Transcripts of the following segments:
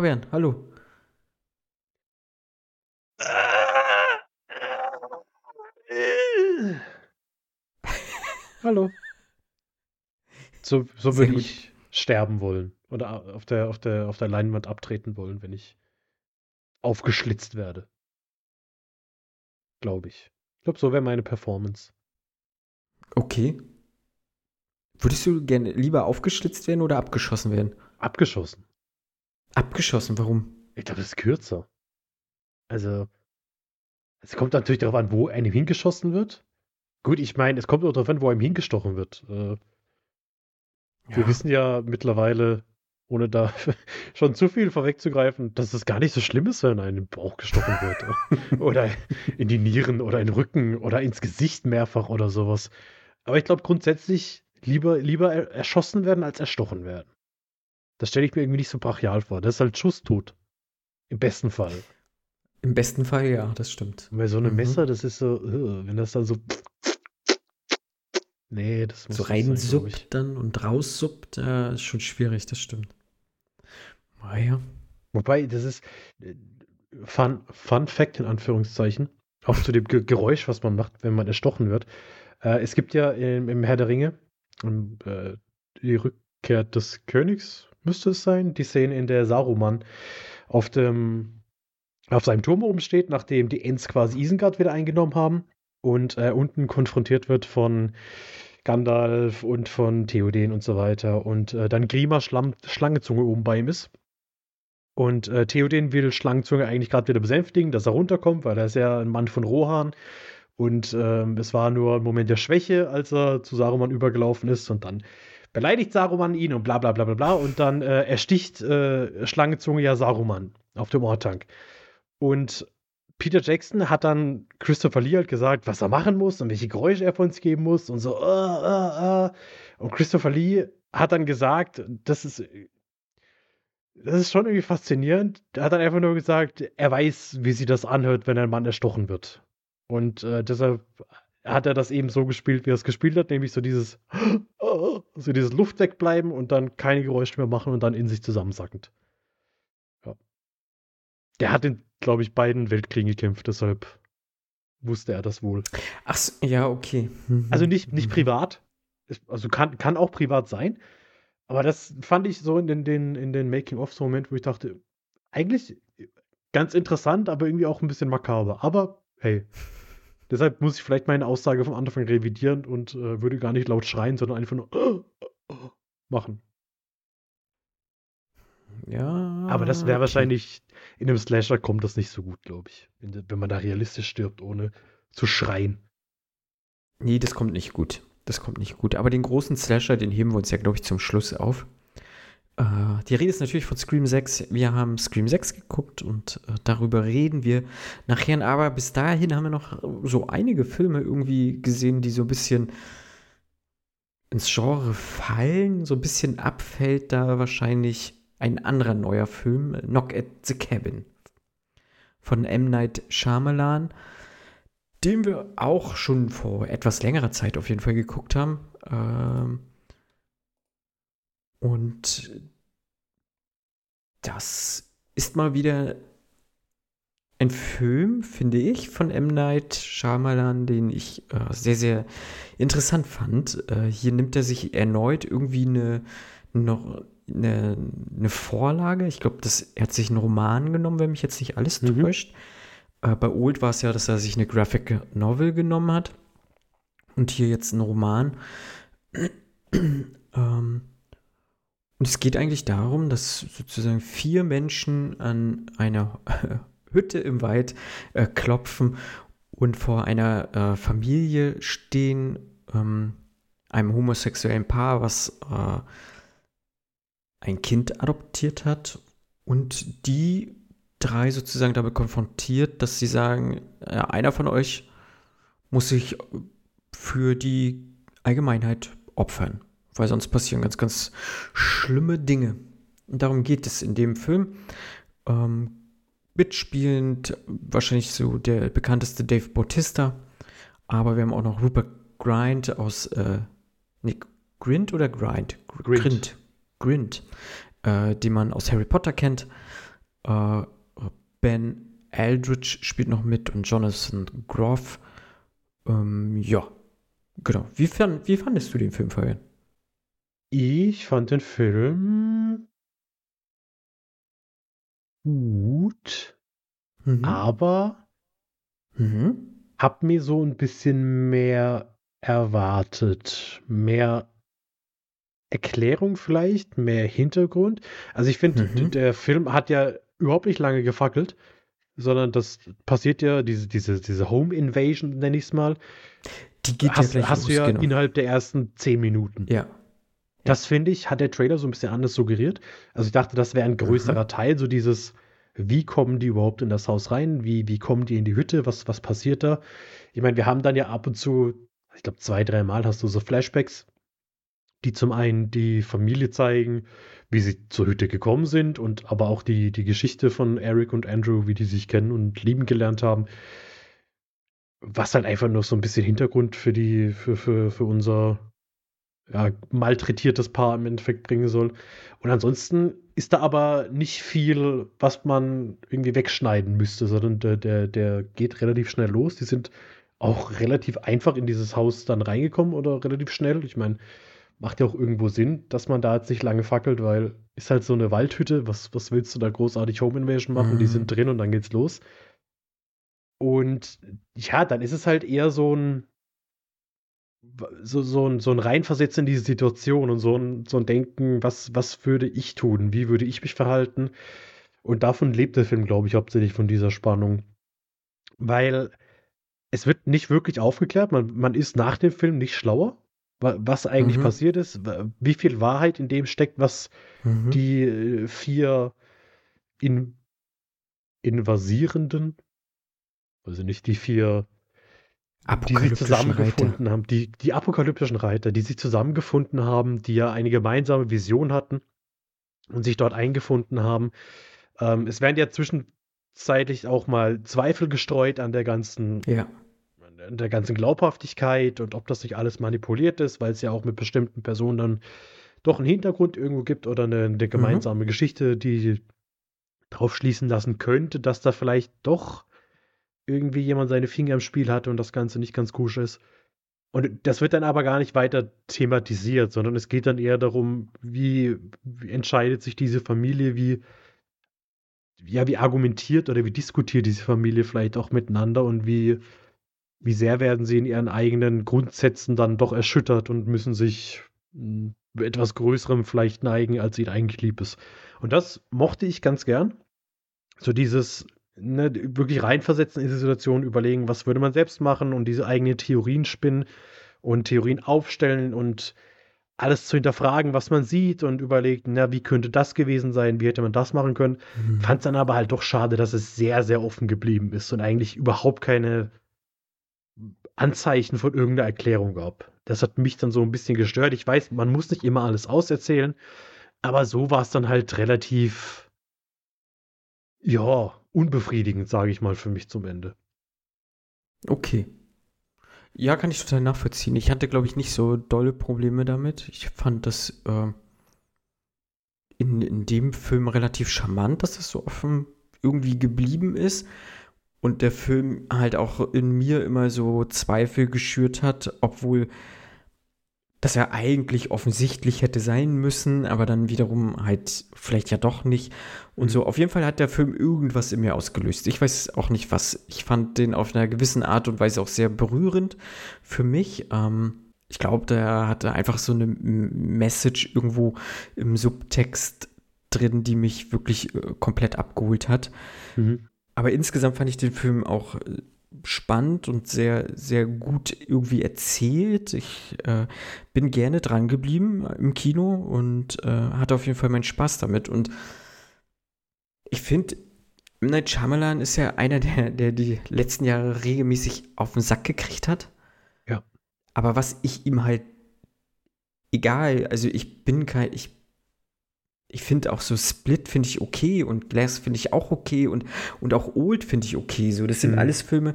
Fabian, hallo. Hallo. So, so würde ich sterben wollen. Oder auf der, auf, der, auf der Leinwand abtreten wollen, wenn ich aufgeschlitzt werde. Glaube ich. Ich glaube, so wäre meine Performance. Okay. Würdest du gerne lieber aufgeschlitzt werden oder abgeschossen werden? Abgeschossen. Abgeschossen, warum? Ich glaube, das ist kürzer. Also, es kommt natürlich darauf an, wo einem hingeschossen wird. Gut, ich meine, es kommt auch darauf an, wo einem hingestochen wird. Äh, ja. Wir wissen ja mittlerweile, ohne da schon zu viel vorwegzugreifen, dass es gar nicht so schlimm ist, wenn einem in den Bauch gestochen wird. oder in die Nieren oder in den Rücken oder ins Gesicht mehrfach oder sowas. Aber ich glaube grundsätzlich lieber, lieber erschossen werden als erstochen werden. Das stelle ich mir irgendwie nicht so brachial vor. Das ist halt Schusstod. Im besten Fall. Im besten Fall, ja, das stimmt. Weil so eine mhm. Messer, das ist so, wenn das dann so. Nee, das muss So reinsuppt dann und raussuppt, äh, ist schon schwierig, das stimmt. Naja. Wobei, das ist äh, Fun, Fun Fact in Anführungszeichen. Auch zu dem Ge Geräusch, was man macht, wenn man erstochen wird. Äh, es gibt ja im, im, Herr der Ringe um, äh, die Rückkehr des Königs, müsste es sein, die Szene, in der Saruman auf dem auf seinem Turm oben steht, nachdem die Ents quasi Isengard wieder eingenommen haben und äh, unten konfrontiert wird von Gandalf und von Theoden und so weiter und äh, dann Grima Schlangezunge oben bei ihm ist. Und äh, Theoden will Schlangenzunge eigentlich gerade wieder besänftigen, dass er runterkommt, weil er ist ja ein Mann von Rohan. Und ähm, es war nur ein Moment der Schwäche, als er zu Saruman übergelaufen ist. Und dann beleidigt Saruman ihn und bla bla bla bla bla. Und dann äh, ersticht äh, Schlangenzunge ja Saruman auf dem Ortank. Und Peter Jackson hat dann Christopher Lee halt gesagt, was er machen muss und welche Geräusche er von uns geben muss und so. Uh, uh, uh. Und Christopher Lee hat dann gesagt, das ist, das ist schon irgendwie faszinierend. Er hat dann einfach nur gesagt, er weiß, wie sich das anhört, wenn ein Mann erstochen wird. Und äh, deshalb hat er das eben so gespielt, wie er es gespielt hat, nämlich so dieses, so dieses Luft wegbleiben und dann keine Geräusche mehr machen und dann in sich zusammensackend. Ja. Der hat in glaube ich, beiden Weltkriegen gekämpft, deshalb wusste er das wohl. Ach, ja, okay. Mhm. Also nicht, nicht mhm. privat, also kann, kann auch privat sein, aber das fand ich so in den, den, in den Making-ofs so Moment, wo ich dachte, eigentlich ganz interessant, aber irgendwie auch ein bisschen makaber. Aber hey, deshalb muss ich vielleicht meine Aussage vom Anfang revidieren und äh, würde gar nicht laut schreien, sondern einfach nur machen. Ja. Aber das wäre okay. wahrscheinlich, in einem Slasher kommt das nicht so gut, glaube ich. Wenn, wenn, man da realistisch stirbt, ohne zu schreien. Nee, das kommt nicht gut. Das kommt nicht gut. Aber den großen Slasher, den heben wir uns ja, glaube ich, zum Schluss auf. Äh, die Rede ist natürlich von Scream 6. Wir haben Scream 6 geguckt und äh, darüber reden wir nachher. Aber bis dahin haben wir noch so einige Filme irgendwie gesehen, die so ein bisschen ins Genre fallen, so ein bisschen abfällt da wahrscheinlich ein anderer neuer Film, Knock at the Cabin von M. Night Shyamalan, den wir auch schon vor etwas längerer Zeit auf jeden Fall geguckt haben. Ähm und das ist mal wieder ein Film, finde ich, von M. Night Shyamalan, den ich äh, sehr, sehr interessant fand. Äh, hier nimmt er sich erneut irgendwie eine noch eine, eine Vorlage. Ich glaube, er hat sich einen Roman genommen, wenn mich jetzt nicht alles mhm. täuscht. Äh, bei Old war es ja, dass er sich eine Graphic Novel genommen hat. Und hier jetzt ein Roman. ähm, und es geht eigentlich darum, dass sozusagen vier Menschen an einer Hütte im Wald äh, klopfen und vor einer äh, Familie stehen, ähm, einem homosexuellen Paar, was äh, ein Kind adoptiert hat. Und die drei sozusagen damit konfrontiert, dass sie sagen, ja, einer von euch muss sich für die Allgemeinheit opfern, weil sonst passieren ganz, ganz schlimme Dinge. Und darum geht es in dem Film. Ähm, mitspielend wahrscheinlich so der bekannteste Dave Bautista, aber wir haben auch noch Rupert Grind aus äh, Nee, Grind oder Grind? Grind. Grind. Grind. Äh, die man aus Harry Potter kennt. Äh, ben Aldridge spielt noch mit und Jonathan Groff. Ähm, ja, genau. Wie, fand, wie fandest du den Film, Fabian? Ich fand den Film gut, Mhm. aber Mhm. hab mir so ein bisschen mehr erwartet. Mehr Erklärung vielleicht, mehr Hintergrund. Also ich finde, Mhm. der Film hat ja überhaupt nicht lange gefackelt, sondern das passiert ja, diese, diese, diese Home Invasion, nenne ich es mal, Die geht hast, ja hast du ja genau. innerhalb der ersten zehn Minuten. Ja. Das finde ich, hat der Trailer so ein bisschen anders suggeriert. Also ich dachte, das wäre ein größerer Teil, so dieses, wie kommen die überhaupt in das Haus rein? Wie, wie kommen die in die Hütte? Was, was passiert da? Ich meine, wir haben dann ja ab und zu, ich glaube, zwei, dreimal hast du so Flashbacks, die zum einen die Familie zeigen, wie sie zur Hütte gekommen sind und aber auch die, die Geschichte von Eric und Andrew, wie die sich kennen und lieben gelernt haben. Was halt einfach nur so ein bisschen Hintergrund für die, für, für, für unser ja, malträtiertes Paar im Endeffekt bringen soll. Und ansonsten ist da aber nicht viel, was man irgendwie wegschneiden müsste, sondern der, der, der geht relativ schnell los. Die sind auch relativ einfach in dieses Haus dann reingekommen oder relativ schnell. Ich meine, macht ja auch irgendwo Sinn, dass man da jetzt nicht lange fackelt, weil ist halt so eine Waldhütte. Was, was willst du da großartig Home Invasion machen? Die Mhm. sind drin und dann geht's los. Und ja, dann ist es halt eher so ein so, so, ein, so ein Reinversetzen in diese Situation und so ein, so ein Denken, was, was würde ich tun? Wie würde ich mich verhalten? Und davon lebt der Film, glaube ich, hauptsächlich von dieser Spannung. Weil es wird nicht wirklich aufgeklärt, man, man ist nach dem Film nicht schlauer, wa- was eigentlich Mhm. passiert ist, wie viel Wahrheit in dem steckt, was Mhm. die äh, vier in, Invasierenden, also nicht die vier die sich zusammengefunden Reiter. haben, die, die apokalyptischen Reiter, die sich zusammengefunden haben, die ja eine gemeinsame Vision hatten und sich dort eingefunden haben. Ähm, es werden ja zwischenzeitlich auch mal Zweifel gestreut an der ganzen, Ja. an der ganzen Glaubhaftigkeit und ob das nicht alles manipuliert ist, weil es ja auch mit bestimmten Personen dann doch einen Hintergrund irgendwo gibt oder eine, eine gemeinsame Geschichte, die darauf schließen lassen könnte, dass da vielleicht doch irgendwie jemand seine Finger im Spiel hatte und das Ganze nicht ganz kusch ist. Und das wird dann aber gar nicht weiter thematisiert, sondern es geht dann eher darum, wie, wie entscheidet sich diese Familie, wie, ja, wie argumentiert oder wie diskutiert diese Familie vielleicht auch miteinander und wie, wie sehr werden sie in ihren eigenen Grundsätzen dann doch erschüttert und müssen sich mh, etwas Größerem vielleicht neigen, als ihnen eigentlich lieb ist. Und das mochte ich ganz gern. So dieses ne, wirklich reinversetzen in diese Situation, überlegen, was würde man selbst machen und diese eigenen Theorien spinnen und Theorien aufstellen und alles zu hinterfragen, was man sieht und überlegt, na, wie könnte das gewesen sein, wie hätte man das machen können. Mhm. Fand es dann aber halt doch schade, dass es sehr, sehr offen geblieben ist und eigentlich überhaupt keine Anzeichen von irgendeiner Erklärung gab. Das hat mich dann so ein bisschen gestört. Ich weiß, man muss nicht immer alles auserzählen, aber so war es dann halt relativ, ja, unbefriedigend, sage ich mal, für mich zum Ende. Okay. Ja, kann ich total nachvollziehen. Ich hatte, glaube ich, nicht so dolle Probleme damit. Ich fand das äh, in, in dem Film relativ charmant, dass das so offen irgendwie geblieben ist. Und der Film halt auch in mir immer so Zweifel geschürt hat, obwohl das ja eigentlich offensichtlich hätte sein müssen, aber dann wiederum halt vielleicht ja doch nicht. Und so, auf jeden Fall hat der Film irgendwas in mir ausgelöst. Ich weiß auch nicht was. Ich fand den auf einer gewissen Art und Weise auch sehr berührend für mich. Ähm, ich glaube, der hatte einfach so eine Message irgendwo im Subtext drin, die mich wirklich äh, komplett abgeholt hat. Mhm. Aber insgesamt fand ich den Film auch äh, spannend und sehr, sehr gut irgendwie erzählt. Ich äh, bin gerne dran geblieben im Kino und äh, hatte auf jeden Fall meinen Spaß damit. Und ich finde, M. Night Shyamalan ist ja einer, der, der die letzten Jahre regelmäßig auf den Sack gekriegt hat. Ja. Aber was ich ihm halt egal, also ich bin kein, ich ich finde auch so Split finde ich okay und Glass finde ich auch okay und, und auch Old finde ich okay. So, das sind Mhm. alles Filme.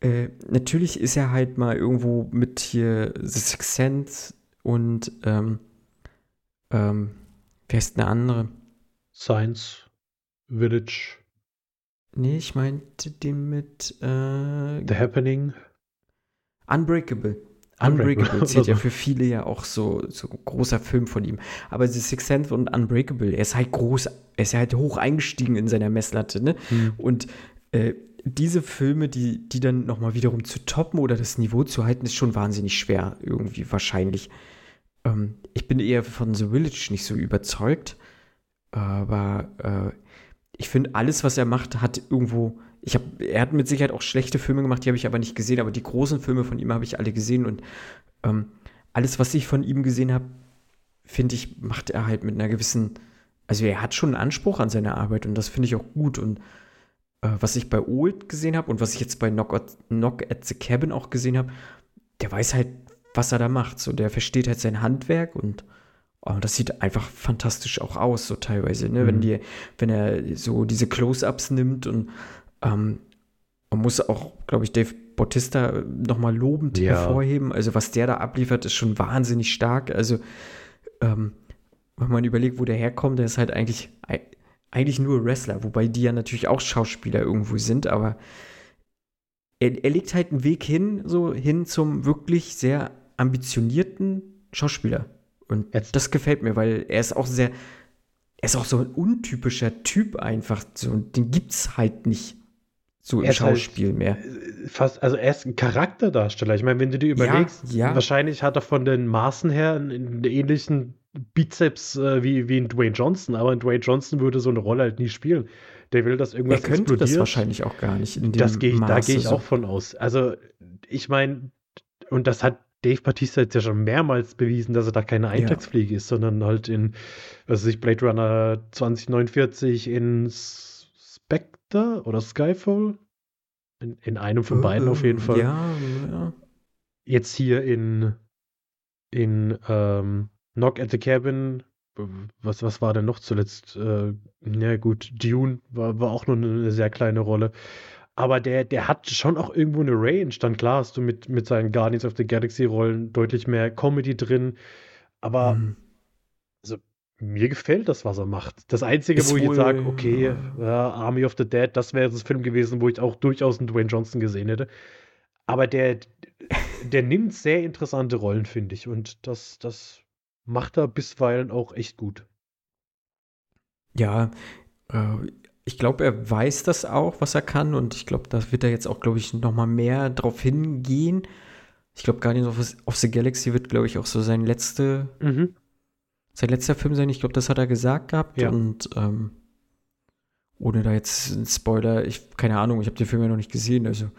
Äh, natürlich ist er halt mal irgendwo mit hier The Sixth Sense und ähm, ähm, wer ist eine andere? Science Village. Nee, ich meinte den mit äh, The Happening. Unbreakable. Unbreakable. Zählt ja für viele ja auch so, so großer Film von ihm. Aber The Sixth Sense und Unbreakable, er ist halt groß, er ist halt hoch eingestiegen in seiner Messlatte, ne? Hm. Und äh, diese Filme, die, die dann nochmal wiederum zu toppen oder das Niveau zu halten, ist schon wahnsinnig schwer, irgendwie wahrscheinlich. Ähm, ich bin eher von The Village nicht so überzeugt, aber äh, ich finde, alles, was er macht, hat irgendwo. Ich hab, er hat mit Sicherheit auch schlechte Filme gemacht, die habe ich aber nicht gesehen, aber die großen Filme von ihm habe ich alle gesehen und ähm, alles, was ich von ihm gesehen habe, finde ich, macht er halt mit einer gewissen. Also er hat schon einen Anspruch an seine Arbeit und das finde ich auch gut und äh, was ich bei Old gesehen habe und was ich jetzt bei Knock at, Knock at the Cabin auch gesehen habe, der weiß halt, was er da macht. So, der versteht halt sein Handwerk und oh, das sieht einfach fantastisch auch aus, so teilweise, ne? Mhm. Wenn die, wenn er so diese Close-Ups nimmt und ähm, man muss auch, glaube ich, Dave Bautista nochmal lobend Ja. hervorheben. Also, was der da abliefert, ist schon wahnsinnig stark. Also, ähm, wenn man überlegt, wo der herkommt, der ist halt eigentlich, ei- eigentlich nur Wrestler, wobei die ja natürlich auch Schauspieler irgendwo sind, aber er, er legt halt einen Weg hin, so hin zum wirklich sehr ambitionierten Schauspieler. Und Jetzt- das gefällt mir, weil er ist auch sehr, er ist auch so ein untypischer Typ einfach. So, den gibt's halt nicht so im Er halt- Schauspiel mehr. Fast, also er ist ein Charakterdarsteller. Ich meine, wenn du dir überlegst, ja. wahrscheinlich hat er von den Maßen her einen, ähnlichen Bizeps äh, wie, wie in Dwayne Johnson, aber in Dwayne Johnson würde so eine Rolle halt nie spielen. Der will, dass Er irgendwas könnte das explodiert. wahrscheinlich auch gar nicht in dem Das gehe ich, da Maße gehe ich so. auch von aus. Also, ich meine, und das hat Dave Batista jetzt ja schon mehrmals bewiesen, dass er da keine Eintagsfliege ist, sondern halt in, was weiß ich, Blade Runner 2049, in Spectre oder Skyfall. In, in einem von beiden auf jeden Fall. Äh, Ja, ja. Jetzt hier in, in ähm, Knock at the Cabin. Was, was war denn noch zuletzt? Äh, ja, gut, Dune war, war auch nur eine sehr kleine Rolle. Aber der, der hat schon auch irgendwo eine Range. Dann klar hast du mit, mit seinen Guardians of the Galaxy-Rollen deutlich mehr Comedy drin. Aber Mhm. Mir gefällt das, was er macht. Das Einzige, Ist wo ich jetzt sage, okay, ja, Army of the Dead, das wäre das Film gewesen, wo ich auch durchaus einen Dwayne Johnson gesehen hätte. Aber der, der nimmt sehr interessante Rollen, finde ich. Und das, das macht er bisweilen auch echt gut. Ja, äh, ich glaube, er weiß das auch, was er kann. Und ich glaube, da wird er jetzt auch, glaube ich, noch mal mehr drauf hingehen. Ich glaube, Guardians of, of the Galaxy wird, glaube ich, auch so sein, letzte, Mhm. Sein letzter Film sein. Ich glaube, das hat er gesagt gehabt. Ja. Und ähm, ohne da jetzt einen Spoiler, ich, keine Ahnung, ich habe den Film ja noch nicht gesehen. Also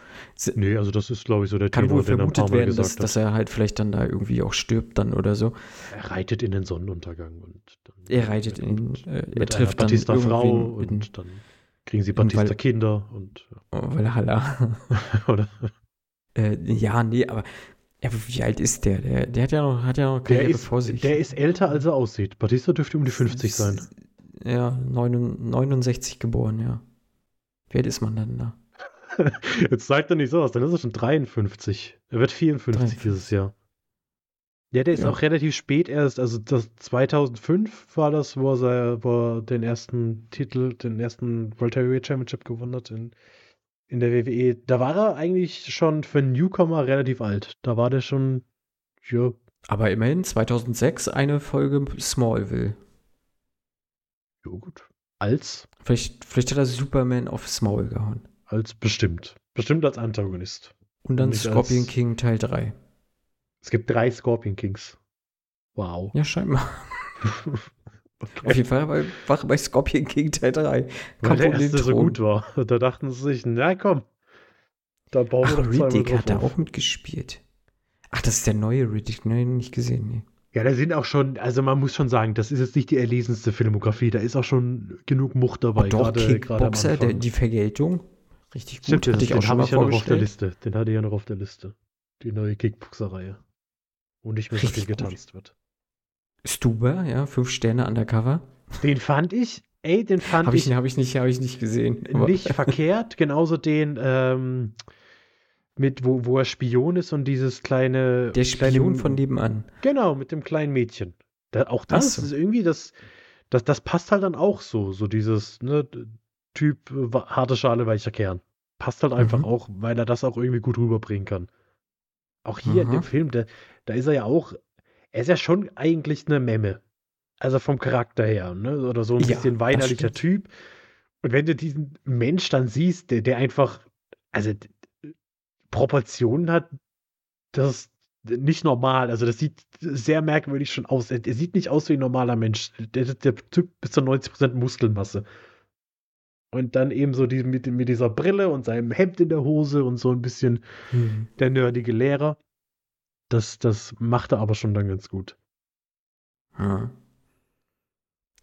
Nee, also das ist, glaube ich, so der kann wohl ein paar vermutet werden, dass, dass er halt vielleicht dann da irgendwie auch stirbt dann oder so. Er reitet in den Sonnenuntergang und dann Er reitet in, und äh, er trifft dann Batista Frau irgendwen in- und dann kriegen sie Batista Weil- Kinder und Oh, Valhalla. oder Äh, ja, nee, aber ja, wie alt ist der? Der, der hat ja noch, hat ja noch der Karriere ist, vor sich. der ist älter, als er aussieht. Batista dürfte um die 50 sein. Ja, 69, 69 geboren, ja. Wie alt ist man dann da? Jetzt sagt er nicht so aus, dann ist er schon 53. Er wird 54 53. dieses Jahr. Ja, der ist Ja. auch relativ spät erst, also das 2005 war das, wo er, wo er den ersten Titel, den ersten World Heavyweight Championship gewonnen hat in, in der WWE. Da war er eigentlich schon für einen Newcomer relativ alt. Da war der schon, ja, Aber immerhin 2006 eine Folge Smallville. ja gut. Als, Vielleicht, vielleicht hat er Superman aufs Maul gehauen. als bestimmt. Bestimmt als Antagonist. Und dann Nicht Scorpion King Teil 3. Es gibt drei Scorpion Kings. Wow. Ja, scheinbar. Okay. Auf jeden Fall war, war bei Scorpion King Teil 3. Weil der erste so gut war. Da dachten sie sich, na komm, da bauen wir Ach, doch zweimal Riddick drauf hat da auch mitgespielt. Ach, das ist der neue Riddick. Nein, nicht gesehen. Nee. Ja, da sind auch schon, also man muss schon sagen, das ist jetzt nicht die erlesenste Filmografie, da ist auch schon genug Mucht dabei, Oh, doch, gerade Kickboxer, der, die Vergeltung. Richtig gut. Stimmt, hatte ich auch den schon mal ich ja noch auf der. Liste. Den hatte ich ja noch auf der Liste. Die neue Kickboxer-Reihe. Wo nicht mehr so viel gut. getanzt wird. Stuber, ja, fünf Sterne undercover. Den fand ich, ey, den fand Habe ich, ich, hab ich, nicht, hab ich nicht gesehen. nicht verkehrt. Genauso den, ähm, mit, wo, wo er Spion ist und dieses kleine. Der Spion kleine, von nebenan. Genau, mit dem kleinen Mädchen. Da, auch das so. ist irgendwie, das, das, das passt halt dann auch so. So dieses, ne, Typ harte Schale, weicher Kern. Passt halt einfach Mhm. auch, weil er das auch irgendwie gut rüberbringen kann. Auch hier in Aha. dem Film, da, da ist er ja auch, er ist ja schon eigentlich eine Memme. Also vom Charakter her, ne? Oder so ein Ja, bisschen weinerlicher. Typ. Und wenn du diesen Mensch dann siehst, der, der einfach, also Proportionen hat, das ist nicht normal. Also das sieht sehr merkwürdig schon aus. Er, er sieht nicht aus wie ein normaler Mensch. Der, der Typ bis zu 90% Muskelmasse. Und dann eben so die, mit, mit dieser Brille und seinem Hemd in der Hose und so ein bisschen Hm. der nerdige Lehrer. Das, das macht er aber schon dann ganz gut. Ja.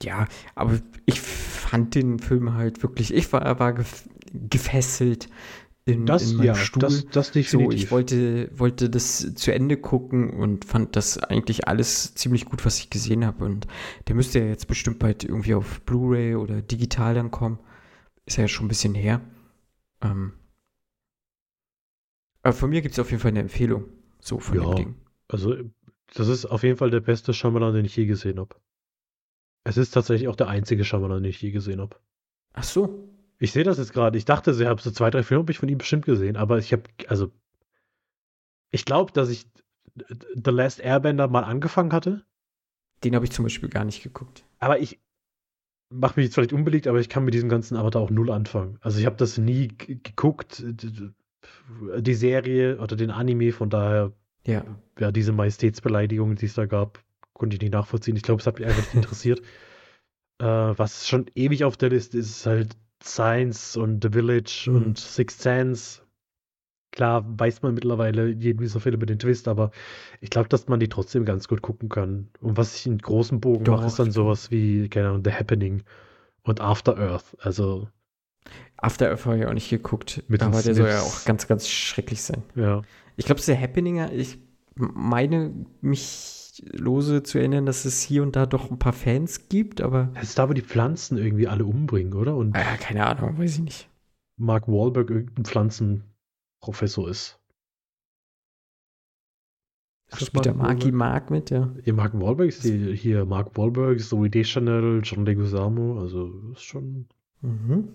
Ja, aber ich fand den Film halt wirklich, ich war, war gef gefesselt in, Das, in meinem ja, Stuhl. das, das so, definitiv. ich wollte, wollte das zu Ende gucken und fand das eigentlich alles ziemlich gut, was ich gesehen habe. Und der müsste ja jetzt bestimmt bald irgendwie auf Blu-ray oder digital dann kommen. Ist ja schon ein bisschen her. Ähm, aber von mir gibt es auf jeden Fall eine Empfehlung. So von Ja. dem Ding. Also, das ist auf jeden Fall der beste Shyamalan, den ich je gesehen habe. Es ist tatsächlich auch der einzige Shyamalan, den ich je gesehen habe. Ach so. Ich sehe das jetzt gerade. Ich dachte, ich habe so zwei, drei Filme hab ich von ihm bestimmt gesehen, aber ich habe, also, ich glaube, dass ich The Last Airbender mal angefangen hatte, Den habe ich zum Beispiel gar nicht geguckt. aber ich mache mich jetzt vielleicht unbeliebt, aber ich kann mit diesem ganzen Avatar auch null anfangen. Also, ich habe das nie geguckt, die Serie oder den Anime, von daher Ja. ja, diese Majestätsbeleidigung, die es da gab, konnte ich nicht nachvollziehen. Ich glaube, es hat mich einfach nicht interessiert. Äh, was schon ewig auf der Liste ist, ist halt Science und The Village Mhm. und Sixth Sense. Klar weiß man mittlerweile jeden dieser Filme den Twist, aber ich glaube, dass man die trotzdem ganz gut gucken kann. Und was ich in großen Bogen Doch, mache, ist dann sowas wie, keine Ahnung, The Happening und After Earth. Also, After Earth habe ich auch nicht geguckt. Mit aber der soll ja auch ganz, ganz schrecklich sein. ja. Ich glaube, es ist der Happeninger. Ich meine, mich lose zu erinnern, dass es hier und da doch ein paar Fans gibt, aber Es ist da, wo die Pflanzen irgendwie alle umbringen, oder? Und äh, keine Ahnung, weiß ich nicht. Mark Wahlberg irgendein Pflanzenprofessor ist. Ach, das spielt der Mark Marky Mark mit, ja. Ja, Mark Wahlberg ist hier, hier Mark Wahlberg, Zoe Deschanel, John Leguizamo, also ist schon. Mhm.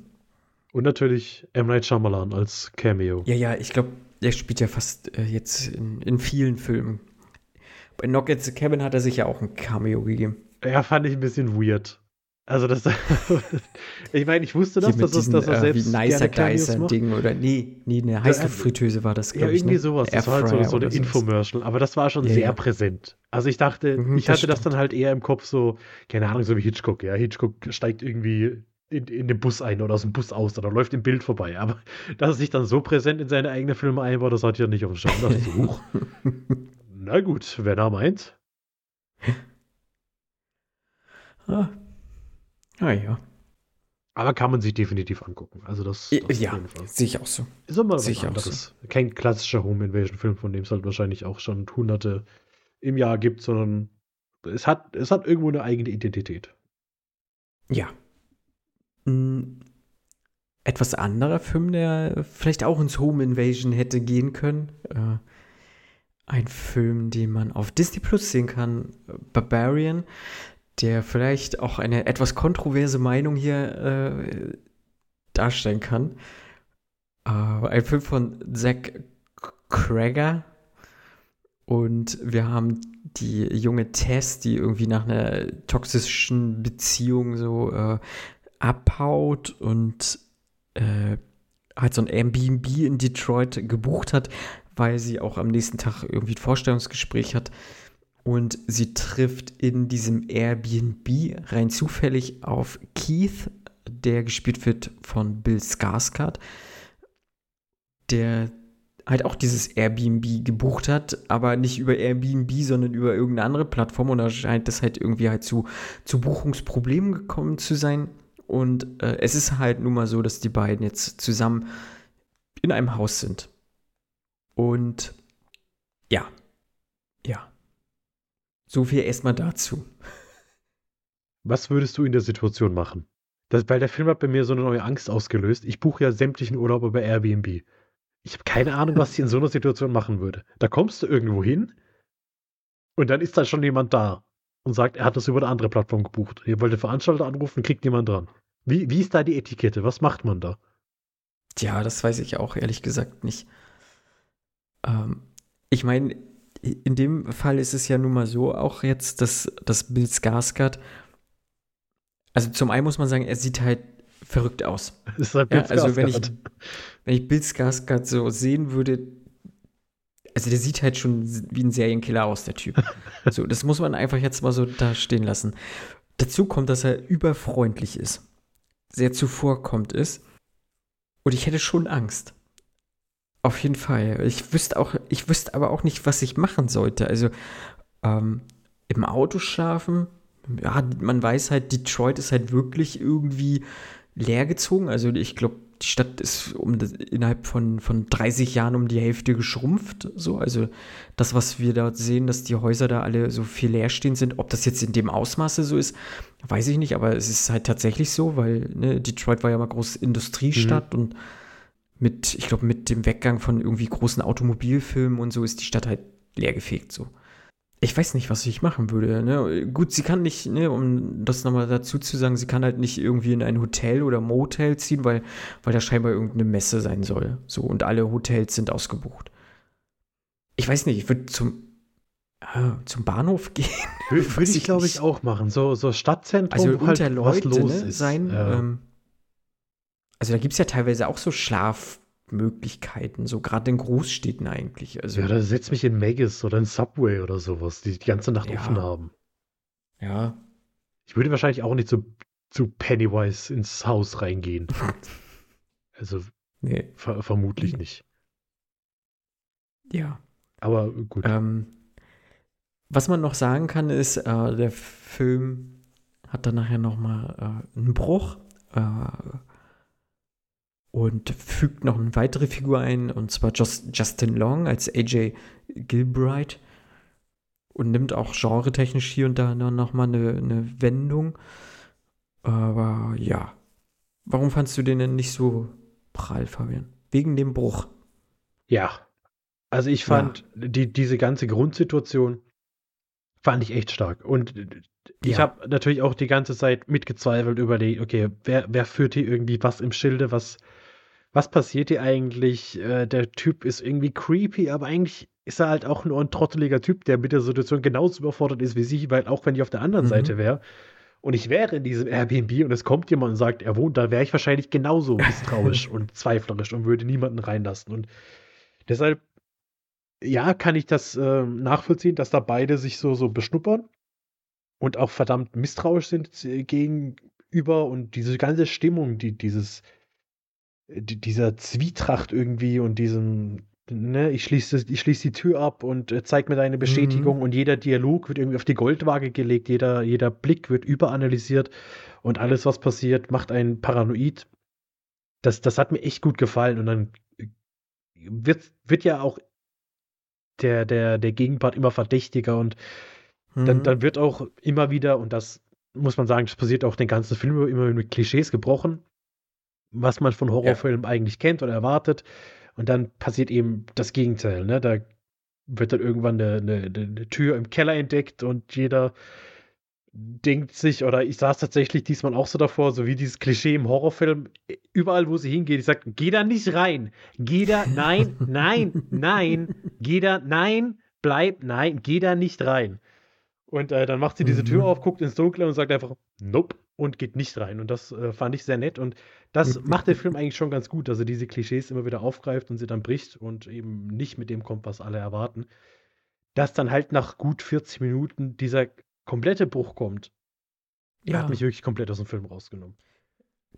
Und natürlich M. Night Shyamalan als Cameo. Ja, ja, ich glaube, der spielt ja fast äh, jetzt in, in vielen Filmen. Bei Knock at the Cabin hat er sich ja auch ein Cameo gegeben. Ja, fand ich ein bisschen weird. Also das, ich meine, ich wusste das, dass, es, diesem, dass er äh, selbst wie nicer macht. Ding oder nee, nee, eine Heißluftfritteuse war das, Ja, glaube ich. irgendwie ne? sowas. Das war halt so, Airfryer so eine. Infomercial. Aber das war schon Ja, sehr ja. präsent. Also ich dachte, Mhm, ich das hatte das stimmt. dann halt eher im Kopf so, keine Ahnung, so wie Hitchcock. Ja, Hitchcock steigt irgendwie in, in den Bus ein oder aus dem Bus aus oder läuft im Bild vorbei. Aber dass er sich dann so präsent in seine eigenen Filme einbaut, das ich ja nicht auf dem Schirm. So, huch. Na gut, wenn er meint. Ah. ah ja. Aber kann man sich definitiv angucken. Also das, das Ja, sehe ich auch so. Ist immer was anderes. Kein klassischer Home Invasion Film, von dem es halt wahrscheinlich auch schon hunderte im Jahr gibt, sondern es hat, es hat irgendwo eine eigene Identität. Ja. Ein etwas anderer Film, der vielleicht auch ins Home Invasion hätte gehen können. Äh, ein Film, den man auf Disney Plus sehen kann, Barbarian, der vielleicht auch eine etwas kontroverse Meinung hier äh, darstellen kann. Äh, ein Film von Zach Cregger. Und wir haben die junge Tess, die irgendwie nach einer toxischen Beziehung so äh, abhaut und äh, halt so ein Airbnb in Detroit gebucht hat, weil sie auch am nächsten Tag irgendwie ein Vorstellungsgespräch hat. Und sie trifft in diesem Airbnb rein zufällig auf Keith, der gespielt wird von Bill Skarsgård, der halt auch dieses Airbnb gebucht hat, aber nicht über Airbnb, sondern über irgendeine andere Plattform und da scheint das halt irgendwie halt zu, zu Buchungsproblemen gekommen zu sein. Und äh, es ist halt nun mal so, dass die beiden jetzt zusammen in einem Haus sind. Und ja, ja. So viel erstmal dazu. Was würdest du in der Situation machen? Das, weil der Film hat bei mir so eine neue Angst ausgelöst. Ich buche ja sämtlichen Urlaub über Airbnb. Ich habe keine Ahnung, was ich in so einer Situation machen würde. Da kommst du irgendwo hin und dann ist da schon jemand da und sagt, er hat das über eine andere Plattform gebucht. Ihr wollt den Veranstalter anrufen, kriegt jemand dran. Wie, wie ist da die Etikette? Was macht man da? Tja, das weiß ich auch ehrlich gesagt nicht. Ähm, ich meine, in dem Fall ist es ja nun mal so, auch jetzt, dass, dass Bill Skarsgård, also zum einen muss man sagen, er sieht halt verrückt aus. ist halt ja, also wenn ich, wenn ich Bill Skarsgård so sehen würde, also der sieht halt schon wie ein Serienkiller aus, der Typ. so, das muss man einfach jetzt mal so da stehen lassen. Dazu kommt, dass er überfreundlich ist, sehr zuvorkommt ist. Und ich hätte schon Angst. Auf jeden Fall. Ich wüsste auch, ich wüsste aber auch nicht, was ich machen sollte. Also ähm, im Auto schlafen, ja, man weiß halt, Detroit ist halt wirklich irgendwie leergezogen. Also ich glaube, die Stadt ist um innerhalb von, von 30 Jahren um die Hälfte geschrumpft. So. Also das, was wir dort sehen, dass die Häuser da alle so viel leer stehen sind, ob das jetzt in dem Ausmaße so ist, weiß ich nicht, aber es ist halt tatsächlich so, weil ne, Detroit war ja mal große Industriestadt mhm. und mit, ich glaube, mit dem Weggang von irgendwie großen Automobilfilmen und so ist die Stadt halt leergefegt so. Ich weiß nicht, was ich machen würde. Ne? Gut, sie kann nicht, ne, um das nochmal dazu zu sagen, sie kann halt nicht irgendwie in ein Hotel oder Motel ziehen, weil, weil da scheinbar irgendeine Messe sein soll. So, und alle Hotels sind ausgebucht. Ich weiß nicht, ich würde zum, äh, zum Bahnhof gehen. Würde ich, glaube ich, auch machen. So, so Stadtzentrum, also wo halt Leute, was los ne, ist. sein. Ja. Ähm, also da gibt es ja teilweise auch so Schlafmöglichkeiten, so gerade in Großstädten eigentlich. Also, ja, da setz mich in Megis oder in Subway oder sowas, die die ganze Nacht ja. offen haben. Ja. Ich würde wahrscheinlich auch nicht zu, zu Pennywise ins Haus reingehen. also nee. ver vermutlich nicht. Ja. Aber gut. Ähm, was man noch sagen kann, ist, äh, der Film hat dann nachher noch mal äh, einen Bruch. Äh, und fügt noch eine weitere Figur ein, und zwar Just, Justin Long als AJ Gilbright und nimmt auch genretechnisch hier und da noch mal eine, eine Wendung. Aber ja, warum fandst du den denn nicht so prall, Fabian? Wegen dem Bruch. Ja, also ich fand ja. die, diese ganze Grundsituation fand ich echt stark. Und ich ja. habe natürlich auch die ganze Zeit mitgezweifelt über die, okay, wer, wer führt hier irgendwie was im Schilde, was was passiert hier eigentlich? Äh, der Typ ist irgendwie creepy, aber eigentlich ist er halt auch nur ein trotteliger Typ, der mit der Situation genauso überfordert ist wie sie, weil auch wenn ich auf der anderen mhm. Seite wäre und ich wäre in diesem Airbnb und es kommt jemand und sagt, er wohnt da, wäre ich wahrscheinlich genauso misstrauisch und zweiflerisch und würde niemanden reinlassen. Und deshalb, ja, kann ich das äh, nachvollziehen, dass da beide sich so, so beschnuppern und auch verdammt misstrauisch sind äh, gegenüber und diese ganze Stimmung, die dieses dieser Zwietracht irgendwie und diesem, ne, ich schließe ich schließ die Tür ab und äh, zeig mir deine Bestätigung mhm. und jeder Dialog wird irgendwie auf die Goldwaage gelegt, jeder, jeder Blick wird überanalysiert und alles, was passiert, macht einen paranoid. Das, das hat mir echt gut gefallen und dann äh, wird, wird ja auch der, der, der Gegenpart immer verdächtiger und mhm. dann, dann wird auch immer wieder, und das muss man sagen, das passiert auch den ganzen Film immer mit Klischees gebrochen was man von Horrorfilmen ja. eigentlich kennt oder erwartet. Und dann passiert eben das Gegenteil. Ne? Da wird dann irgendwann eine, eine, eine, Tür im Keller entdeckt und jeder denkt sich, oder ich saß tatsächlich diesmal auch so davor, so wie dieses Klischee im Horrorfilm, überall wo sie hingeht, ich sage, geh da nicht rein, geh da, nein, nein, nein, geh da, nein, bleib, nein, geh da nicht rein. Und äh, dann macht sie diese Tür mhm. auf, guckt ins Dunkle und sagt einfach, nope, und geht nicht rein. Und das äh, fand ich sehr nett. Und das macht der Film eigentlich schon ganz gut, dass er diese Klischees immer wieder aufgreift und sie dann bricht und eben nicht mit dem kommt, was alle erwarten. Dass dann halt nach gut 40 Minuten dieser komplette Bruch kommt, ja. hat mich wirklich komplett aus dem Film rausgenommen.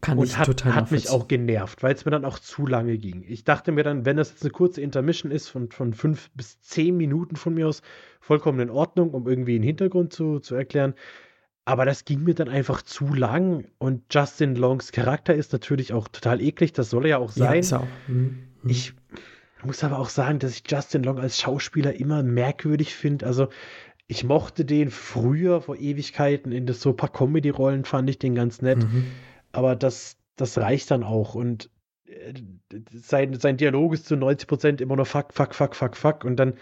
Kann und ich hat, total hat mich auch genervt, weil es mir dann auch zu lange ging. Ich dachte mir dann, wenn das jetzt eine kurze Intermission ist von, von fünf bis zehn Minuten von mir aus, vollkommen in Ordnung, um irgendwie einen Hintergrund zu, zu erklären. Aber das ging mir dann einfach zu lang und Justin Longs Charakter ist natürlich auch total eklig, das soll er ja auch sein. Ja, auch. Mhm. Ich muss aber auch sagen, dass ich Justin Long als Schauspieler immer merkwürdig finde. Also ich mochte den früher vor Ewigkeiten in so ein paar Comedy-Rollen, fand ich den ganz nett. Mhm. Aber das, das reicht dann auch. Und sein, sein Dialog ist zu 90 Prozent immer nur fuck, fuck, fuck, fuck, fuck. Und dann,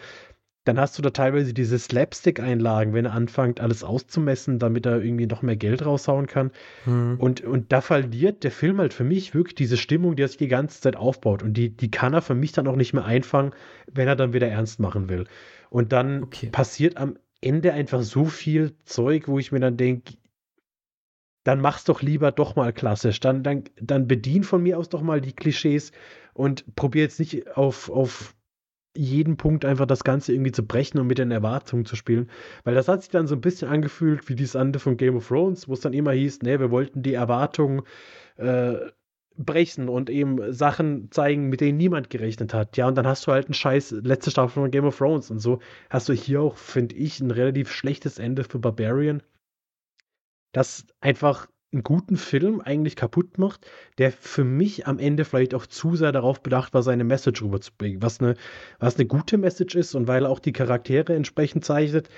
dann hast du da teilweise diese Slapstick-Einlagen, wenn er anfängt, alles auszumessen, damit er irgendwie noch mehr Geld raushauen kann. Hm. Und, und da verliert der Film halt für mich wirklich diese Stimmung, die er sich die ganze Zeit aufbaut. Und die, die kann er für mich dann auch nicht mehr einfangen, wenn er dann wieder ernst machen will. Und dann okay. passiert am Ende einfach so viel Zeug, wo ich mir dann denke, dann mach's doch lieber doch mal klassisch. Dann, dann, dann bedien von mir aus doch mal die Klischees und probier jetzt nicht auf, auf jeden Punkt einfach das Ganze irgendwie zu brechen und mit den Erwartungen zu spielen. Weil das hat sich dann so ein bisschen angefühlt wie dieses Ende von Game of Thrones, wo es dann immer hieß, ne, wir wollten die Erwartungen äh, brechen und eben Sachen zeigen, mit denen niemand gerechnet hat. Ja, und dann hast du halt einen scheiß letzte Staffel von Game of Thrones und so hast du hier auch, finde ich, ein relativ schlechtes Ende für Barbarian das einfach einen guten Film eigentlich kaputt macht, der für mich am Ende vielleicht auch zu sehr darauf bedacht war, seine Message rüberzubringen, was eine, was eine gute Message ist und weil er auch die Charaktere entsprechend zeichnet.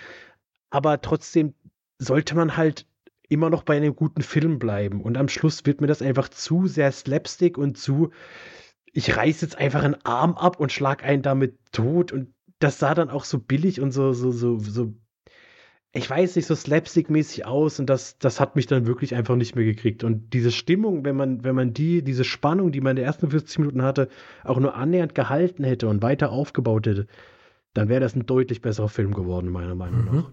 Aber trotzdem sollte man halt immer noch bei einem guten Film bleiben. Und am Schluss wird mir das einfach zu sehr slapstick und zu, ich reiß jetzt einfach einen Arm ab und schlag einen damit tot. Und das sah dann auch so billig und so, so, so, so ich weiß nicht, so slapstick-mäßig aus und das, das hat mich dann wirklich einfach nicht mehr gekriegt. Und diese Stimmung, wenn man, wenn man die, diese Spannung, die man in den ersten 40 Minuten hatte, auch nur annähernd gehalten hätte und weiter aufgebaut hätte, dann wäre das ein deutlich besserer Film geworden, meiner Meinung mhm. nach.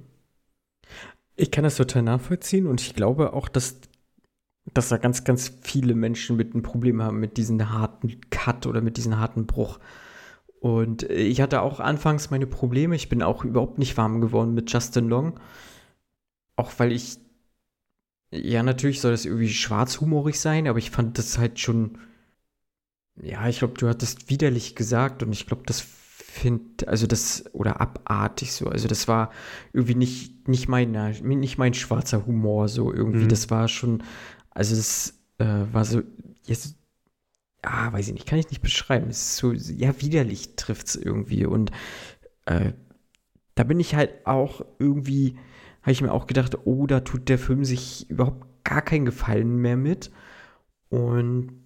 Ich kann das total nachvollziehen und ich glaube auch, dass, dass da ganz, ganz viele Menschen mit einem Problem haben mit diesem harten Cut oder mit diesem harten Bruch. Und äh, ich hatte auch anfangs meine Probleme. Ich bin auch überhaupt nicht warm geworden mit Justin Long. Auch weil ich, ja, natürlich soll das irgendwie schwarzhumorig sein, aber ich fand das halt schon, ja, ich glaube, du hattest widerlich gesagt und ich glaube, das finde, also das, oder abartig so. Also das war irgendwie nicht, nicht, mein, nicht mein schwarzer Humor so irgendwie. Mhm. Das war schon, also das äh, war so, jetzt ah, weiß ich nicht, kann ich nicht beschreiben. Es ist so, ja, widerlich trifft es irgendwie. Und äh, da bin ich halt auch irgendwie, habe ich mir auch gedacht, oh, da tut der Film sich überhaupt gar keinen Gefallen mehr mit. Und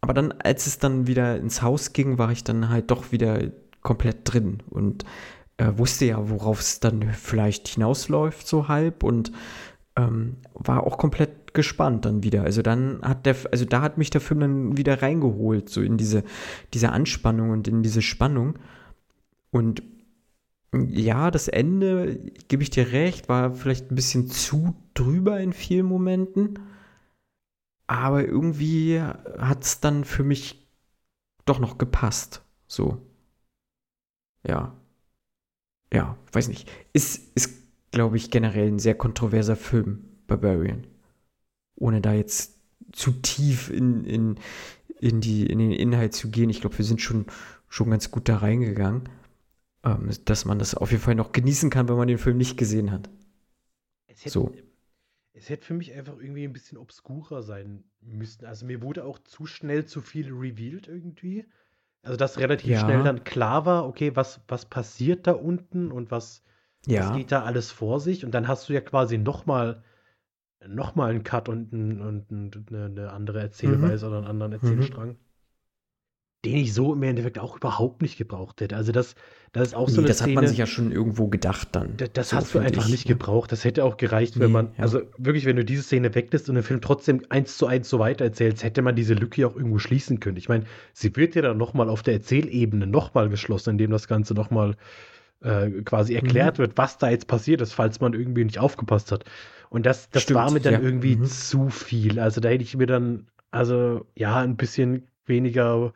aber dann, als es dann wieder ins Haus ging, war ich dann halt doch wieder komplett drin und äh, wusste ja, worauf es dann vielleicht hinausläuft, so halb. Und ähm, war auch komplett gespannt dann wieder. Also dann hat der, also da hat mich der Film dann wieder reingeholt, so in diese, diese Anspannung und in diese Spannung. Und ja, das Ende, gebe ich dir recht, war vielleicht ein bisschen zu drüber in vielen Momenten. Aber irgendwie hat es dann für mich doch noch gepasst. So. Ja. Ja, weiß nicht. Ist, ist glaube ich, generell ein sehr kontroverser Film, Barbarian. Ohne da jetzt zu tief in, in, in, die, in den Inhalt zu gehen. Ich glaube, wir sind schon, schon ganz gut da reingegangen, ähm, dass man das auf jeden Fall noch genießen kann, wenn man den Film nicht gesehen hat. Es hätte, so. es hätte für mich einfach irgendwie ein bisschen obskurer sein müssen. Also mir wurde auch zu schnell zu viel revealed irgendwie. Also dass relativ ja. schnell dann klar war, okay, was, was passiert da unten und was, ja. Was geht da alles vor sich? Und dann hast du ja quasi nochmal noch mal einen Cut und, ein, und eine, eine, andere Erzählweise mhm. oder einen anderen mhm. Erzählstrang. Mhm. Den ich so im Endeffekt auch überhaupt nicht gebraucht hätte. Also, das, das ist auch nee, so eine Das Szene, hat man sich ja schon irgendwo gedacht dann. Das, das so hast du einfach ich, nicht gebraucht. Das hätte auch gereicht, wenn nee, man, ja. also wirklich, wenn du diese Szene weglässt und den Film trotzdem eins zu eins so weiter erzählst, hätte man diese Lücke auch irgendwo schließen können. Ich meine, sie wird ja dann nochmal auf der Erzählebene nochmal geschlossen, indem das Ganze nochmal äh, quasi erklärt mhm. wird, was da jetzt passiert ist, falls man irgendwie nicht aufgepasst hat. Und das, das Stimmt, war mir dann ja. irgendwie mhm. zu viel. Also da hätte ich mir dann, also ja, ein bisschen weniger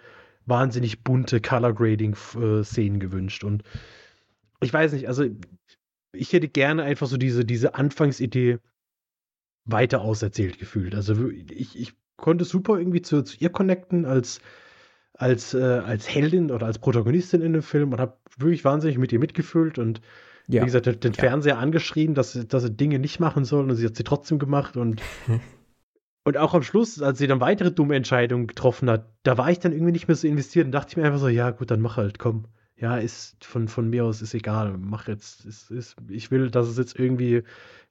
wahnsinnig bunte Color Grading äh, Szenen gewünscht. Und ich weiß nicht, also ich hätte gerne einfach so diese, diese Anfangsidee weiter auserzählt gefühlt. Also ich, ich konnte super irgendwie zu, zu ihr connecten als als, äh, als Heldin oder als Protagonistin in dem Film und habe wirklich wahnsinnig mit ihr mitgefühlt und ja. wie gesagt, den, den ja. Fernseher angeschrien, dass, dass sie Dinge nicht machen sollen und sie hat sie trotzdem gemacht und und auch am Schluss, als sie dann weitere dumme Entscheidungen getroffen hat, da war ich dann irgendwie nicht mehr so investiert und dachte ich mir einfach so, ja gut, dann mach halt, komm. Ja, ist von, von mir aus ist egal, mach jetzt. Ist, ist, ich will, dass es jetzt irgendwie,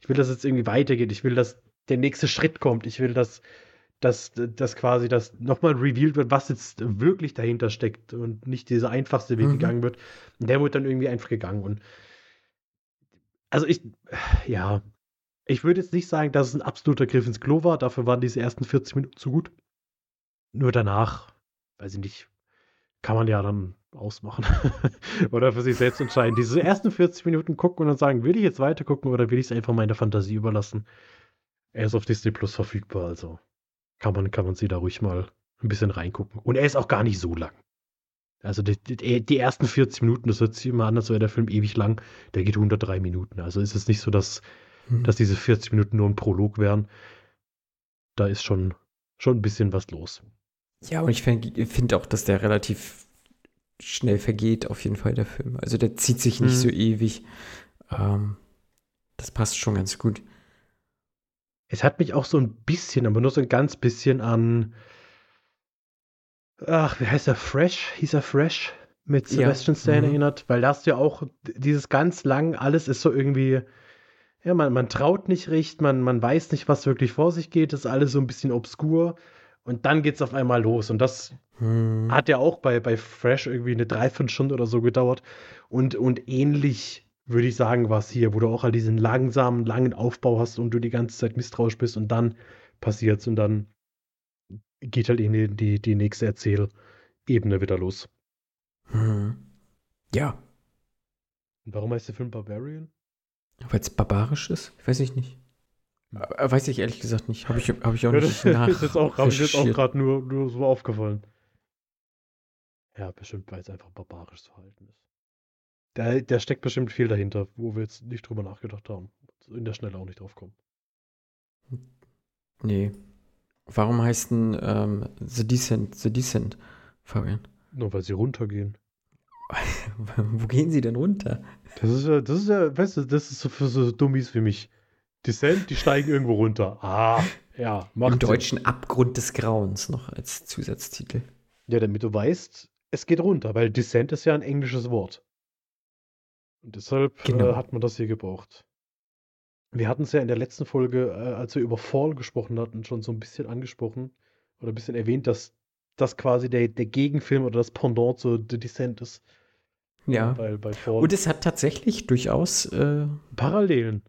ich will, dass es jetzt irgendwie weitergeht. Ich will, dass der nächste Schritt kommt. Ich will, dass dass, dass quasi das nochmal revealed wird, was jetzt wirklich dahinter steckt und nicht dieser einfachste Weg mhm. gegangen wird. Der wird dann irgendwie einfach gegangen. Und also ich, ja, ich würde jetzt nicht sagen, dass es ein absoluter Griff ins Klo war. Dafür waren diese ersten 40 Minuten zu gut. Nur danach, weiß ich nicht, kann man ja dann ausmachen. oder für sich selbst entscheiden. Diese ersten 40 Minuten gucken und dann sagen, will ich jetzt weiter gucken oder will ich es einfach meiner Fantasie überlassen? Er ist auf Disney Plus verfügbar, also kann man, kann man sie da ruhig mal ein bisschen reingucken. Und er ist auch gar nicht so lang. Also die, die, die ersten 40 Minuten, das hört sich immer an, als wäre der Film ewig lang. Der geht 103 Minuten. Also ist es nicht so, dass, hm. dass diese 40 Minuten nur ein Prolog wären. Da ist schon, schon ein bisschen was los. Ja, und ich finde find auch, dass der relativ schnell vergeht, auf jeden Fall, der Film. Also der zieht sich nicht hm. so ewig. Ähm, das passt schon ganz gut. Es hat mich auch so ein bisschen, aber nur so ein ganz bisschen an. Ach, wie heißt er? Fresh? Hieß er Fresh? Mit Sebastian ja. Stan mhm. erinnert, weil da hast du ja auch dieses ganz lang, alles ist so irgendwie. Ja, man, man traut nicht recht, man, man weiß nicht, was wirklich vor sich geht, das ist alles so ein bisschen obskur. Und dann geht es auf einmal los. Und das hm. hat ja auch bei, bei Fresh irgendwie eine Dreiviertelstunde oder so gedauert. Und, und ähnlich würde ich sagen, was hier, wo du auch halt diesen langsamen, langen Aufbau hast und du die ganze Zeit misstrauisch bist und dann passiert's und dann geht halt in die, die, die nächste Erzählebene wieder los. Hm. Ja. Und warum heißt der Film Barbarian? Weil es barbarisch ist? Weiß ich nicht. Äh, weiß ich ehrlich gesagt nicht. Habe ich, hab ich auch nicht das ist auch, mir jetzt auch gerade nur, nur so aufgefallen. Ja, bestimmt, weil es einfach barbarisch zu halten ist. Da, der steckt bestimmt viel dahinter, wo wir jetzt nicht drüber nachgedacht haben. In der Schnelle auch nicht drauf kommen. Nee. Warum heißt denn ähm, The Descent The Descent, Fabian? Nur weil sie runtergehen. Wo gehen sie denn runter? Das ist ja, das ist ja, weißt du, das ist so für so Dummies wie mich. Descent, die steigen irgendwo runter. Ah, ja. Macht Im deutschen Sinn. Abgrund des Grauens noch als Zusatztitel. Ja, damit du weißt, es geht runter, weil Descent ist ja ein englisches Wort. Und deshalb äh, genau. äh, hat man das hier gebraucht. Wir hatten es ja in der letzten Folge, äh, als wir über Fall gesprochen hatten, schon so ein bisschen angesprochen oder ein bisschen erwähnt, dass das quasi der, der Gegenfilm oder das Pendant zu The Descent ist. Ja. Bei, bei und es hat tatsächlich durchaus äh, Parallelen.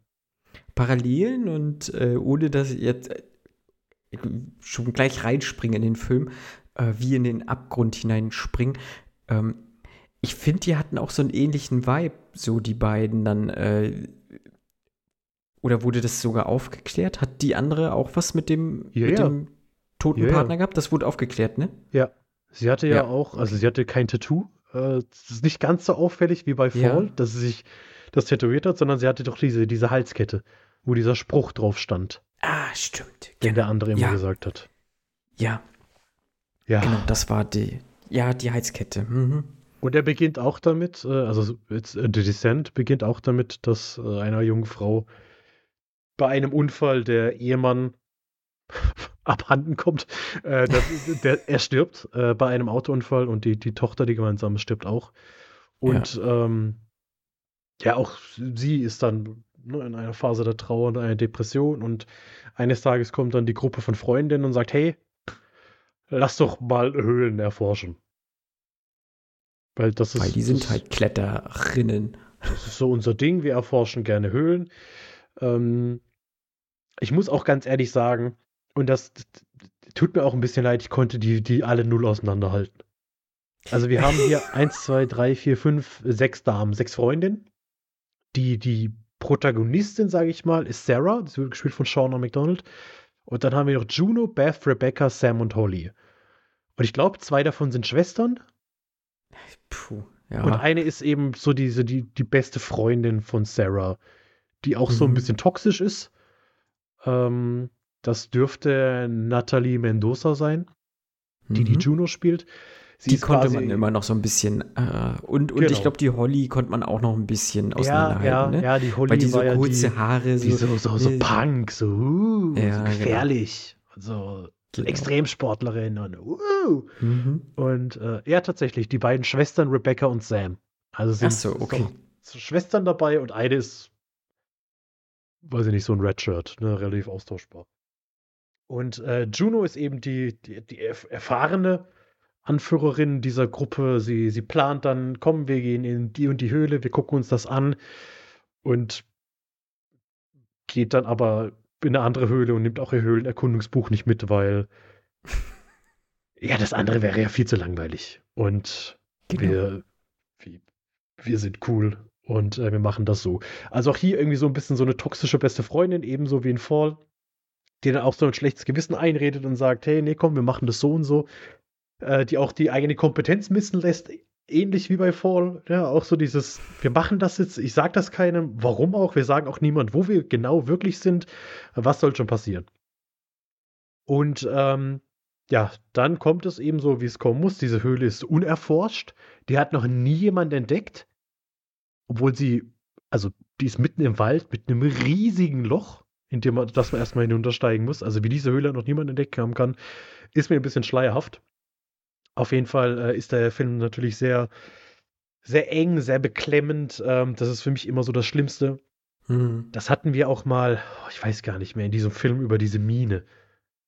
Parallelen und äh, ohne dass ich jetzt äh, schon gleich reinspringe in den Film, äh, wie in den Abgrund hineinspringen. Ähm, ich finde, die hatten auch so einen ähnlichen Vibe, so die beiden dann. Äh, oder wurde das sogar aufgeklärt? Hat die andere auch was mit dem, ja, mit ja. dem toten ja, Partner gehabt? Das wurde aufgeklärt, ne? Ja. Sie hatte ja, auch, also sie hatte kein Tattoo. Äh, das ist nicht ganz so auffällig wie bei Fall, dass sie sich das tätowiert hat, sondern sie hatte doch diese, diese Halskette, wo dieser Spruch drauf stand. Ah, stimmt. Den der andere immer gesagt hat. Ja. Ja. Genau, das war die, ja, die Halskette. Mhm. Und er beginnt auch damit, äh, also jetzt, äh, The Descent beginnt auch damit, dass äh, einer jungen Frau bei einem Unfall der Ehemann abhanden kommt. Äh, das, der, er stirbt äh, bei einem Autounfall und die, die Tochter, die gemeinsam stirbt auch. Und ja. Ähm, ja, auch sie ist dann ne, in einer Phase der Trauer und einer Depression und eines Tages kommt dann die Gruppe von Freundinnen und sagt, hey, lass doch mal Höhlen erforschen. Weil das ist. Weil die sind halt Kletterinnen. Das ist so unser Ding. Wir erforschen gerne Höhlen. Ähm, ich muss auch ganz ehrlich sagen, und das, das, tut mir auch ein bisschen leid, ich konnte die, die alle null auseinanderhalten. Also wir haben hier eins, zwei, drei, vier, fünf, sechs Damen, sechs Freundinnen. Die, die Protagonistin, sage ich mal, ist Sarah, das wird gespielt von Shauna McDonald. Und dann haben wir noch Juno, Beth, Rebecca, Sam und Holly. Und ich glaube, zwei davon sind Schwestern Puh, ja. Und eine ist eben so diese, die, die beste Freundin von Sarah, die auch mhm. so ein mhm. bisschen toxisch ist. Ähm, das dürfte Natalie Mendoza sein, die mhm. die Juno spielt. Sie die konnte man immer noch so ein bisschen äh, und, und genau. ich glaube, die Holly konnte man auch noch ein bisschen auseinanderhalten. Ja, ja, ne? ja die Holly Weil diese war kurze die, Haare, so, so, so, so Punk, so, uh, ja, so genau. gefährlich. Genau. So Genau. Extremsportlerin und uh. mhm. und äh, ja tatsächlich die beiden Schwestern Rebecca und Sam. Also sind so, okay. so Schwestern dabei und eine ist weiß ich nicht so ein Redshirt, ne, relativ austauschbar. Und äh, Juno ist eben die, die, die erfahrene Anführerin dieser Gruppe. Sie, sie plant dann, komm, wir gehen in die und die Höhle, wir gucken uns das an und geht dann aber in eine andere Höhle und nimmt auch ihr Höhlenerkundungsbuch nicht mit, weil ja, das andere wäre ja viel zu langweilig. Und genau. wir, wir, wir sind cool und äh, wir machen das so. Also auch hier irgendwie so ein bisschen so eine toxische beste Freundin, ebenso wie in Fall, die dann auch so ein schlechtes Gewissen einredet und sagt, hey, nee, komm, wir machen das so und so. Äh, die auch die eigene Kompetenz missen lässt, ähnlich wie bei Fall. Ja, auch so dieses, wir machen das jetzt, ich sag das keinem, warum auch, wir sagen auch niemand, wo wir genau wirklich sind, was soll schon passieren. Und ähm, ja, dann kommt es eben so, wie es kommen muss. Diese Höhle ist unerforscht. Die hat noch nie jemand entdeckt. Obwohl sie, also die ist mitten im Wald mit einem riesigen Loch, in dem man, dass man erstmal hinuntersteigen muss. Also wie diese Höhle noch niemand entdeckt haben kann, ist mir ein bisschen schleierhaft. Auf jeden Fall äh, ist der Film natürlich sehr, sehr eng, sehr beklemmend. Ähm, das ist für mich immer so das Schlimmste. Mhm. Das hatten wir auch mal, ich weiß gar nicht mehr, in diesem Film über diese Mine.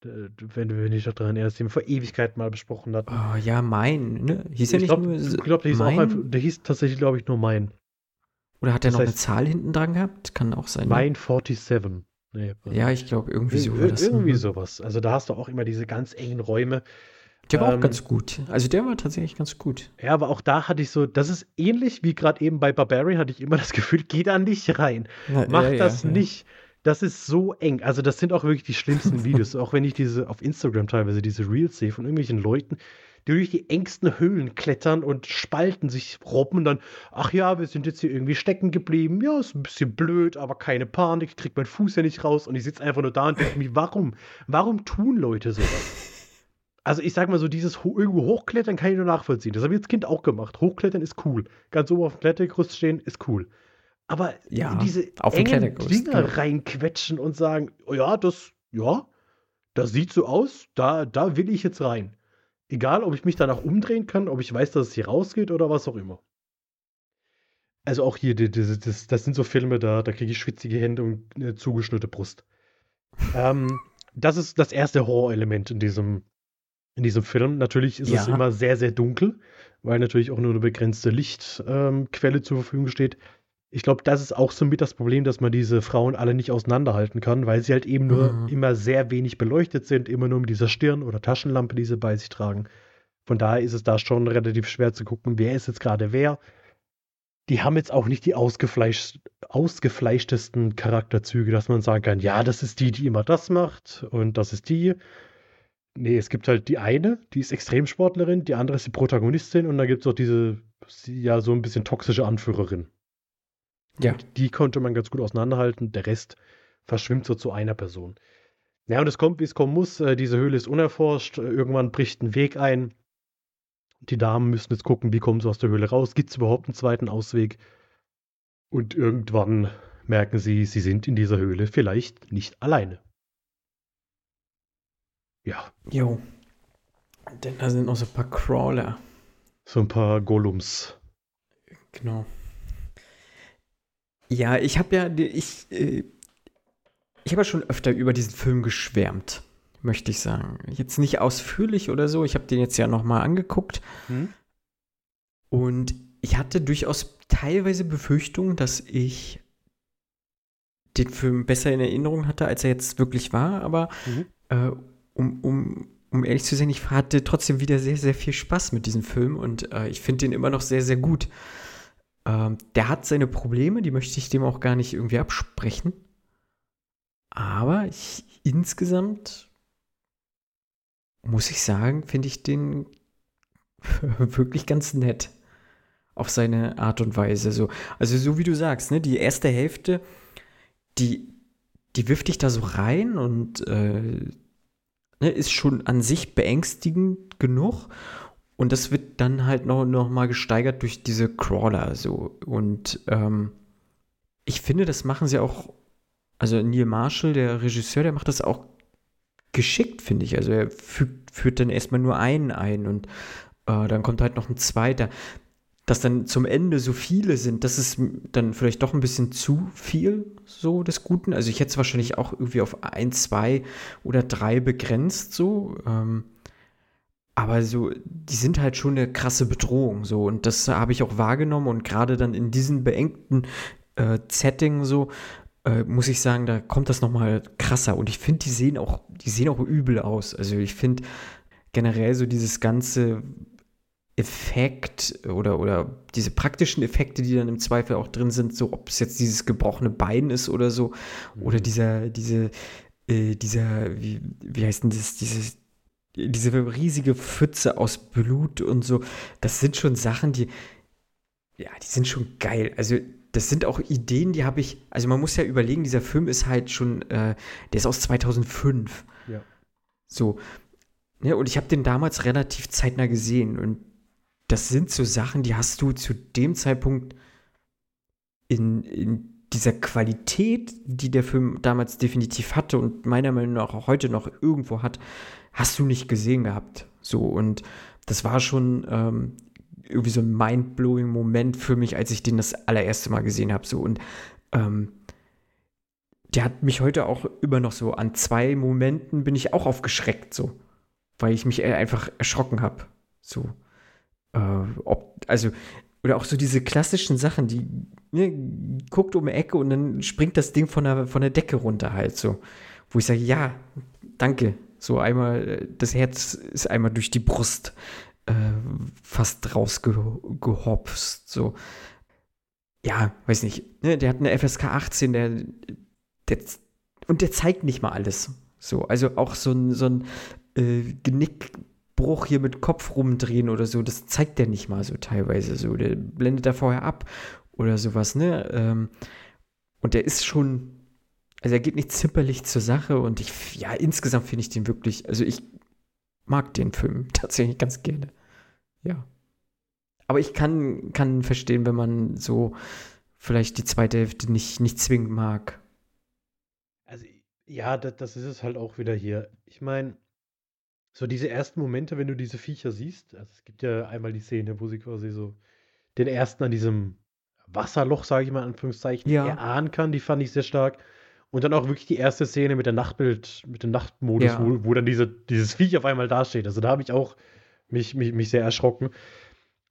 Wenn du dich daran erinnerst, den wir vor Ewigkeit mal besprochen hatten. Oh, ja, mein, ne? Hieß ja nicht glaub, nur. Ich glaube, der hieß mein? auch einfach, der hieß tatsächlich, glaube ich, nur mein. Oder hat der noch heißt, eine Zahl hinten dran gehabt? Kann auch sein. Ne? Mein 47. Nee, ja, ich glaube, irgendwie so war das. Irgendwie mhm. sowas. Also da hast du auch immer diese ganz engen Räume. Der war ähm, auch ganz gut. Also der war tatsächlich ganz gut. Ja, aber auch da hatte ich so, das ist ähnlich wie gerade eben bei Barbarian, hatte ich immer das Gefühl, geh da nicht rein. Ja, Mach ja, das ja, nicht. Das ist so eng. Also, das sind auch wirklich die schlimmsten Videos. auch wenn ich diese auf Instagram teilweise diese Reels sehe von irgendwelchen Leuten, die durch die engsten Höhlen klettern und spalten, sich robben und dann, ach ja, wir sind jetzt hier irgendwie stecken geblieben. Ja, ist ein bisschen blöd, aber keine Panik, ich krieg meinen Fuß ja nicht raus und ich sitze einfach nur da und denke mir, warum? Warum tun Leute sowas? Also ich sag mal so, dieses ho irgendwo hochklettern kann ich nur nachvollziehen. Das habe ich als Kind auch gemacht. Hochklettern ist cool. Ganz oben auf dem Klettergerüst stehen ist cool. Aber ja, diese auf engen Dinger genau. reinquetschen und sagen, oh ja, das, ja, das sieht so aus, da, da will ich jetzt rein. Egal, ob ich mich danach umdrehen kann, ob ich weiß, dass es hier rausgeht oder was auch immer. Also auch hier, das, das, das sind so Filme, da, da kriege ich schwitzige Hände und eine zugeschnittene Brust. ähm, das ist das erste Horrorelement in diesem, in diesem Film. Natürlich ist ja. es immer sehr, sehr dunkel, weil natürlich auch nur eine begrenzte Lichtquelle ähm, zur Verfügung steht. Ich glaube, das ist auch so mit das Problem, dass man diese Frauen alle nicht auseinanderhalten kann, weil sie halt eben nur mhm. immer sehr wenig beleuchtet sind, immer nur mit dieser Stirn- oder Taschenlampe, die sie bei sich tragen. Von daher ist es da schon relativ schwer zu gucken, wer ist jetzt gerade wer. Die haben jetzt auch nicht die ausgefleisch ausgefleischtesten Charakterzüge, dass man sagen kann, ja, das ist die, die immer das macht und das ist die. Nee, es gibt halt die eine, die ist Extremsportlerin, die andere ist die Protagonistin und dann gibt es auch diese, ja, so ein bisschen toxische Anführerin. Ja. Und die konnte man ganz gut auseinanderhalten. Der Rest verschwimmt so zu einer Person. Ja, und es kommt, wie es kommen muss. Äh, diese Höhle ist unerforscht. Äh, irgendwann bricht ein Weg ein. Die Damen müssen jetzt gucken, wie kommen sie aus der Höhle raus. Gibt es überhaupt einen zweiten Ausweg? Und irgendwann merken sie, sie sind in dieser Höhle vielleicht nicht alleine. Ja. Jo. Denn da sind noch so ein paar Crawler. So ein paar Gollums. Genau. Ja, ich habe ja, ich, äh, ich habe ja schon öfter über diesen Film geschwärmt, möchte ich sagen. Jetzt nicht ausführlich oder so. Ich habe den jetzt ja noch mal angeguckt hm? und ich hatte durchaus teilweise Befürchtungen, dass ich den Film besser in Erinnerung hatte, als er jetzt wirklich war. Aber mhm. äh, um, um, um ehrlich zu sein, ich hatte trotzdem wieder sehr, sehr viel Spaß mit diesem Film und äh, ich finde den immer noch sehr, sehr gut. Ähm, der hat seine Probleme, die möchte ich dem auch gar nicht irgendwie absprechen. Aber ich, insgesamt muss ich sagen, finde ich den wirklich ganz nett. Auf seine Art und Weise. So. Also, so wie du sagst, ne, die erste Hälfte, die, die wirft dich da so rein und äh, ne, ist schon an sich beängstigend genug. Und das wird dann halt noch, noch mal gesteigert durch diese Crawler so. Und ähm, ich finde, das machen sie auch, also Neil Marshall, der Regisseur, der macht das auch geschickt, finde ich. Also er fügt, führt dann erstmal nur einen ein und äh, dann kommt halt noch ein zweiter. dass dann zum Ende so viele sind, das ist dann vielleicht doch ein bisschen zu viel so des Guten. Also ich hätte es wahrscheinlich auch irgendwie auf ein, zwei oder drei begrenzt so. Ähm, aber so, die sind halt schon eine krasse Bedrohung so und das habe ich auch wahrgenommen und gerade dann in diesem beengten äh, Setting so äh, muss ich sagen, da kommt das nochmal krasser und ich finde, die sehen auch, die sehen auch übel aus. Also ich finde generell so dieses ganze Effekt oder, oder diese praktischen Effekte, die dann im Zweifel auch drin sind, so ob es jetzt dieses gebrochene Bein ist oder so, oder mhm. dieser, diese, äh, dieser, wie, wie heißt denn das, dieses, diese riesige Pfütze aus Blut und so, das sind schon Sachen, die, ja, die sind schon geil. Also, das sind auch Ideen, die habe ich, also man muss ja überlegen, dieser Film ist halt schon, äh, der ist aus 2005. Ja. So. Ja, ne, und ich habe den damals relativ zeitnah gesehen und das sind so Sachen, die hast du zu dem Zeitpunkt in, in dieser Qualität, die der Film damals definitiv hatte und meiner Meinung nach auch heute noch irgendwo hat, hast du nicht gesehen gehabt. So, und das war schon ähm, irgendwie so ein mind-blowing Moment für mich, als ich den das allererste Mal gesehen habe. So, und ähm, der hat mich heute auch immer noch so an zwei Momenten bin ich auch aufgeschreckt, so, weil ich mich einfach erschrocken habe. So, äh, ob, also, oder auch so diese klassischen Sachen, die ne, guckt um die Ecke und dann springt das Ding von der, von der Decke runter halt so. Wo ich sage, ja, danke, so einmal, äh, das Herz ist einmal durch die Brust äh, fast rausgehopst. So. Ja, weiß nicht. Ne, der hat eine FSK 18, der, der, und der zeigt nicht mal alles. So, also auch so ein, so ein äh, Genickbruch hier mit Kopf rumdrehen oder so, das zeigt der nicht mal so teilweise so. Der blendet da vorher ab oder sowas, ne? Ähm, und der ist schon also er geht nicht zimperlich zur Sache und ich, ja, insgesamt finde ich den wirklich, also ich mag den Film tatsächlich ganz gerne. Ja. Aber ich kann, kann verstehen, wenn man so vielleicht die zweite Hälfte nicht, nicht zwingend mag. Also, ja, das, das ist es halt auch wieder hier. Ich meine, so diese ersten Momente, wenn du diese Viecher siehst, also es gibt ja einmal die Szene, wo sie quasi so den ersten an diesem Wasserloch, sage ich mal in Anführungszeichen, ja. erahnen kann, die fand ich sehr stark. Und dann auch wirklich die erste Szene mit der Nachtbild, mit dem Nachtmodus, ja. wo, wo, dann diese, dieses Viech auf einmal dasteht. Also da habe ich auch mich, mich, mich sehr erschrocken.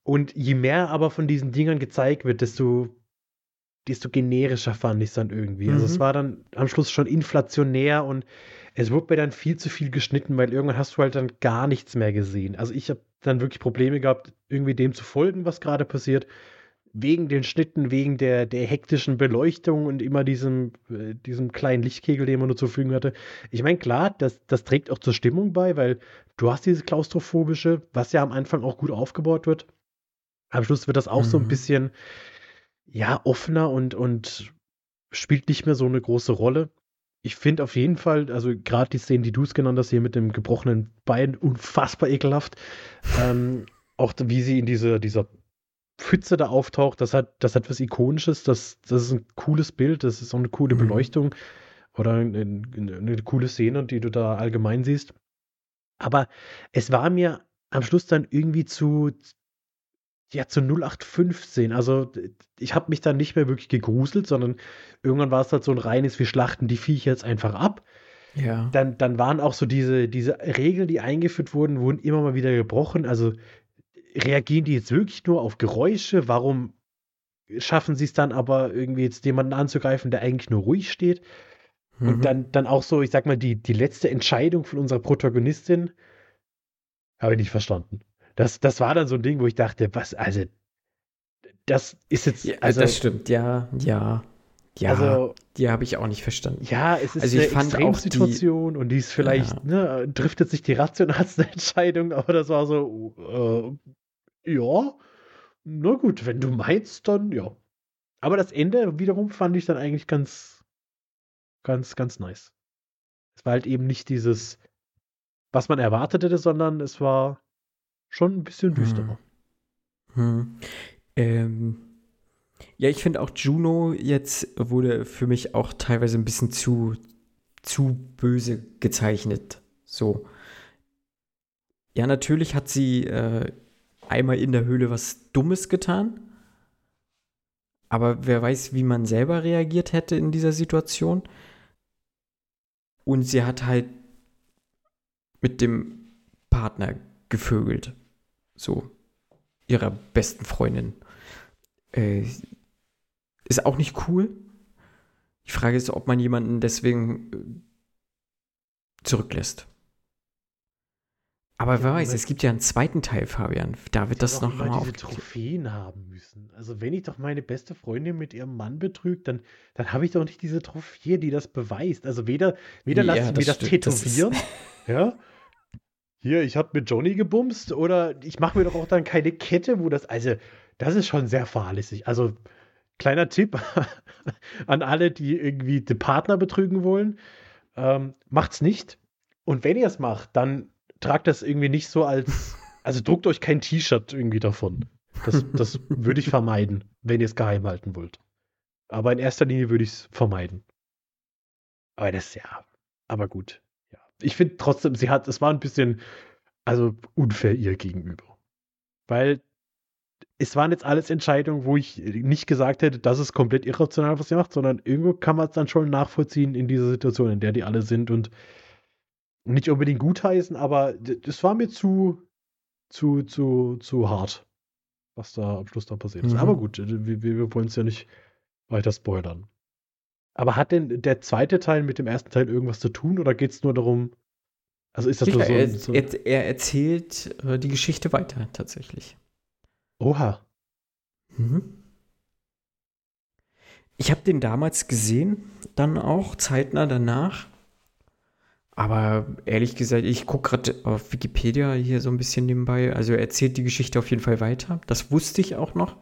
Und je mehr aber von diesen Dingern gezeigt wird, desto, desto generischer fand ich es dann irgendwie. Mhm. Also es mhm. war dann am Schluss schon inflationär und es wurde mir dann viel zu viel geschnitten, weil irgendwann hast du halt dann gar nichts mehr gesehen. Also ich habe dann wirklich Probleme gehabt, irgendwie dem zu folgen, was gerade passiert wegen den Schnitten, wegen der, der hektischen Beleuchtung und immer diesem, äh, diesem kleinen Lichtkegel, den man nur zur Verfügung hatte. Ich meine, klar, das, das trägt auch zur Stimmung bei, weil du hast diese klaustrophobische, was ja am Anfang auch gut aufgebaut wird. Am Schluss wird das auch mhm. so ein mhm. bisschen, ja, offener und, und spielt nicht mehr so eine große Rolle. Ich finde auf jeden Fall, also gerade die Szenen, die du es genannt hast, hier mit dem gebrochenen Bein, unfassbar ekelhaft. ähm, auch wie sie in diese, dieser Pfütze da auftaucht, das hat, das hat was Ikonisches, das, das ist ein cooles Bild, das ist auch eine coole mhm. Beleuchtung oder eine, eine, eine coole Szene, die du da allgemein siehst. Aber es war mir am Schluss dann irgendwie zu, ja, zu 0815. Also ich habe mich dann nicht mehr wirklich gegruselt, sondern irgendwann war es halt so ein reines, wir schlachten die Viecher jetzt einfach ab. Ja. Dann, dann waren auch so diese, diese Regeln, die eingeführt wurden, wurden immer mal wieder gebrochen. Also reagieren die jetzt wirklich nur auf Geräusche? Warum schaffen sie es dann aber irgendwie jetzt jemanden anzugreifen, der eigentlich nur ruhig steht? Mhm. Und dann, dann auch so, ich sag mal, die, die letzte Entscheidung von unserer Protagonistin habe ich nicht verstanden. Das, das war dann so ein Ding, wo ich dachte, was, also, das ist jetzt. Ja, also, das stimmt, ja, ja. Ja, also, die habe ich auch nicht verstanden. Ja, es ist also ich eine fand Situation und die ist vielleicht, ja. ne, trifft jetzt nicht die rationalste Entscheidung, aber das war so, äh, ja, na gut, wenn du meinst, dann ja. Aber das Ende wiederum fand ich dann eigentlich ganz, ganz, ganz nice. Es war halt eben nicht dieses, was man erwartet hätte, sondern es war schon ein bisschen düsterer. Hm. Hm. Ähm, ja, ich finde auch Juno jetzt wurde für mich auch teilweise ein bisschen zu, zu böse gezeichnet. So. Ja, natürlich hat sie äh, einmal in der Höhle was Dummes getan. Aber wer weiß, wie man selber reagiert hätte in dieser Situation. Und sie hat halt mit dem Partner gevögelt. So. Ihrer besten Freundin. Äh, ist auch nicht cool. Die Frage ist, ob man jemanden deswegen äh, zurücklässt. Aber ja, wer weiß, es gibt ja einen zweiten Teil, Fabian. Da wird das noch mal diese Trophäen haben müssen. Also wenn ich doch meine beste Freundin mit ihrem Mann betrügt, dann, dann habe ich doch nicht diese Trophäe, die das beweist. Also weder, weder ja, lasse ich mir das tätowieren, das ja. Hier, ich habe mit Johnny gebumst oder ich mache mir doch auch dann keine Kette, wo das, also das ist schon sehr fahrlässig. Also kleiner Tipp an alle, die irgendwie den Partner betrügen wollen, ähm, macht's nicht. Und wenn ihr es macht, dann tragt das irgendwie nicht so als, also druckt euch kein T-Shirt irgendwie davon. Das, das würde ich vermeiden, wenn ihr es geheim halten wollt. Aber in erster Linie würde ich es vermeiden. Aber das, ja, aber gut. Ja. Ich finde trotzdem, sie hat, es war ein bisschen, also unfair ihr gegenüber. Weil es waren jetzt alles Entscheidungen, wo ich nicht gesagt hätte, das ist komplett irrational, was sie macht, sondern irgendwo kann man es dann schon nachvollziehen in dieser Situation, in der die alle sind und nicht unbedingt gutheißen, aber das war mir zu, zu, zu, zu hart, was da am Schluss dann passiert ist. Mhm. Aber gut, wir, wir wollen es ja nicht weiter spoilern. Aber hat denn der zweite Teil mit dem ersten Teil irgendwas zu tun oder geht es nur darum, also ist das Sicher, so, so er, er, erzählt äh, die Geschichte weiter tatsächlich. Oha. Mhm. Ich habe den damals gesehen, dann auch zeitnah danach. Aber ehrlich gesagt, ich gucke gerade auf Wikipedia hier so ein bisschen nebenbei. Also er erzählt die Geschichte auf jeden Fall weiter. Das wusste ich auch noch.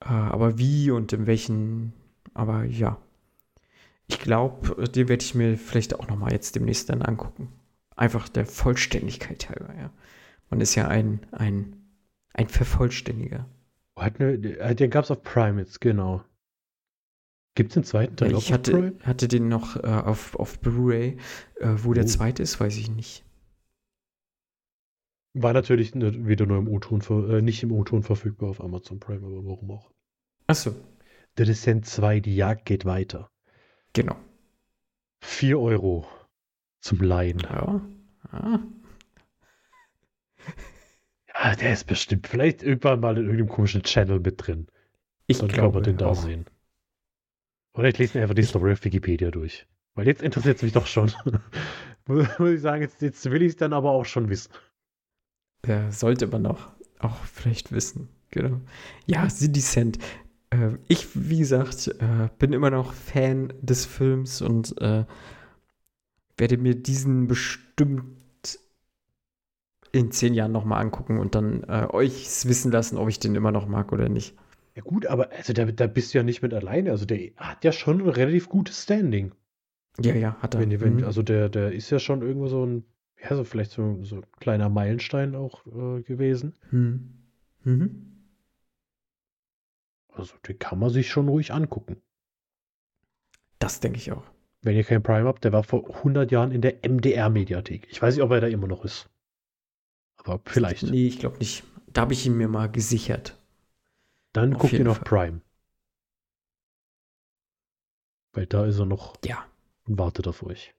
Äh, aber wie und in welchen. Aber ja. Ich glaube, den werde ich mir vielleicht auch noch mal jetzt demnächst dann angucken. Einfach der Vollständigkeit halber, ja. Man ist ja ein, ein, ein Vervollständiger. Hat ne, den gab es auf Prime jetzt, genau. Gibt es einen zweiten Teil? Ich hatte, hatte, den noch äh, auf, auf Blu-ray. Äh, wo oh. der zweite ist, weiß ich nicht. War natürlich wieder nur im O-Ton, äh, nicht im O-Ton verfügbar auf Amazon Prime, aber warum auch? Achso. The Descent 2, die Jagd geht weiter. Genau. 4 Euro zum Laien. Ja. Ah. Ja, der ist bestimmt vielleicht irgendwann mal in irgendeinem komischen Channel mit drin. Ich Dann glaube, kann man den da auch. sehen. Oder ich lese mir einfach die Story auf Wikipedia durch. Weil jetzt interessiert es mich doch schon. Muss ich sagen, jetzt, jetzt will ich es dann aber auch schon wissen. Ja, sollte man auch, auch vielleicht wissen. Genau. Ja, The Descent. Äh, ich, wie gesagt, äh, bin immer noch Fan des Films und äh, werde mir diesen bestimmt in zehn Jahren nochmal angucken und dann äh, euch wissen lassen, ob ich den immer noch mag oder nicht. Ja gut, aber also da, da bist du ja nicht mit alleine. Also der hat ja schon ein relativ gutes Standing. Ja, ja, hat er. Wenn, wenn, mhm. Also der, der ist ja schon irgendwo so ein, ja, so vielleicht so, so ein kleiner Meilenstein auch äh, gewesen. Mhm. Mhm. Also den kann man sich schon ruhig angucken. Das denke ich auch. Wenn ihr kein Prime habt, der war vor 100 Jahren in der MDR-Mediathek. Ich weiß nicht, ob er da immer noch ist. Aber vielleicht. Nee, ich glaube nicht. Da habe ich ihn mir mal gesichert. Dann auf guckt ihr auf Prime. Weil da ist er noch ja. und wartet auf euch.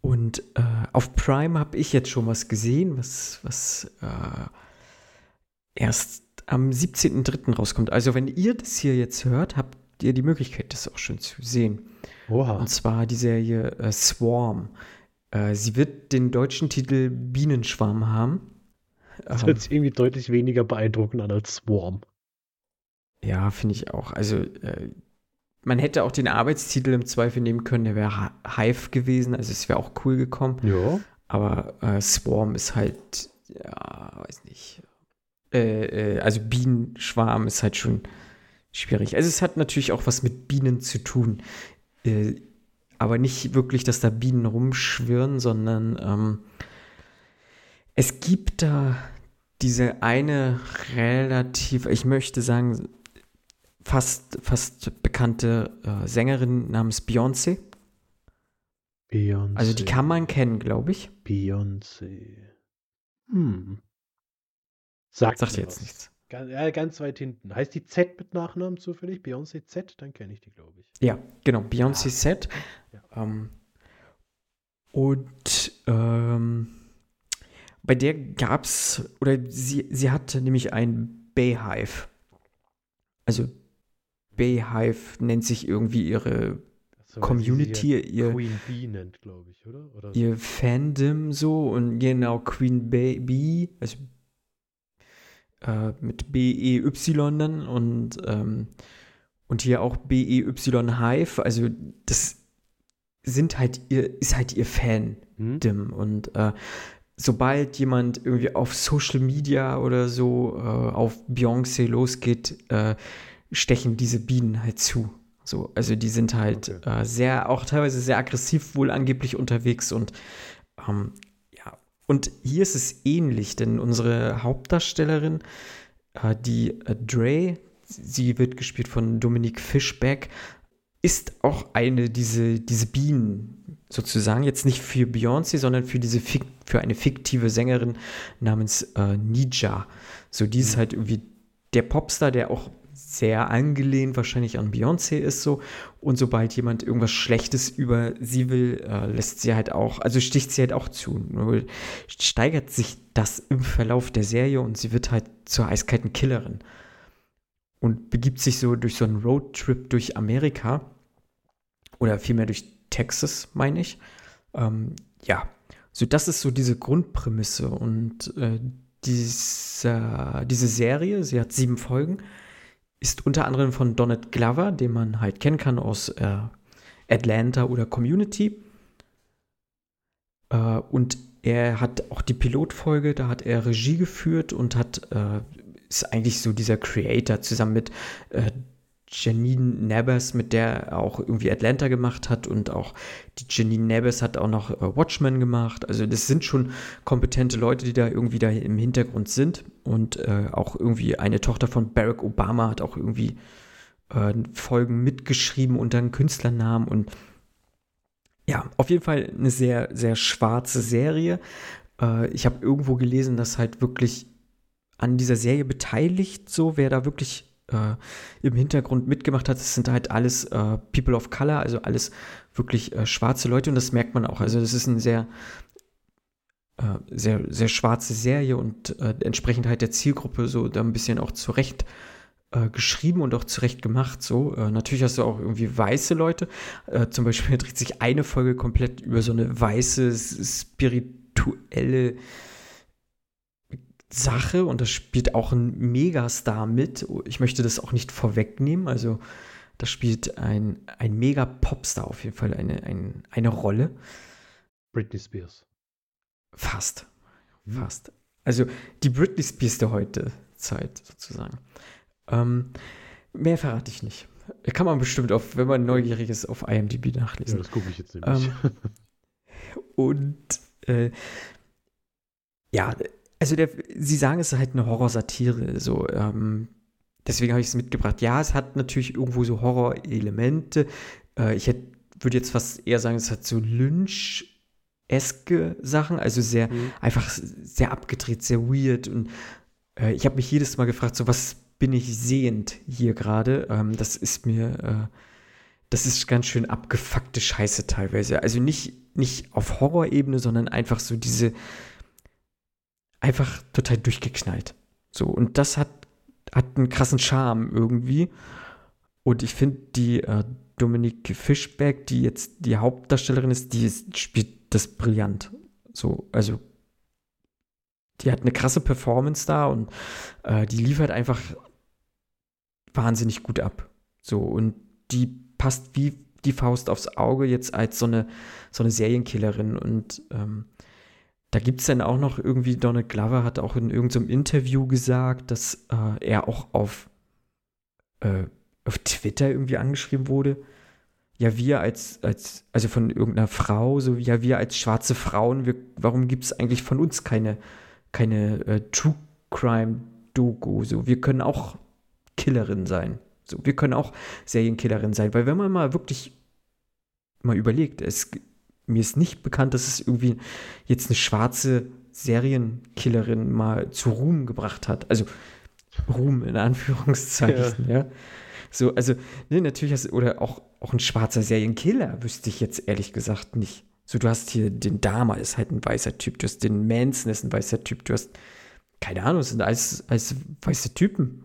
Und äh, auf Prime habe ich jetzt schon was gesehen, was, was äh, erst am 17.03. rauskommt. Also wenn ihr das hier jetzt hört, habt ihr die Möglichkeit, das auch schon zu sehen. Oha. Und zwar die Serie äh, Swarm. Äh, sie wird den deutschen Titel Bienenschwarm haben. Das hört sich irgendwie deutlich weniger beeindruckend an als Swarm. Ja, finde ich auch. Also, äh, man hätte auch den Arbeitstitel im Zweifel nehmen können, der wäre Hive gewesen, also es wäre auch cool gekommen. Ja. Aber äh, Swarm ist halt, ja, weiß nicht. Äh, äh, also Bienenschwarm ist halt schon schwierig. Also es hat natürlich auch was mit Bienen zu tun. Äh, aber nicht wirklich, dass da Bienen rumschwirren, sondern ähm, es gibt da diese eine relativ, ich möchte sagen, fast, fast bekannte äh, Sängerin namens Beyoncé. Beyoncé. Also die kann man kennen, glaube ich. Beyoncé. Hm. Sagt, Sagt jetzt was. nichts. Ganz, ja, ganz weit hinten. Heißt die Z mit Nachnamen zufällig? Beyoncé Z? Dann kenne ich die, glaube ich. Ja, genau, Beyoncé Ah. Set. Ja. Ähm, und ähm, bei der gab es, oder sie, sie hatte nämlich ein Bayhive. Also Bayhive nennt sich irgendwie ihre So, Community, ihr, Queen Bee nennt, glaube ich, oder? oder ihr Fandom so und genau Queen Bee, Bee also äh, mit B-E-Y dann und, ähm, und hier auch B-E-Y Hive, also das sind halt ihr, ist halt ihr Fan. Hm? Dim. Und äh, sobald jemand irgendwie auf Social Media oder so äh, auf Beyoncé losgeht, äh, stechen diese Bienen halt zu. So, also die sind halt Okay. äh, sehr, auch teilweise sehr aggressiv wohl angeblich unterwegs und ähm, ja. Und hier ist es ähnlich, denn unsere Hauptdarstellerin, äh, die äh, Dre, sie wird gespielt von Dominique Fishback, ist auch eine diese, diese Bienen sozusagen, jetzt nicht für Beyoncé, sondern für diese für eine fiktive Sängerin namens äh, Nija. So, die ist Mhm. halt irgendwie der Popstar, der auch sehr angelehnt wahrscheinlich an Beyoncé ist so. Und sobald jemand irgendwas Schlechtes über sie will, äh, lässt sie halt auch, also sticht sie halt auch zu. Steigert sich das im Verlauf der Serie und sie wird halt zur eiskalten Killerin und begibt sich so durch so einen Roadtrip durch Amerika oder vielmehr durch Texas, meine ich. Ähm, ja, so das ist so diese Grundprämisse und äh, diese, diese Serie, sie hat sieben Folgen, ist unter anderem von Donald Glover, den man halt kennen kann aus äh, Atlanta oder Community. Äh, und er hat auch die Pilotfolge, da hat er Regie geführt und hat, äh, ist eigentlich so dieser Creator zusammen mit äh, Janine Nabbers, mit der er auch irgendwie Atlanta gemacht hat und auch die Janine Nabbers hat auch noch äh, Watchmen gemacht. Also das sind schon kompetente Leute, die da irgendwie da im Hintergrund sind und äh, auch irgendwie eine Tochter von Barack Obama hat auch irgendwie äh, Folgen mitgeschrieben unter einem Künstlernamen und ja, auf jeden Fall eine sehr, sehr schwarze Serie. Äh, ich habe irgendwo gelesen, dass halt wirklich an dieser Serie beteiligt, so wer da wirklich äh, im Hintergrund mitgemacht hat, das sind halt alles äh, People of Color, also alles wirklich äh, schwarze Leute und das merkt man auch. Also das ist eine sehr, äh, sehr, sehr schwarze Serie und äh, entsprechend halt der Zielgruppe so da ein bisschen auch zurecht äh, geschrieben und auch zurecht gemacht. So, natürlich hast du auch irgendwie weiße Leute. Zum Beispiel dreht sich eine Folge komplett über so eine weiße, spirituelle Sache und das spielt auch ein Megastar mit. Ich möchte das auch nicht vorwegnehmen. Also, da spielt ein, ein Mega-Popstar auf jeden Fall eine, ein, eine Rolle. Britney Spears. Fast. Hm. Fast. Also die Britney Spears der heute Zeit sozusagen. Ähm, mehr verrate ich nicht. Kann man bestimmt auf, wenn man neugierig ist, auf IMDb Ja, nachlesen. das gucke ich jetzt nämlich. Ähm, und äh, ja, also der, sie sagen, es ist halt eine Horrorsatire. So, ähm, deswegen habe ich es mitgebracht. Ja, es hat natürlich irgendwo so Horrorelemente. Äh, ich hätte, würde jetzt fast eher sagen, es hat so Lynch-eske Sachen, also sehr Hm. einfach sehr abgedreht, sehr weird. Und äh, ich habe mich jedes Mal gefragt, so was bin ich sehend hier gerade? Ähm, das ist mir, äh, das ist ganz schön abgefuckte Scheiße teilweise. Also nicht, nicht auf Horrorebene, sondern einfach so diese, einfach total durchgeknallt. So, und das hat, hat einen krassen Charme irgendwie. Und ich finde, die äh, Dominique Fischberg, die jetzt die Hauptdarstellerin ist, die ist, spielt das brillant. So, also die hat eine krasse Performance da und äh, die liefert einfach wahnsinnig gut ab. So, und die passt wie die Faust aufs Auge jetzt als so eine, so eine Serienkillerin. Und ähm, da gibt es dann auch noch irgendwie, Donald Glover hat auch in irgendeinem Interview gesagt, dass äh, er auch auf, äh, auf Twitter irgendwie angeschrieben wurde. Ja, wir als, als, also von irgendeiner Frau, so ja, wir als schwarze Frauen, wir, warum gibt es eigentlich von uns keine, keine äh, True Crime Doku? So, wir können auch Killerin sein. So, wir können auch Serienkillerin sein, weil wenn man mal wirklich mal überlegt, es, mir ist nicht bekannt, dass es irgendwie jetzt eine schwarze Serienkillerin mal zu Ruhm gebracht hat. Also Ruhm in Anführungszeichen, ja. ja. So, also, ne, natürlich hast oder auch, auch ein schwarzer Serienkiller wüsste ich jetzt ehrlich gesagt nicht. So, du hast hier den Dama, ist halt ein weißer Typ, du hast den Manson, ist ein weißer Typ, du hast, keine Ahnung, es sind alles, alles weiße Typen.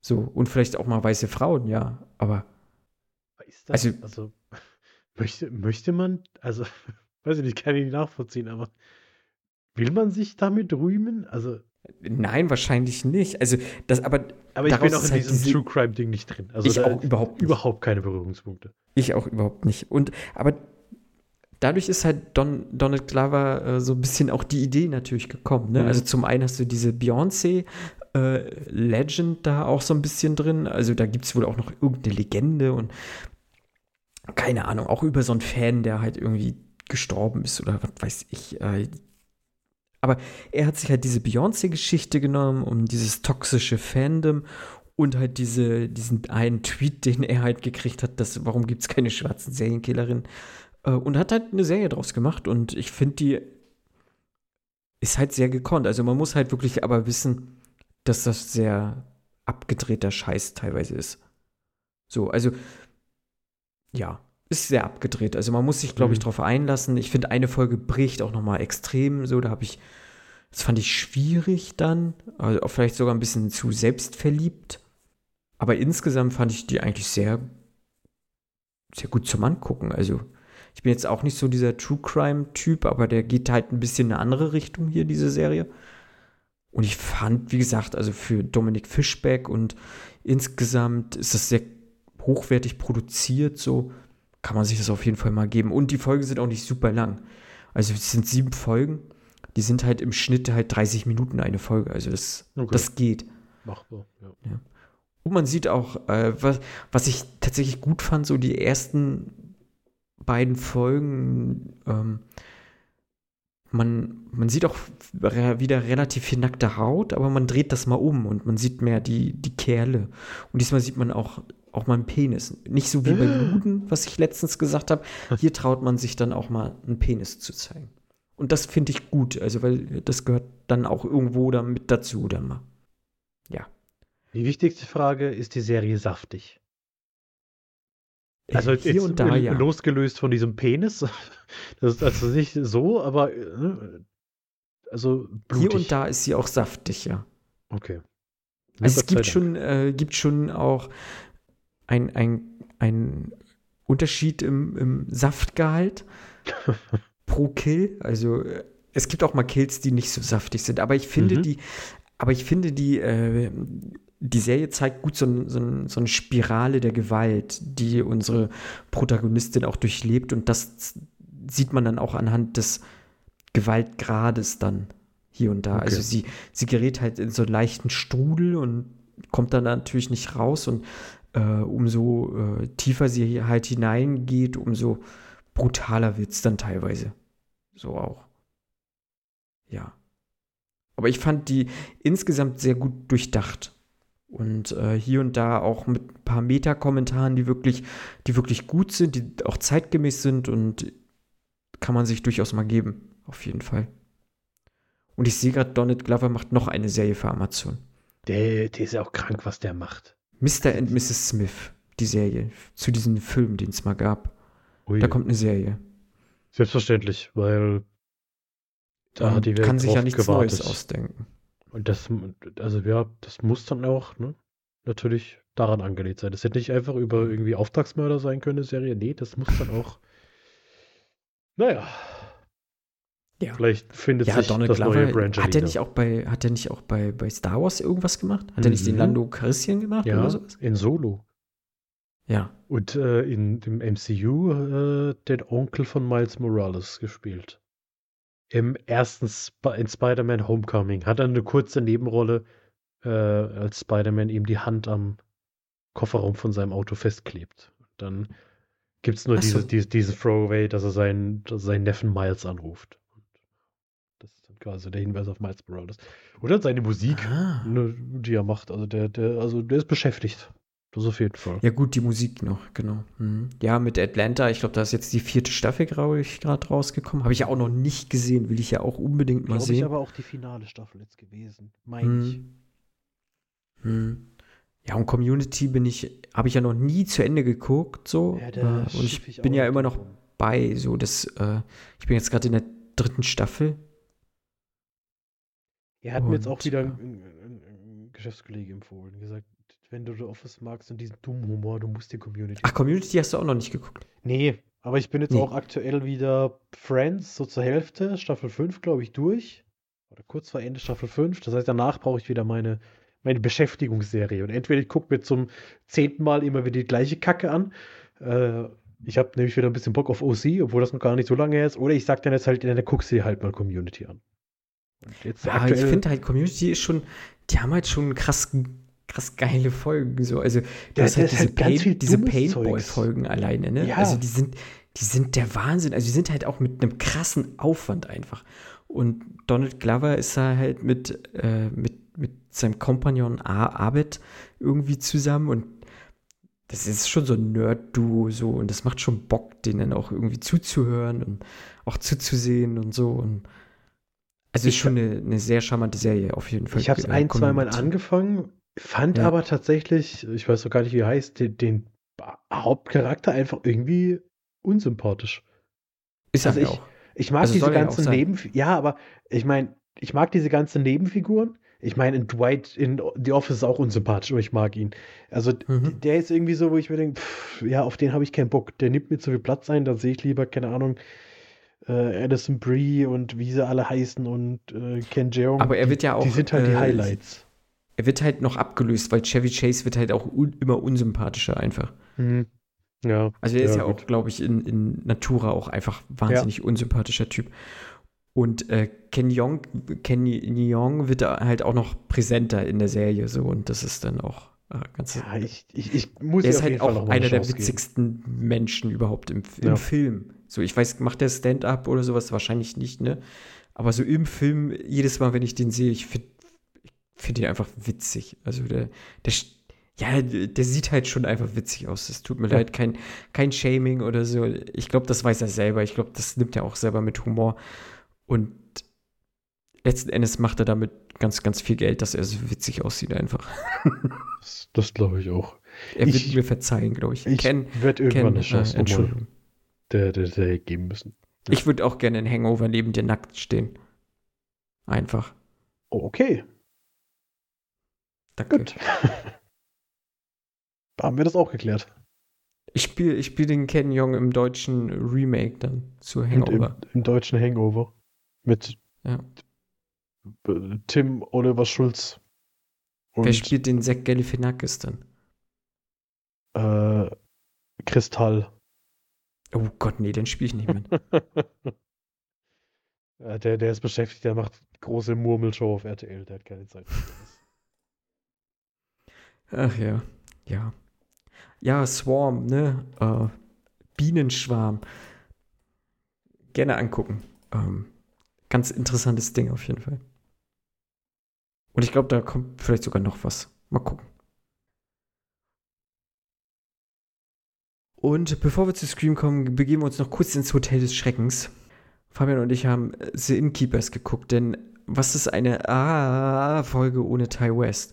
So, und vielleicht auch mal weiße Frauen, ja, aber. also, also möchte, möchte man, also, weiß ich nicht, kann ich nicht nachvollziehen, aber will man sich damit rühmen? Also. Nein, wahrscheinlich nicht. Also, das aber. Aber ich bin auch in halt diesem diese, True Crime Ding nicht drin. Also ich auch überhaupt nicht. Überhaupt keine Berührungspunkte. Ich auch überhaupt nicht. Und, aber dadurch ist halt Don, Donald Glover äh, so ein bisschen auch die Idee natürlich gekommen. Ne? Mhm. Also zum einen hast du diese Beyoncé äh, Legend da auch so ein bisschen drin. Also da gibt es wohl auch noch irgendeine Legende und keine Ahnung, auch über so einen Fan, der halt irgendwie gestorben ist oder was weiß ich. Äh, aber er hat sich halt diese Beyoncé-Geschichte genommen, um dieses toxische Fandom und halt diese, diesen einen Tweet, den er halt gekriegt hat, dass warum gibt es keine schwarzen Serienkillerinnen äh, und hat halt eine Serie draus gemacht und ich finde die ist halt sehr gekonnt. Also man muss halt wirklich aber wissen, dass das sehr abgedrehter Scheiß teilweise ist. So, also ja, ist sehr abgedreht. Also man muss sich, glaube ich, mhm. darauf einlassen. Ich finde, eine Folge bricht auch nochmal extrem. So, da habe ich, das fand ich schwierig dann. Also vielleicht sogar ein bisschen zu selbstverliebt. Aber insgesamt fand ich die eigentlich sehr, sehr gut zum Angucken. Also ich bin jetzt auch nicht so dieser True Crime-Typ, aber der geht halt ein bisschen in eine andere Richtung hier, diese Serie. Und ich fand, wie gesagt, also für Dominik Fischbeck und insgesamt ist das sehr hochwertig produziert, so kann man sich das auf jeden Fall mal geben. Und die Folgen sind auch nicht super lang. Also es sind sieben Folgen. Die sind halt im Schnitt halt 30 Minuten eine Folge. Also das, okay. das geht. Machbar, ja. ja. Und man sieht auch, äh, was, was ich tatsächlich gut fand, so die ersten beiden Folgen, ähm, man, man sieht auch wieder relativ viel nackte Haut, aber man dreht das mal um und man sieht mehr die, die Kerle. Und diesmal sieht man auch, auch mal einen Penis. Nicht so wie bei Luden, was ich letztens gesagt habe. Hier traut man sich dann auch mal einen Penis zu zeigen. Und das finde ich gut, also weil das gehört dann auch irgendwo damit dazu dann mal. Ja. Die wichtigste Frage, ist die Serie saftig? Also hier und da, ja. losgelöst von diesem Penis. Das ist also nicht so, aber ne, also blutig. Hier und da ist sie auch saftig, ja. Okay. Also es gibt schon, äh, gibt schon auch ein, ein, ein Unterschied im, im Saftgehalt pro Kill. Also äh, es gibt auch mal Kills, die nicht so saftig sind, aber ich finde mhm. die, aber ich finde die äh, die Serie zeigt gut so, so, so, eine Spirale der Gewalt, die unsere Protagonistin auch durchlebt. Und das sieht man dann auch anhand des Gewaltgrades dann hier und da. Okay. Also sie, sie gerät halt in so einen leichten Strudel und kommt dann natürlich nicht raus. Und äh, umso äh, tiefer sie halt hineingeht, umso brutaler wird es dann teilweise. So auch. Ja. Aber ich fand die insgesamt sehr gut durchdacht. Und äh, hier und da auch mit ein paar Meta-Kommentaren, die wirklich, die wirklich gut sind, die auch zeitgemäß sind und kann man sich durchaus mal geben. Auf jeden Fall. Und ich sehe gerade, Donald Glover macht noch eine Serie für Amazon. Der, der ist ja auch krank, was der macht. Mr. and Mrs. Smith, die Serie, zu diesem Film, den es mal gab. Ui. Da kommt eine Serie. Selbstverständlich, weil da hat die Welt kann sich ja nichts gewartet. Neues ausdenken. Und das, also ja, das muss dann auch, ne, natürlich daran angelegt sein. Das hätte nicht einfach über irgendwie Auftragsmörder sein können, Serie. Nee, das muss dann auch. Naja. Ja. Vielleicht findet ja, sich Donald das Glover, neue Brangelina. Hat er nicht auch bei, hat er nicht auch bei, bei Star Wars irgendwas gemacht? Hat mhm. er nicht den mhm. Lando Calrissian gemacht ja, oder sowas? in Solo. Ja. Und äh, in dem MCU äh, den Onkel von Miles Morales gespielt im ersten Sp in Spider-Man Homecoming hat er eine kurze Nebenrolle, äh, als Spider-Man ihm die Hand am Kofferraum von seinem Auto festklebt. Dann gibt es nur so. diese, diese, diese Throwaway, dass er seinen, dass er seinen Neffen Miles anruft. Quasi der Hinweis auf Miles Morales. Oder seine Musik, ah. ne, die er macht. Also der, der, also der ist beschäftigt. Das auf jeden Fall. Ja, gut, die Musik noch, genau. Mhm. Ja, mit Atlanta, ich glaube, da ist jetzt die vierte Staffel, glaube ich, gerade rausgekommen. Habe ich ja auch noch nicht gesehen, will ich ja auch unbedingt mal Glaube sehen. ich aber auch die finale Staffel jetzt gewesen. Meine ich. Hm. Hm. Ja, und Community bin ich, habe ich ja noch nie zu Ende geguckt, so. Ja, äh, und ich ich bin ja immer noch bei, so das, äh, ich bin jetzt gerade in der dritten Staffel. Er hat mir jetzt auch Und, wieder ja. ein, ein, ein Geschäftskollege empfohlen, gesagt, wenn du The Office magst und diesen dummen Humor, du musst die Community. Ach, Community hast du auch noch nicht geguckt. Nee, aber ich bin jetzt Nee. auch aktuell wieder Friends, so zur Hälfte, Staffel 5, glaube ich, durch. Oder kurz vor Ende Staffel 5. Das heißt, danach brauche ich wieder meine, meine Beschäftigungsserie. Und entweder ich gucke mir zum zehnten Mal immer wieder die gleiche Kacke an. Äh, ich habe nämlich wieder ein bisschen Bock auf OC, obwohl das noch gar nicht so lange ist. Oder ich sage dann jetzt halt, dann guckst du dir halt mal Community an. Ja, ich finde halt, Community ist schon, die haben halt schon krass, krass geile Folgen. So. Also, du Ja, hast halt diese, halt Paint, diese Paintball-Folgen alleine, ne? Ja. Also, die sind, die sind der Wahnsinn. Also, die sind halt auch mit einem krassen Aufwand einfach. Und Donald Glover ist da halt mit, äh, mit, mit seinem Kompagnon Abed irgendwie zusammen und das ist schon so ein Nerd-Duo so und das macht schon Bock, denen auch irgendwie zuzuhören und auch zuzusehen und so und also ist Ich- schon eine, eine sehr charmante Serie auf jeden Fall. Ich habe es äh, ein, zwei Mal Community. angefangen, fand Ja. aber tatsächlich, ich weiß noch gar nicht, wie er heißt, den, den Hauptcharakter einfach irgendwie unsympathisch. Ist Also ich- auch. Ich mag Also diese ja ganzen. Nebenfiguren. Ja, aber ich meine, ich mag diese ganzen Nebenfiguren. Ich meine, in Dwight in The Office ist auch unsympathisch, aber ich mag ihn. Also Mhm. der ist irgendwie so, wo ich mir denke, pff, ja, auf den habe ich keinen Bock. Der nimmt mir zu viel Platz ein, da sehe ich lieber, keine Ahnung, äh, Addison Brie und wie sie alle heißen und äh, Ken Jeong. Aber er die, wird ja auch, Die sind halt die äh, Highlights. Er wird halt noch abgelöst, weil Chevy Chase wird halt auch un immer unsympathischer einfach. Mhm. Ja. Also er ist ja, gut. auch, glaube ich, in, in Natura auch einfach wahnsinnig unsympathischer Typ. Und äh, Ken Jeong, Ken Jeong wird da halt auch noch präsenter in der Serie so und das ist dann auch äh, ganz. Ja, ich, ich, ich muss er ist auf halt jeden Fall noch auch einer der Chance geben. witzigsten Menschen überhaupt im, im Ja. Film. So, ich weiß, macht der Stand-up oder sowas? Wahrscheinlich nicht, ne? Aber so im Film, jedes Mal, wenn ich den sehe, ich finde ich find ihn einfach witzig. Also der, der, ja, der sieht halt schon einfach witzig aus. Es tut mir Ja. leid, kein, kein Shaming oder so. Ich glaube, das weiß er selber. Ich glaube, das nimmt er auch selber mit Humor. Und letzten Endes macht er damit ganz, ganz viel Geld, dass er so witzig aussieht einfach. Das, das glaube ich auch. Er Ich- wird mir verzeihen, glaube ich. Ich werde irgendwann Ken eine Chance äh, nochmal Entschuldigung. Der, der Serie geben müssen. Ja. Ich würde auch gerne in Hangover neben dir nackt stehen. Einfach. Oh, okay, Danke. gut. Haben wir das auch geklärt. Ich spiele ich spiel den Ken Jong im deutschen Remake dann zu Und im, Hangover. im deutschen Hangover. Mit Ja. Tim Oliver Schulz. Und Wer spielt den Zack Galifianakis dann? äh, Kristall. Oh Gott, nee, den spiele ich nicht mit. Ja, der, der ist beschäftigt, der macht große Murmelshow auf RTL, der hat keine Zeit für. Ach ja, ja. Ja, Swarm, ne? Äh, Bienenschwarm. Gerne angucken. Ähm, ganz interessantes Ding auf jeden Fall. Und ich glaube, da kommt vielleicht sogar noch was. Mal gucken. Und bevor wir zu Scream kommen, begeben wir uns noch kurz ins Hotel des Schreckens. Fabian und ich haben The Innkeepers geguckt, denn was ist eine A-Folge ohne Ty West?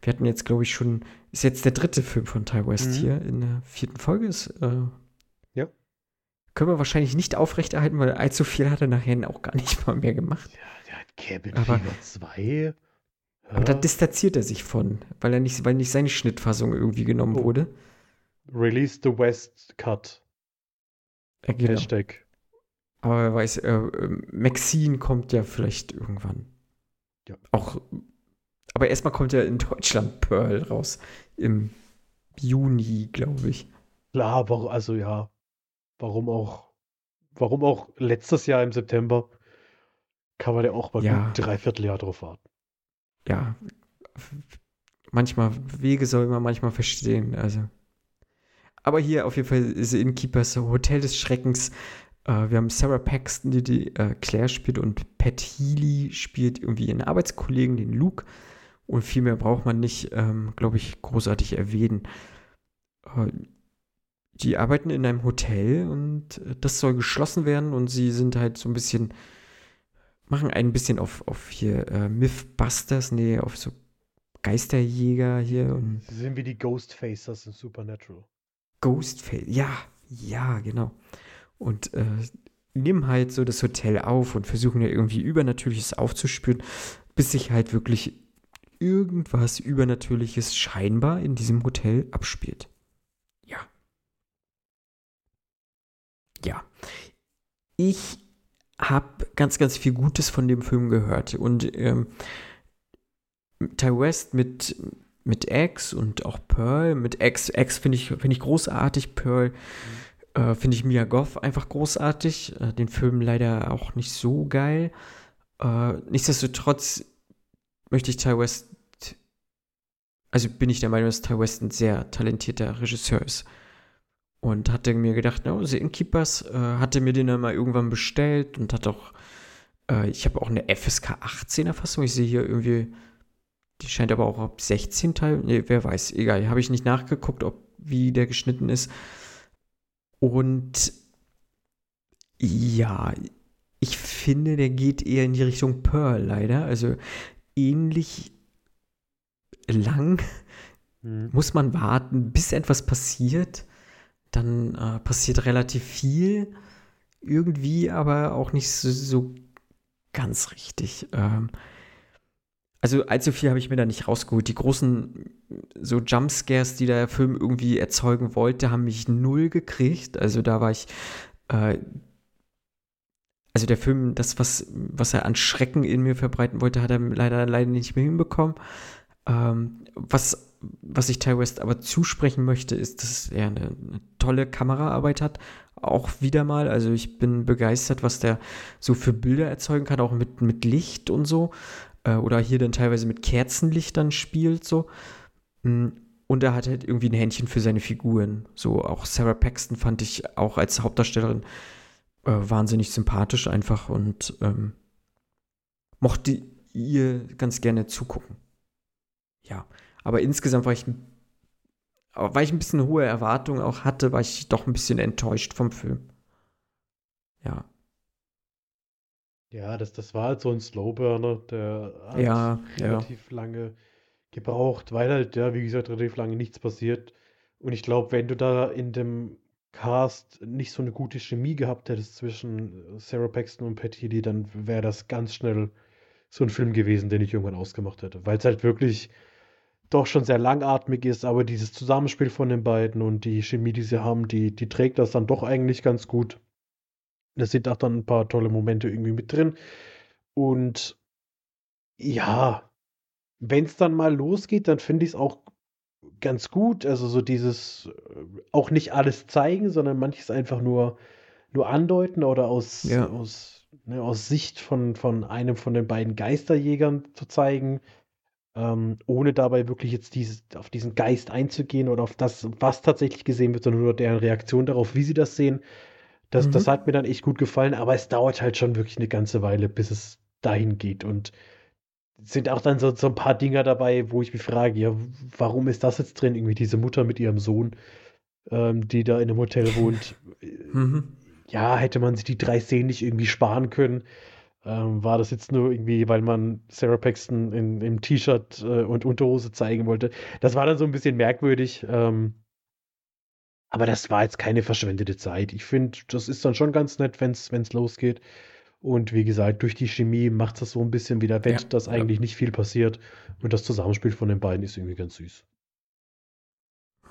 Wir hatten jetzt, glaube ich, schon, ist jetzt der dritte Film von Ty West Mhm. hier in der vierten Folge. Ist, äh, Ja. Können wir wahrscheinlich nicht aufrechterhalten, weil allzu viel hat er nachher auch gar nicht mal mehr gemacht. Ja, der hat Cabin Aber- Fever 2. Aber da Ja. distanziert er sich von, weil er nicht, weil nicht seine Schnittfassung irgendwie genommen Oh. wurde. Release the West Cut. Äh, genau. Hashtag. Aber wer weiß, äh, äh, Maxine kommt ja vielleicht irgendwann. Ja. Auch, aber erstmal kommt ja in Deutschland Pearl raus. Im Juni, glaube ich. Klar, warum, also ja. Warum auch, warum auch letztes Jahr im September kann man ja auch mal Ja. gut Dreivierteljahr drauf warten. Ja. Manchmal, Wege soll man manchmal verstehen. Also. Aber hier auf jeden Fall ist Innkeepers Hotel des Schreckens. Äh, wir haben Sarah Paxton, die, die äh, Claire spielt, und Pat Healy spielt irgendwie ihren Arbeitskollegen, den Luke. Und viel mehr braucht man nicht, ähm, glaube ich, großartig erwähnen. Äh, die arbeiten in einem Hotel und äh, das soll geschlossen werden und sie sind halt so ein bisschen, machen ein bisschen auf, auf hier äh, Mythbusters, nee, auf so Geisterjäger hier. Und sie sind wie die Ghostfacers in Supernatural. Ghostface, ja, ja, genau. Und äh, nehmen halt so das Hotel auf und versuchen ja irgendwie Übernatürliches aufzuspüren, bis sich halt wirklich irgendwas Übernatürliches scheinbar in diesem Hotel abspielt. Ja. Ja. Ich habe ganz, ganz viel Gutes von dem Film gehört und ähm, Ty West mit, mit X und auch Pearl. Mit X, X finde ich, find ich großartig, Pearl mhm. äh, finde ich Mia Goff einfach großartig. Äh, den Film leider auch nicht so geil. Äh, nichtsdestotrotz möchte ich Ty West, also bin ich der Meinung, dass Ty West ein sehr talentierter Regisseur ist. Und hatte mir gedacht, no, The Innkeepers, äh, hatte mir den dann mal irgendwann bestellt und hat auch, äh, ich habe auch eine FSK 18er Fassung, ich sehe hier irgendwie, die scheint aber auch ab 16 Teil, nee, wer weiß, egal, habe ich nicht nachgeguckt, ob, wie der geschnitten ist. Und ja, ich finde, der geht eher in die Richtung Pearl leider. Also ähnlich lang mhm. muss man warten, bis etwas passiert. Dann äh, passiert relativ viel. Irgendwie aber auch nicht so, so ganz richtig. Ähm, also allzu viel habe ich mir da nicht rausgeholt. Die großen so Jumpscares, die der Film irgendwie erzeugen wollte, haben mich null gekriegt. Also da war ich äh, also der Film, das, was, was er an Schrecken in mir verbreiten wollte, hat er leider, leider nicht mehr hinbekommen. Ähm, was, was ich Ty West aber zusprechen möchte, ist, dass er eine, eine, tolle Kameraarbeit hat. Auch wieder mal. Also ich bin begeistert, was der so für Bilder erzeugen kann, auch mit, mit Licht und so. Äh, oder hier dann teilweise mit Kerzenlichtern spielt so. Mm, und er hat halt irgendwie ein Händchen für seine Figuren. So auch Sarah Paxton fand ich auch als Hauptdarstellerin äh, wahnsinnig sympathisch einfach und ähm, mochte ihr ganz gerne zugucken. Ja, aber insgesamt war ich, weil ich ein bisschen hohe Erwartungen auch hatte, war ich doch ein bisschen enttäuscht vom Film. Ja. Ja, das, das war halt so ein Slowburner, der hat ja, relativ ja. lange gebraucht, weil halt, ja, wie gesagt, relativ lange nichts passiert. Und ich glaube, wenn du da in dem Cast nicht so eine gute Chemie gehabt hättest zwischen äh, Sarah Paxton und Pat Healy, dann wäre das ganz schnell so ein Film gewesen, den ich irgendwann ausgemacht hätte. Weil es halt wirklich doch schon sehr langatmig ist, aber dieses Zusammenspiel von den beiden und die Chemie, die sie haben, die, die trägt das dann doch eigentlich ganz gut. Da sind auch dann ein paar tolle Momente irgendwie mit drin. Und ja, wenn es dann mal losgeht, dann finde ich es auch ganz gut. Also so dieses äh, auch nicht alles zeigen, sondern manches einfach nur, nur andeuten oder aus, ja. aus, ne, aus Sicht von, von einem von den beiden Geisterjägern zu zeigen, ähm, ohne dabei wirklich jetzt dieses, auf diesen Geist einzugehen oder auf das, was tatsächlich gesehen wird, sondern nur deren Reaktion darauf, wie sie das sehen. Das, mhm. das hat mir dann echt gut gefallen, aber es dauert halt schon wirklich eine ganze Weile, bis es dahin geht. Und sind auch dann so, so ein paar Dinger dabei, wo ich mich frage, ja, warum ist das jetzt drin? Irgendwie diese Mutter mit ihrem Sohn, ähm, die da in einem Hotel wohnt. Mhm. Ja, hätte man sich die drei Szenen nicht irgendwie sparen können. Ähm, war das jetzt nur irgendwie, weil man Sarah Paxton in, im T-Shirt äh, und Unterhose zeigen wollte? Das war dann so ein bisschen merkwürdig. Ähm, aber das war jetzt keine verschwendete Zeit. Ich finde, das ist dann schon ganz nett, wenn es losgeht. Und wie gesagt, durch die Chemie macht das so ein bisschen wieder wett, ja, dass eigentlich ja. nicht viel passiert. Und das Zusammenspiel von den beiden ist irgendwie ganz süß.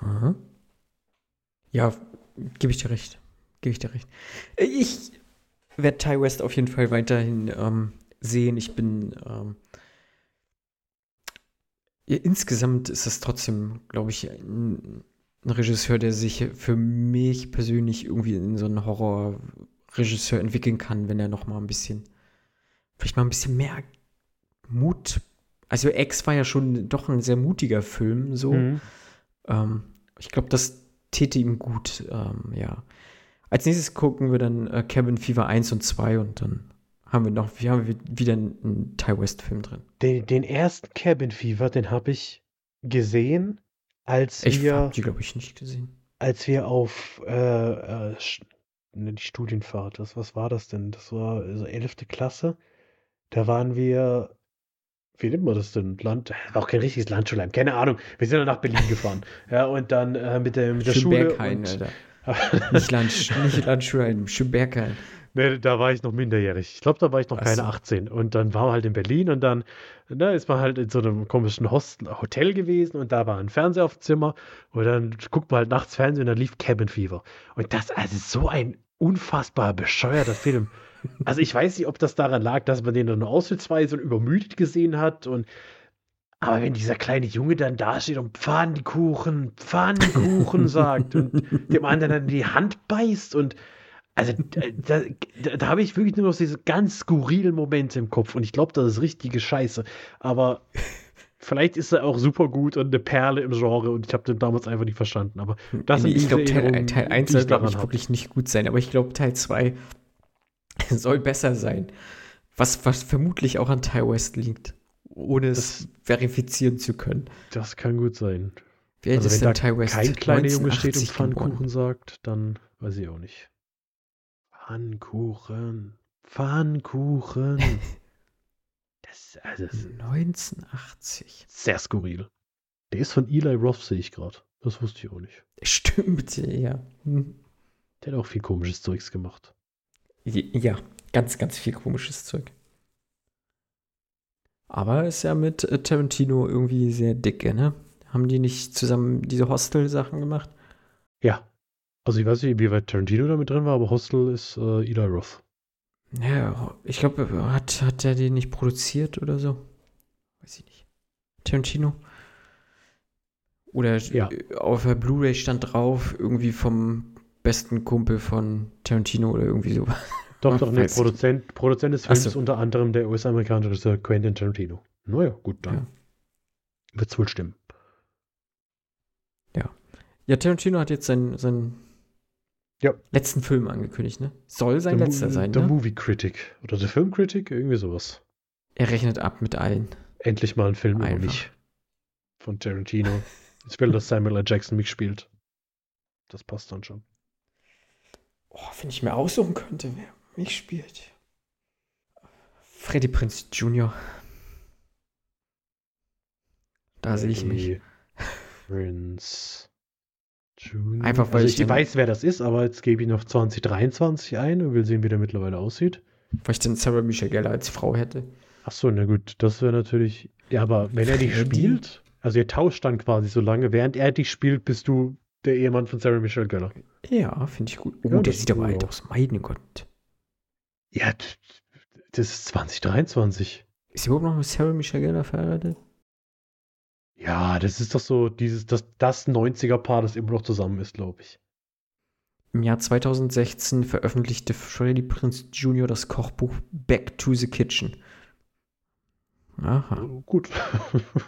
Mhm. Ja, gebe ich dir recht. Gebe ich dir recht. Ich werde Ty West auf jeden Fall weiterhin ähm, sehen. Ich bin. Ähm, ja, insgesamt ist es trotzdem, glaube ich, ein, ein Regisseur, der sich für mich persönlich irgendwie in so einen Horror Regisseur entwickeln kann, wenn er noch mal ein bisschen, vielleicht mal ein bisschen mehr Mut. Also X war ja schon doch ein sehr mutiger Film, so. Mhm. Ähm, ich glaube, das täte ihm gut, ähm, ja. Als nächstes gucken wir dann äh, Cabin Fever 1 und 2 und dann haben wir noch, wir haben wieder einen, Ty West Film drin. Den, den ersten Cabin Fever, den habe ich gesehen, als Ich wir, die, glaube ich, nicht gesehen. als wir auf äh, äh, ne, die Studienfahrt, das, was war das denn? Das war so 11. Klasse. Da waren wir, wie nennt man das denn? Land, war auch kein richtiges Landschulheim, keine Ahnung. Wir sind dann nach Berlin gefahren. Ja, und dann äh, mit der, mit der Schule. Und, Alter. Nicht Land, nicht Landschulheim, Schönberghain. Ne, da war ich noch minderjährig. Ich glaube, da war ich noch Ach keine so. 18. Und dann war man halt in Berlin und dann ne, ist man halt in so einem komischen Hostel, Hotel gewesen und da war ein Fernseher auf dem Zimmer und dann guckt man halt nachts Fernsehen und dann lief Cabin Fever. Und das, also so ein unfassbar bescheuerter Film. Also ich weiß nicht, ob das daran lag, dass man den dann nur ausnahmsweise und übermüdet gesehen hat und aber wenn dieser kleine Junge dann da steht und Pfannkuchen, Pfannkuchen sagt und dem anderen dann in die Hand beißt und also da, da, da, da habe ich wirklich nur noch diese ganz skurrilen Momente im Kopf und ich glaube, das ist richtige Scheiße. Aber vielleicht ist er auch super gut und eine Perle im Genre und ich habe den damals einfach nicht verstanden. Aber das nee, ich glaube, Teil, Teil 1 die soll, ich glaube daran ich, hab. wirklich nicht gut sein, aber ich glaube, Teil 2 soll besser sein. Was, was vermutlich auch an Teil West liegt, ohne es verifizieren zu können. Das kann gut sein. Alt Also ist wenn denn Teil West? kein kleiner Junge steht und 1980 geboren. Pfannkuchen sagt, dann weiß ich auch nicht. Pfannkuchen, Pfannkuchen. Das, also, das ist 1980. sehr skurril. Der ist von Eli Roth, sehe ich gerade. Das wusste ich auch nicht. Stimmt, ja. Hm. Der hat auch viel komisches Zeugs gemacht. Ja, ganz, ganz viel komisches Zeug. Aber ist ja mit äh, Tarantino irgendwie sehr dicke, ne? Haben die nicht zusammen diese Hostel-Sachen gemacht? Ja. Also ich weiß nicht, wie weit Tarantino damit drin war, aber Hostel ist äh, Eli Roth. Ja, ich glaube, hat, hat er den nicht produziert oder so? Weiß ich nicht. Tarantino? Oder Ja. äh, auf der Blu-ray stand drauf, irgendwie vom besten Kumpel von Tarantino oder irgendwie so. Doch, doch, ich. Produzent, Produzent des Films so. ist unter anderem der US-amerikanische Regisseur Quentin Tarantino. Naja, gut, dann Ja. wird's wohl stimmen. Ja, Tarantino hat jetzt seinen, seinen Ja. letzten Film angekündigt, ne? Soll sein The letzter Mo- sein, The ne? Movie Critic oder The Film Critic, irgendwie sowas. Er rechnet ab mit allen. Endlich mal ein Film über Einfach. mich. Von Tarantino. Ich will, dass Samuel L. Jackson mich spielt. Das passt dann schon. Oh, wenn ich mir aussuchen könnte, wer mich spielt. Freddy Prince Jr. Da sehe ich mich. Freddie Jr. Einfach, weil also ich ich, weiß, wer das ist, aber jetzt gebe ich noch 2023 ein und will sehen, wie der mittlerweile aussieht. Weil ich dann Sarah Michelle Gellar als Frau hätte. Ach so, na gut, das wäre natürlich. Ja, aber wenn er dich spielt, also ihr tauscht dann quasi so lange, während er dich spielt, bist du der Ehemann von Sarah Michelle Gellar. Ja, finde ich gut. Oh, Ja, der sieht aber alt aus. Mein Gott. Ja, das ist 2023. Ist überhaupt noch mit Sarah Michelle Gellar verheiratet? Ja, das ist doch so dieses, das, das 90er-Paar, das immer noch zusammen ist, glaube ich. Im Jahr 2016 veröffentlichte Freddy Prince Jr. das Kochbuch Back to the Kitchen. Aha. Oh, Gut.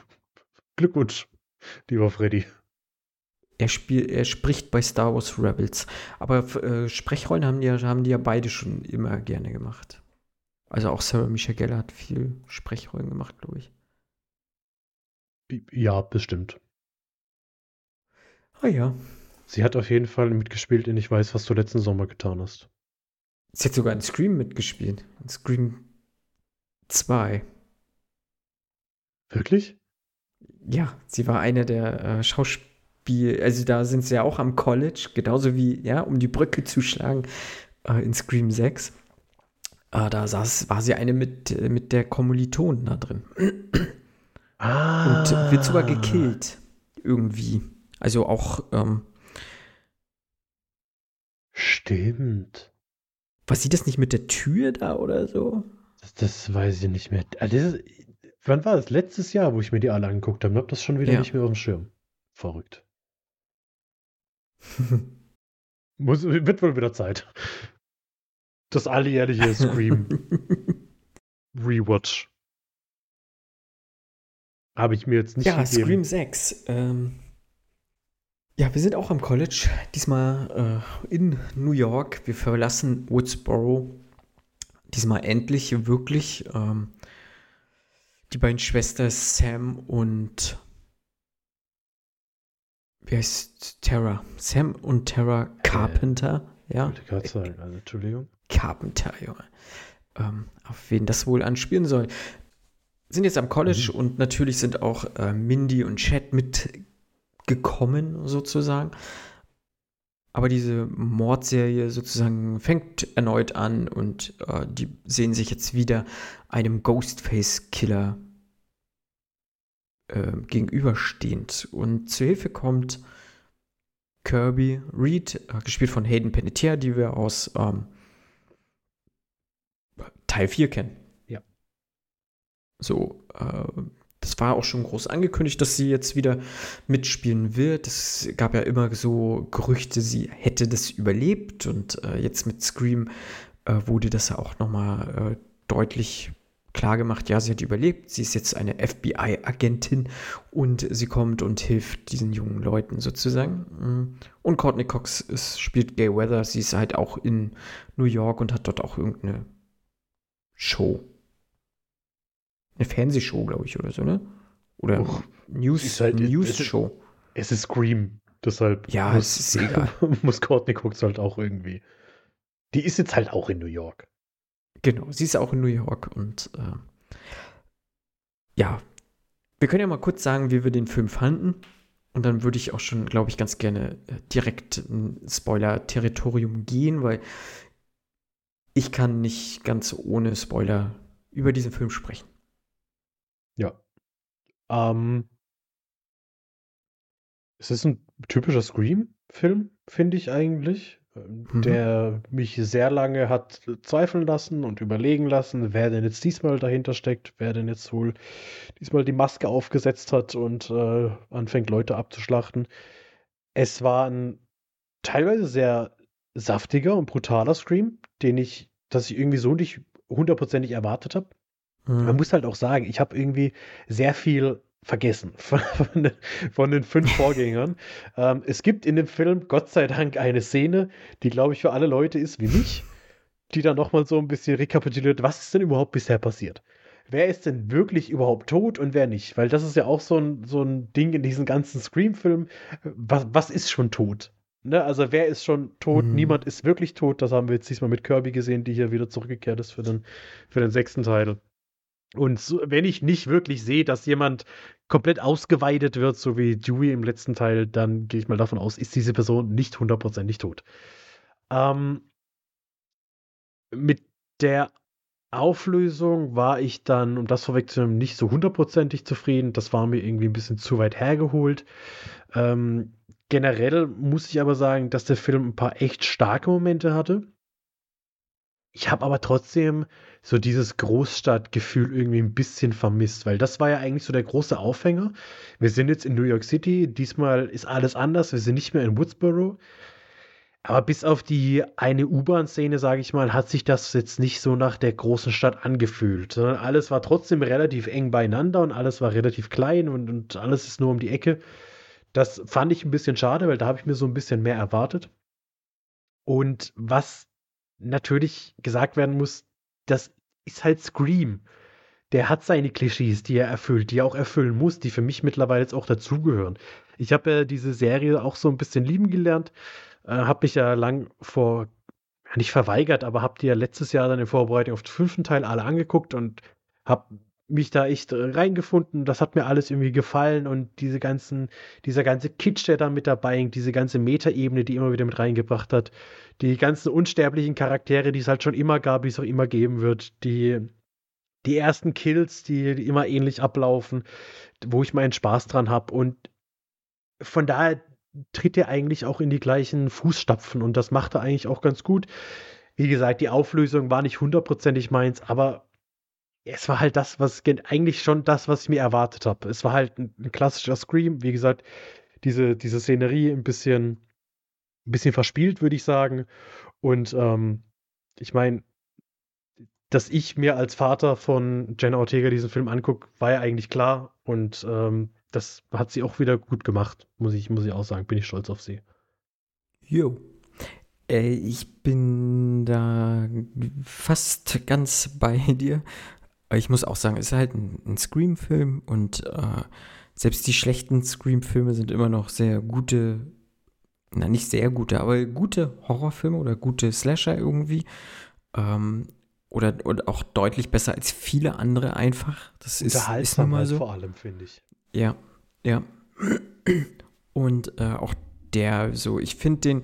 Glückwunsch, lieber Freddy. Er, spiel, er spricht bei Star Wars Rebels. Aber äh, Sprechrollen haben die, ja, haben die ja beide schon immer gerne gemacht. Also auch Sarah Michelle Gellar hat viel Sprechrollen gemacht, glaube ich. Ja, bestimmt. Ah ja. Sie hat auf jeden Fall mitgespielt in Ich weiß, was du letzten Sommer getan hast. Sie hat sogar in Scream mitgespielt. In Scream 2. Wirklich? Ja, sie war eine der äh, Schauspiel, also da sind sie ja auch am College, genauso wie, ja, um die Brücke zu schlagen äh, in Scream 6. Äh, da saß, war sie eine mit, äh, mit der Kommilitonen da drin. Ah. Und wird sogar gekillt. Irgendwie. Also auch, ähm, Stimmt. war sie das nicht mit der Tür da oder so? Das, das weiß ich nicht mehr. Ah, das ist, wann war das? Letztes Jahr, wo ich mir die alle angeguckt habe. Ich habe das schon wieder Ja. nicht mehr auf dem Schirm. Verrückt. Muss, wird wohl wieder Zeit. Das alljährliche Scream Rewatch. Habe ich mir jetzt nicht ja, gegeben. Scream 6. Ähm, ja, wir sind auch am College. Diesmal äh, in New York. Wir verlassen Woodsboro. Diesmal endlich wirklich. Ähm, die beiden Schwestern Sam und wie heißt Terra? Sam und Terra Carpenter, äh, ja. Wollte gerade sagen, also Entschuldigung. Carpenter, Junge. Ähm, auf wen das wohl anspielen soll. Sind jetzt am College mhm. und natürlich sind auch äh, Mindy und Chad mitgekommen, sozusagen. Aber diese Mordserie sozusagen fängt erneut an und äh, die sehen sich jetzt wieder einem Ghostface-Killer äh, gegenüberstehend. Und zu Hilfe kommt Kirby Reed, äh, gespielt von Hayden Panettiere, die wir aus ähm, Teil 4 kennen. So, äh, das war auch schon groß angekündigt, dass sie jetzt wieder mitspielen wird. Es gab ja immer so Gerüchte, sie hätte das überlebt und äh, jetzt mit Scream äh, wurde das ja auch nochmal äh, deutlich klar gemacht, ja, sie hat überlebt, sie ist jetzt eine FBI-Agentin und sie kommt und hilft diesen jungen Leuten sozusagen. Mm. Und Courtney Cox ist, spielt Gay Weather, sie ist halt auch in New York und hat dort auch irgendeine Show eine Fernsehshow, glaube ich, oder so, ne? Oder Och, News, halt, News Show. Es ist Scream, deshalb ja, muss, es ist egal. muss Courtney Cooks halt auch irgendwie. Die ist jetzt halt auch in New York. Genau, sie ist auch in New York und äh, ja, wir können ja mal kurz sagen, wie wir den Film fanden. Und dann würde ich auch schon, glaube ich, ganz gerne äh, direkt in Spoiler-Territorium gehen, weil ich kann nicht ganz ohne Spoiler über diesen Film sprechen. Ja. Ähm, es ist ein typischer Scream-Film, finde ich eigentlich, ähm, mhm. der mich sehr lange hat zweifeln lassen und überlegen lassen, wer denn jetzt diesmal dahinter steckt, wer denn jetzt wohl diesmal die Maske aufgesetzt hat und äh, anfängt, Leute abzuschlachten. Es war ein teilweise sehr saftiger und brutaler Scream, den ich, dass ich irgendwie so nicht hundertprozentig erwartet habe. Mhm. Man muss halt auch sagen, ich habe irgendwie sehr viel vergessen von, den, von den, fünf Vorgängern. ähm, es gibt in dem Film Gott sei Dank eine Szene, die, glaube ich, für alle Leute ist wie mich, die dann nochmal so ein bisschen rekapituliert, was ist denn überhaupt bisher passiert? Wer ist denn wirklich überhaupt tot und wer nicht? Weil das ist ja auch so ein, so ein Ding in diesen ganzen Scream-Filmen. Was, was ist schon tot? Ne, also wer ist schon tot? Mhm. Niemand ist wirklich tot. Das haben wir jetzt diesmal mit Kirby gesehen, die hier wieder zurückgekehrt ist für den, für den sechsten Teil. Und so, wenn ich nicht wirklich sehe, dass jemand komplett ausgeweidet wird, so wie Dewey im letzten Teil, dann gehe ich mal davon aus, ist diese Person nicht hundertprozentig tot. Ähm, mit der Auflösung war ich dann, um das vorwegzunehmen, nicht so hundertprozentig zufrieden. Das war mir irgendwie ein bisschen zu weit hergeholt. Ähm, generell muss ich aber sagen, dass der Film ein paar echt starke Momente hatte. Ich habe aber trotzdem so dieses Großstadtgefühl irgendwie ein bisschen vermisst, weil das war ja eigentlich so der große Aufhänger. Wir sind jetzt in New York City, diesmal ist alles anders, wir sind nicht mehr in Woodsboro. Aber bis auf die eine U-Bahn-Szene, sage ich mal, hat sich das jetzt nicht so nach der großen Stadt angefühlt, sondern alles war trotzdem relativ eng beieinander und alles war relativ klein und, und alles ist nur um die Ecke. Das fand ich ein bisschen schade, weil da habe ich mir so ein bisschen mehr erwartet. Und was natürlich gesagt werden muss, das ist halt Scream. Der hat seine Klischees, die er erfüllt, die er auch erfüllen muss, die für mich mittlerweile jetzt auch dazugehören. Ich habe ja diese Serie auch so ein bisschen lieben gelernt, äh, habe mich ja lang vor, nicht verweigert, aber habe die ja letztes Jahr dann in Vorbereitung auf den fünften Teil alle angeguckt und habe mich da echt reingefunden. Das hat mir alles irgendwie gefallen und diese ganzen, dieser ganze Kitsch, der da mit dabei hängt, diese ganze Metaebene, die immer wieder mit reingebracht hat, die ganzen unsterblichen Charaktere, die es halt schon immer gab, die es auch immer geben wird, die, die ersten Kills, die, die immer ähnlich ablaufen, wo ich meinen Spaß dran habe und von daher tritt er eigentlich auch in die gleichen Fußstapfen und das macht er eigentlich auch ganz gut. Wie gesagt, die Auflösung war nicht hundertprozentig meins, aber es war halt das, was eigentlich schon das, was ich mir erwartet habe. Es war halt ein, ein, klassischer Scream, wie gesagt, diese, diese Szenerie ein bisschen, ein bisschen verspielt, würde ich sagen. Und ähm, ich meine, dass ich mir als Vater von Jenna Ortega diesen Film angucke, war ja eigentlich klar. Und ähm, das hat sie auch wieder gut gemacht, muss ich, muss ich auch sagen. Bin ich stolz auf sie. Jo. Äh, ich bin da fast ganz bei dir. Ich muss auch sagen, es ist halt ein, ein Scream-Film und äh, selbst die schlechten Scream-Filme sind immer noch sehr gute, na nicht sehr gute, aber gute Horrorfilme oder gute Slasher irgendwie. Ähm, oder, oder auch deutlich besser als viele andere einfach. Das ist, ist nun mal halt so. vor allem, finde ich. Ja, ja. Und äh, auch der, so, ich finde den,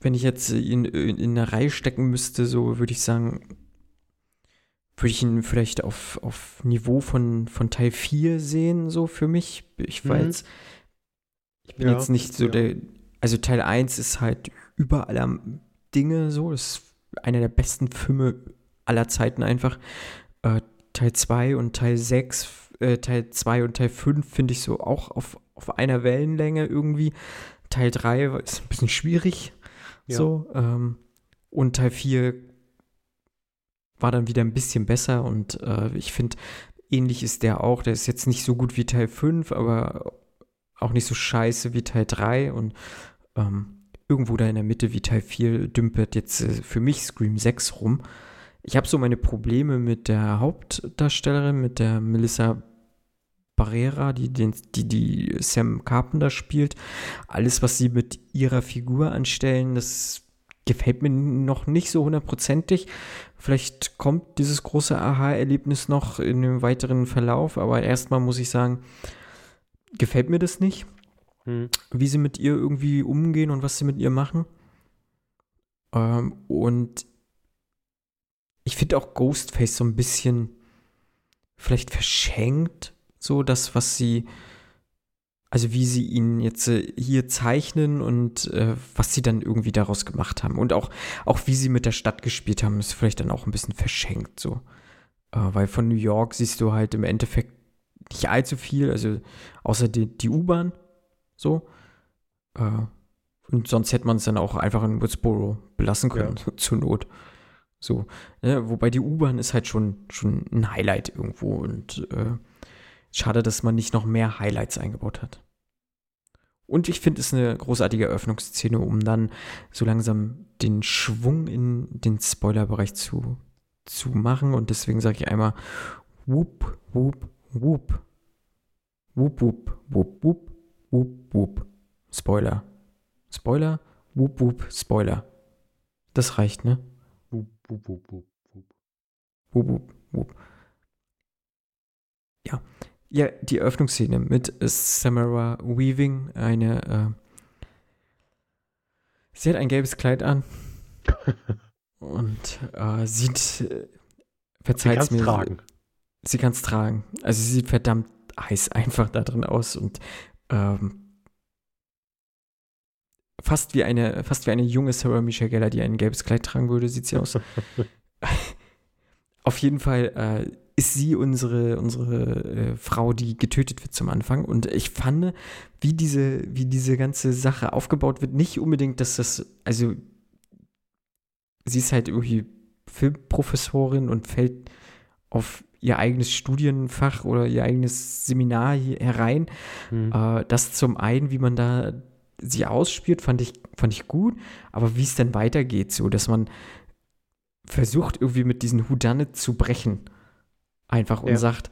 wenn ich jetzt in, in, in eine Reihe stecken müsste, so würde ich sagen, würde ich ihn vielleicht auf, auf Niveau von, von Teil 4 sehen, so für mich. Ich war mhm. jetzt, ich bin ja, jetzt nicht so ja. der, also Teil 1 ist halt über aller Dinge so, das ist einer der besten Filme aller Zeiten einfach. Äh, Teil 2 und Teil 6, äh, Teil 2 und Teil 5 finde ich so auch auf, auf einer Wellenlänge irgendwie. Teil 3 ist ein bisschen schwierig. Ja. So. Ähm, und Teil 4 war dann wieder ein bisschen besser und äh, ich finde, ähnlich ist der auch. Der ist jetzt nicht so gut wie Teil 5, aber auch nicht so scheiße wie Teil 3 und ähm, irgendwo da in der Mitte wie Teil 4 dümpert jetzt äh, für mich Scream 6 rum. Ich habe so meine Probleme mit der Hauptdarstellerin, mit der Melissa Barrera, die, den, die die Sam Carpenter spielt. Alles, was sie mit ihrer Figur anstellen, das gefällt mir noch nicht so hundertprozentig. Vielleicht kommt dieses große Aha-Erlebnis noch in dem weiteren Verlauf, aber erstmal muss ich sagen, gefällt mir das nicht, hm. wie sie mit ihr irgendwie umgehen und was sie mit ihr machen. Ähm, und ich finde auch Ghostface so ein bisschen vielleicht verschenkt, so das, was sie also wie sie ihn jetzt äh, hier zeichnen und äh, was sie dann irgendwie daraus gemacht haben. Und auch, auch wie sie mit der Stadt gespielt haben, ist vielleicht dann auch ein bisschen verschenkt so. Äh, weil von New York siehst du halt im Endeffekt nicht allzu viel, also außer die, die U-Bahn so. Äh, und sonst hätte man es dann auch einfach in Woodsboro belassen können, ja. zur Not. So. Ne? Wobei die U-Bahn ist halt schon, schon ein Highlight irgendwo und äh, Schade, dass man nicht noch mehr Highlights eingebaut hat. Und ich finde es eine großartige Eröffnungsszene, um dann so langsam den Schwung in den Spoilerbereich zu, zu machen. Und deswegen sage ich einmal Whoop, Whoop, Whoop. Whoop, Whoop, Whoop, Whoop, Whoop, Whoop. Spoiler. Spoiler, Whoop, Whoop, Spoiler. Das reicht, ne? Whoop, Whoop, Whoop, Whoop, Whoop. Whoop, Whoop, Whoop. Ja, ja, die Eröffnungsszene mit Samara Weaving, eine, äh, sie hat ein gelbes Kleid an und äh, sieht, äh, verzeiht mir, tragen. sie kann es tragen. Also sie sieht verdammt heiß einfach da drin aus und ähm, fast wie eine, fast wie eine junge Sarah Michelle Geller, die ein gelbes Kleid tragen würde, sieht sie aus. Auf jeden Fall äh, ist sie unsere, unsere äh, Frau, die getötet wird zum Anfang. Und ich fand, wie diese, wie diese ganze Sache aufgebaut wird, nicht unbedingt, dass das, also sie ist halt irgendwie Filmprofessorin und fällt auf ihr eigenes Studienfach oder ihr eigenes Seminar hier herein. Mhm. Äh, das zum einen, wie man da sie ausspielt, fand ich, fand ich gut, aber wie es dann weitergeht, so dass man versucht, irgendwie mit diesen Houdanet zu brechen einfach und ja. sagt,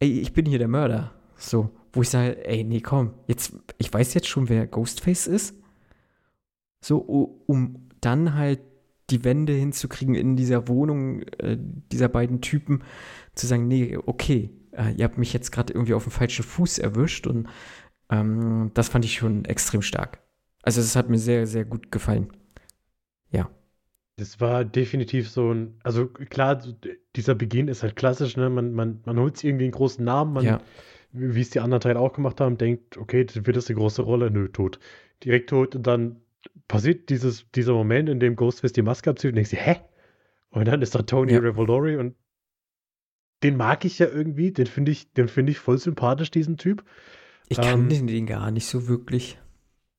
ey, ich bin hier der Mörder. So, wo ich sage, ey, nee, komm, jetzt, ich weiß jetzt schon, wer Ghostface ist. So, um dann halt die Wände hinzukriegen in dieser Wohnung äh, dieser beiden Typen, zu sagen, nee, okay, äh, ihr habt mich jetzt gerade irgendwie auf dem falschen Fuß erwischt und ähm, das fand ich schon extrem stark. Also es hat mir sehr, sehr gut gefallen. Das war definitiv so ein, also klar, dieser Beginn ist halt klassisch, ne? Man, man, man holt sich irgendwie einen großen Namen, man, ja. wie es die anderen Teile auch gemacht haben, denkt, okay, das wird das eine große Rolle, nö, tot. Direkt tot und dann passiert dieses, dieser Moment, in dem Ghostface die Maske abzieht und denkst dir, hä? Und dann ist da Tony ja. Revolori und den mag ich ja irgendwie, den finde ich, den finde ich voll sympathisch, diesen Typ. Ich kann ähm, den gar nicht so wirklich.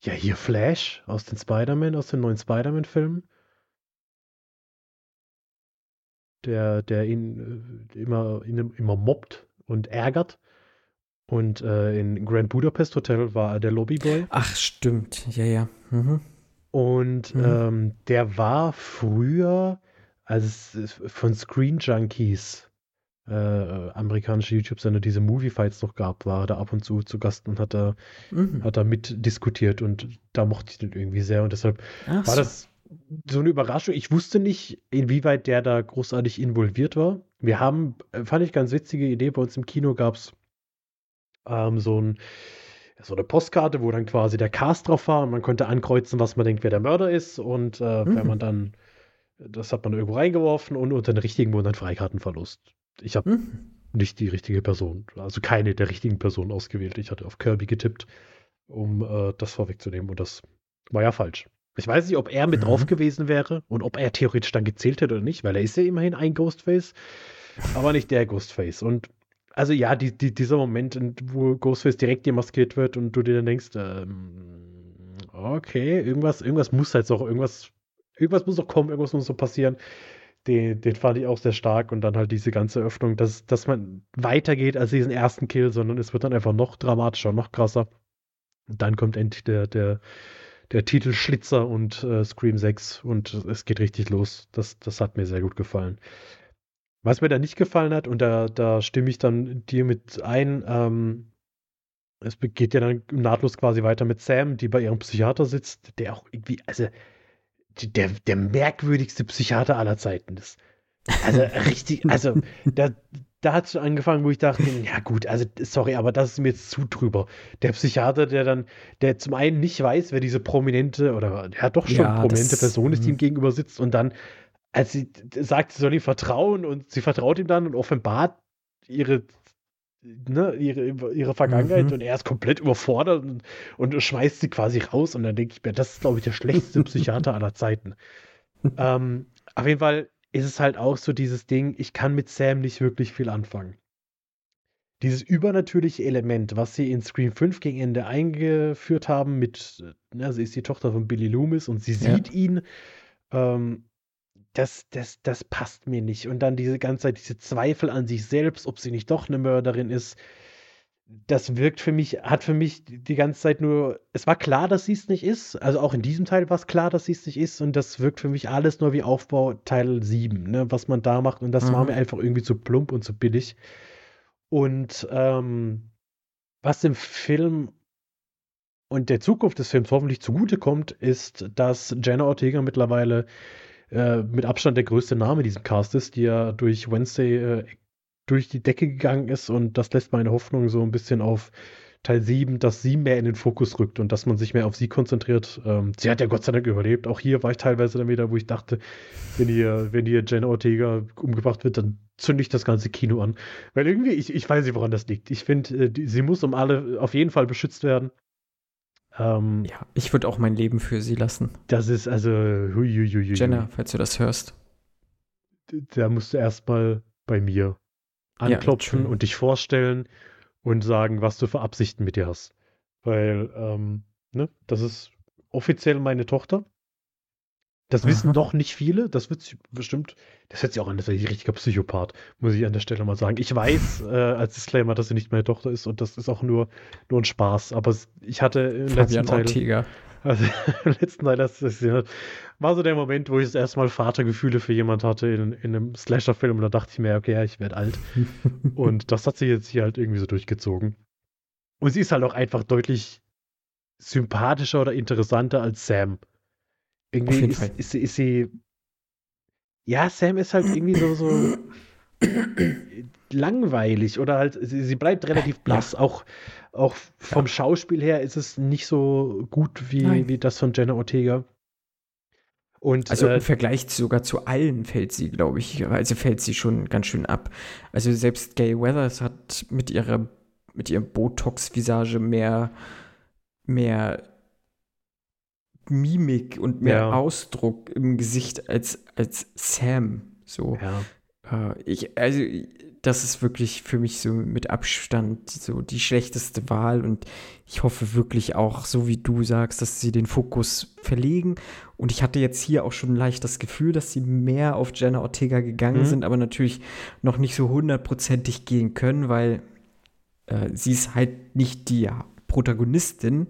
Ja, hier Flash aus den Spider-Man, aus den neuen Spider-Man-Filmen der, der ihn äh, immer, ihn immer mobbt und ärgert. Und äh, in Grand Budapest Hotel war er der Lobbyboy. Ach, stimmt. Ja, ja. Mhm. Und mhm. Ähm, der war früher als von Screen Junkies äh, amerikanische YouTube-Sender diese Movie-Fights noch gab, war da ab und zu zu Gast und hat da, mhm. hat da mitdiskutiert und da mochte ich den irgendwie sehr und deshalb Ach war so. das so eine Überraschung. Ich wusste nicht, inwieweit der da großartig involviert war. Wir haben, äh, fand ich ganz witzige Idee, bei uns im Kino gab es ähm, so, ein, so eine Postkarte, wo dann quasi der Cast drauf war und man konnte ankreuzen, was man denkt, wer der Mörder ist. Und äh, mhm. wenn man dann, das hat man irgendwo reingeworfen und unter den richtigen wurden dann Freikartenverlust. Ich habe mhm. nicht die richtige Person, also keine der richtigen Personen ausgewählt. Ich hatte auf Kirby getippt, um äh, das vorwegzunehmen und das war ja falsch. Ich weiß nicht, ob er mit mhm. drauf gewesen wäre und ob er theoretisch dann gezählt hätte oder nicht, weil er ist ja immerhin ein Ghostface, aber nicht der Ghostface. Und also ja, die, die, dieser Moment, wo Ghostface direkt demaskiert wird und du dir dann denkst, ähm, okay, irgendwas, irgendwas muss halt auch, irgendwas, irgendwas muss doch kommen, irgendwas muss so passieren. Den, den fand ich auch sehr stark und dann halt diese ganze Öffnung, dass, dass man weitergeht als diesen ersten Kill, sondern es wird dann einfach noch dramatischer, noch krasser. Und dann kommt endlich der, der, der Titel Schlitzer und äh, Scream 6 und es geht richtig los. Das, das hat mir sehr gut gefallen. Was mir da nicht gefallen hat, und da, da stimme ich dann dir mit ein, ähm, es geht ja dann nahtlos quasi weiter mit Sam, die bei ihrem Psychiater sitzt, der auch irgendwie, also der, der merkwürdigste Psychiater aller Zeiten ist. Also richtig, also da, da hat es schon angefangen, wo ich dachte, ja gut, also sorry, aber das ist mir jetzt zu drüber. Der Psychiater, der dann, der zum einen nicht weiß, wer diese prominente oder ja doch schon ja, prominente das, Person ist, die ihm mhm. gegenüber sitzt und dann, als sie sagt, sie soll ihm vertrauen und sie vertraut ihm dann und offenbart ihre Ne, ihre, ihre Vergangenheit mhm. und er ist komplett überfordert und, und, schmeißt sie quasi raus. Und dann denke ich mir, das ist, glaube ich, der schlechteste Psychiater aller Zeiten. ähm, auf jeden Fall ist es halt auch so dieses Ding, ich kann mit Sam nicht wirklich viel anfangen. Dieses übernatürliche Element, was sie in Scream 5 gegen Ende eingeführt haben, mit, ne, sie ist die Tochter von Billy Loomis und sie sieht ja. ihn, ähm, das, das, das passt mir nicht. Und dann diese ganze Zeit diese Zweifel an sich selbst, ob sie nicht doch eine Mörderin ist das wirkt für mich, hat für mich die ganze Zeit nur, es war klar, dass sie es nicht ist. Also auch in diesem Teil war es klar, dass sie es nicht ist. Und das wirkt für mich alles nur wie Aufbau Teil 7, ne, was man da macht. Und das mhm. war mir einfach irgendwie zu plump und zu billig. Und ähm, was dem Film und der Zukunft des Films hoffentlich zugutekommt, ist, dass Jenna Ortega mittlerweile äh, mit Abstand der größte Name in diesem Cast ist, die ja durch Wednesday äh, durch die Decke gegangen ist und das lässt meine Hoffnung so ein bisschen auf Teil 7, dass sie mehr in den Fokus rückt und dass man sich mehr auf sie konzentriert. Ähm, sie hat ja Gott sei Dank überlebt. Auch hier war ich teilweise dann wieder, wo ich dachte, wenn hier, wenn hier Jenna Ortega umgebracht wird, dann zünde ich das ganze Kino an. Weil irgendwie, ich, ich weiß nicht, woran das liegt. Ich finde, äh, sie muss um alle auf jeden Fall beschützt werden. Ähm, ja, ich würde auch mein Leben für sie lassen. Das ist also. Hui, hui, hui, Jenna, falls du das hörst. Da musst du erstmal bei mir anklopfen ja, und dich vorstellen und sagen, was du für Absichten mit dir hast. Weil, ähm, ne, das ist offiziell meine Tochter. Das Aha. wissen doch nicht viele. Das wird bestimmt, das hört sich auch an, das ist ein richtiger Psychopath, muss ich an der Stelle mal sagen. Ich weiß äh, als Disclaimer, dass sie nicht meine Tochter ist und das ist auch nur, nur ein Spaß. Aber ich hatte im Fabian letzten Teil. Ortega. Also im letzten Teil, das, das war so der Moment, wo ich das erste Mal Vatergefühle für jemand hatte in, in einem Slasher-Film und da dachte ich mir, okay, ja, ich werde alt. und das hat sich jetzt hier halt irgendwie so durchgezogen. Und sie ist halt auch einfach deutlich sympathischer oder interessanter als Sam. Irgendwie ist, ist, ist, sie. Ja, Sam ist halt irgendwie so, so langweilig oder halt, sie, sie bleibt relativ blass. Ja. Auch, auch vom ja. Schauspiel her ist es nicht so gut wie, wie das von Jenna Ortega. Und, also äh, im Vergleich sogar zu allen fällt sie, glaube ich, also fällt sie schon ganz schön ab. Also selbst Gay Weathers hat mit ihrer mit ihrem Botox-Visage mehr, mehr Mimik und mehr ja. Ausdruck im Gesicht als, als Sam. So. Ja. Äh, ich, also das ist wirklich für mich so mit Abstand so die schlechteste Wahl und ich hoffe wirklich auch, so wie du sagst, dass sie den Fokus verlegen. Und ich hatte jetzt hier auch schon leicht das Gefühl, dass sie mehr auf Jenna Ortega gegangen mhm. sind, aber natürlich noch nicht so hundertprozentig gehen können, weil äh, sie ist halt nicht die Protagonistin.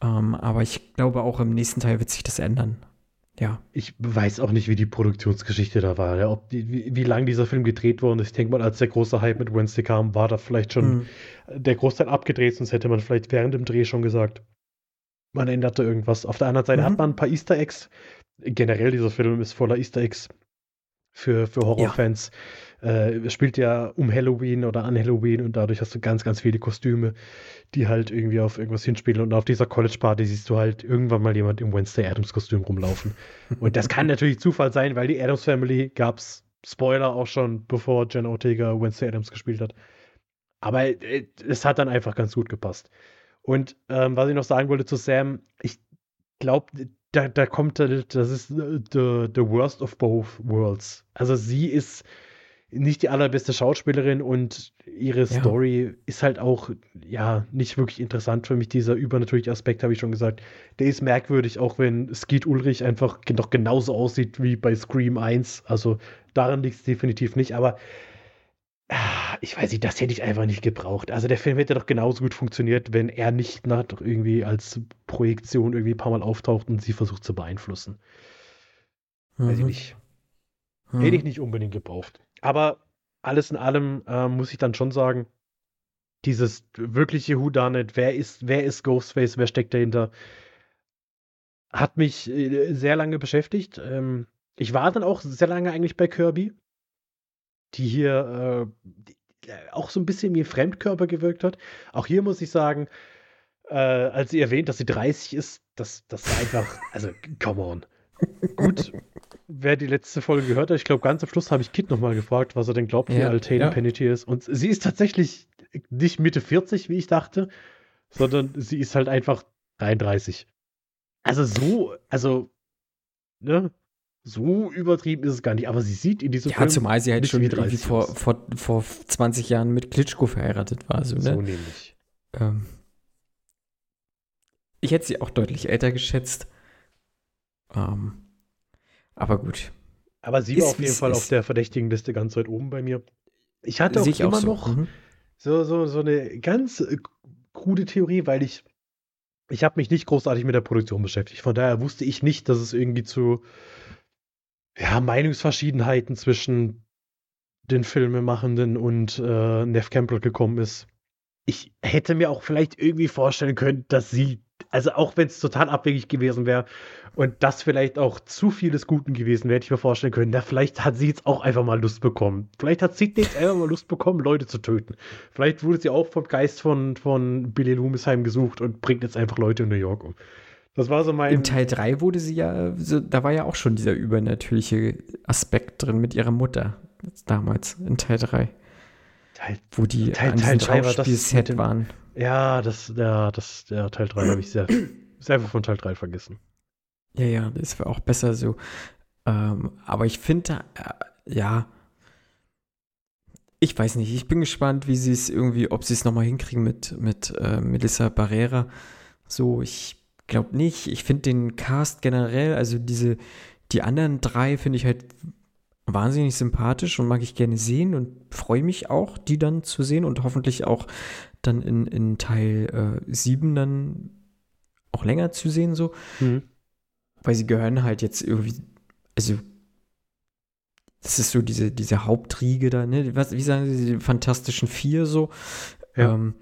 Ähm, aber ich glaube, auch im nächsten Teil wird sich das ändern. Ja. Ich weiß auch nicht, wie die Produktionsgeschichte da war, ja, ob die, wie, wie lange dieser Film gedreht wurde. Ich denke mal, als der große Hype mit Wednesday kam, war da vielleicht schon mhm. der Großteil abgedreht, sonst hätte man vielleicht während dem Dreh schon gesagt, man änderte irgendwas. Auf der anderen Seite mhm. hat man ein paar Easter Eggs. Generell, dieser Film ist voller Easter Eggs für, für Horrorfans. Ja. Äh, spielt ja um Halloween oder an Halloween und dadurch hast du ganz, ganz viele Kostüme, die halt irgendwie auf irgendwas hinspielen. Und auf dieser College-Party siehst du halt irgendwann mal jemand im Wednesday Adams-Kostüm rumlaufen. und das kann natürlich Zufall sein, weil die Adams Family gab's Spoiler auch schon, bevor Jen Ortega Wednesday Adams gespielt hat. Aber äh, es hat dann einfach ganz gut gepasst. Und ähm, was ich noch sagen wollte zu Sam, ich glaube, da, da kommt, das ist äh, the, the worst of both worlds. Also sie ist nicht die allerbeste Schauspielerin und ihre ja. Story ist halt auch, ja, nicht wirklich interessant für mich. Dieser übernatürliche Aspekt, habe ich schon gesagt, der ist merkwürdig, auch wenn Skeet Ulrich einfach noch genauso aussieht wie bei Scream 1. Also daran liegt es definitiv nicht, aber Ah, ich weiß nicht, das hätte ich einfach nicht gebraucht. Also der Film hätte doch genauso gut funktioniert, wenn er nicht nach, irgendwie als Projektion irgendwie ein paar Mal auftaucht und sie versucht zu beeinflussen. Mhm. Weiß ich mhm. nicht. Mhm. Hätte ich nicht unbedingt gebraucht. Aber alles in allem äh, muss ich dann schon sagen, dieses wirkliche Whodunit, wer ist, wer ist Ghostface, wer steckt dahinter, hat mich äh, sehr lange beschäftigt. Ähm, ich war dann auch sehr lange eigentlich bei Kirby die hier äh, die, äh, auch so ein bisschen wie Fremdkörper gewirkt hat. Auch hier muss ich sagen, äh, als sie erwähnt, dass sie 30 ist, das, das war einfach, also, come on. Gut, wer die letzte Folge gehört hat, ich glaube, ganz am Schluss habe ich Kit nochmal gefragt, was er denn glaubt, wie ja, alt Hayden ja. Panettiere ist. Und sie ist tatsächlich nicht Mitte 40, wie ich dachte, sondern sie ist halt einfach 33. Also so, also, ne, so übertrieben ist es gar nicht, aber sie sieht in diesem ja, Film. Ja, zumal sie halt schon irgendwie vor, vor, vor 20 Jahren mit Klitschko verheiratet war. So, ne? so nämlich. Ähm, ich hätte sie auch deutlich älter geschätzt. Ähm, aber gut. Aber sie ist, war auf jeden Fall ist. auf der verdächtigen Liste ganz weit oben bei mir. Ich hatte auch immer auch so. noch mhm. so, so, so eine ganz äh, krude Theorie, weil ich ich habe mich nicht großartig mit der Produktion beschäftigt. Von daher wusste ich nicht, dass es irgendwie zu ja, Meinungsverschiedenheiten zwischen den Filmemachenden und äh, Neff Campbell gekommen ist. Ich hätte mir auch vielleicht irgendwie vorstellen können, dass sie, also auch wenn es total abwegig gewesen wäre und das vielleicht auch zu vieles Guten gewesen wäre, hätte ich mir vorstellen können, na, vielleicht hat sie jetzt auch einfach mal Lust bekommen. Vielleicht hat Sidney jetzt einfach mal Lust bekommen, Leute zu töten. Vielleicht wurde sie auch vom Geist von, von Billy Loomis heimgesucht und bringt jetzt einfach Leute in New York um. Das war so mein. Im Teil 3 wurde sie ja, so, da war ja auch schon dieser übernatürliche Aspekt drin mit ihrer Mutter. Damals, in Teil 3. Teil, wo die Teil, Teil 3 war das mit dem, waren. Ja, das, ja, das, der Teil 3 habe ich sehr, selber von Teil 3 vergessen. Ja, ja, das war auch besser so. Ähm, aber ich finde, äh, ja, ich weiß nicht, ich bin gespannt, wie sie es irgendwie, ob sie es nochmal hinkriegen mit, mit äh, Melissa Barrera. So, ich glaube nicht. Ich finde den Cast generell, also diese, die anderen drei finde ich halt wahnsinnig sympathisch und mag ich gerne sehen und freue mich auch, die dann zu sehen und hoffentlich auch dann in, in Teil äh, 7 dann auch länger zu sehen, so. Mhm. Weil sie gehören halt jetzt irgendwie, also das ist so diese, diese Hauptriege da, ne? Was, wie sagen sie, die fantastischen Vier so. Ja. Ähm,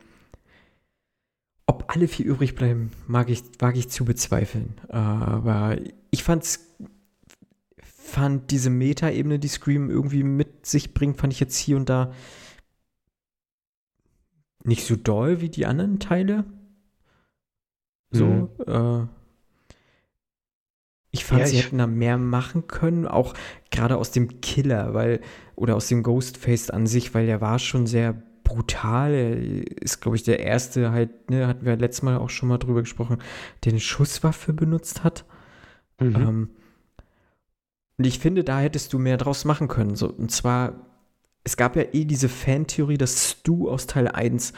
ob alle vier übrig bleiben, mag ich, wage ich zu bezweifeln. Aber ich fand's, fand diese Meta-Ebene, die Scream irgendwie mit sich bringt, fand ich jetzt hier und da nicht so doll wie die anderen Teile. So, mhm. äh, ich fand, ja, sie ich hätten da mehr machen können, auch gerade aus dem Killer, weil, oder aus dem Ghostface an sich, weil der war schon sehr brutal. Er ist, glaube ich, der erste halt, ne, hatten wir letztes Mal auch schon mal drüber gesprochen, der eine Schusswaffe benutzt hat. Mhm. Ähm, und ich finde, da hättest du mehr draus machen können. So, und zwar, es gab ja eh diese Fantheorie, dass Stu aus Teil 1,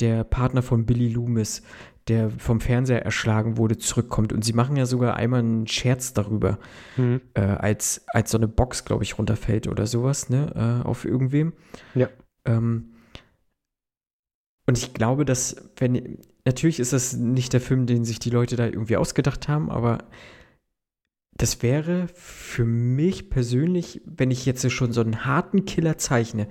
der Partner von Billy Loomis, der vom Fernseher erschlagen wurde, zurückkommt. Und sie machen ja sogar einmal einen Scherz darüber, mhm. äh, als, als so eine Box, glaube ich, runterfällt oder sowas, ne, äh, auf irgendwem. Ja. Ähm, und ich glaube, dass, wenn, natürlich ist das nicht der Film, den sich die Leute da irgendwie ausgedacht haben, aber das wäre für mich persönlich, wenn ich jetzt schon so einen harten Killer zeichne,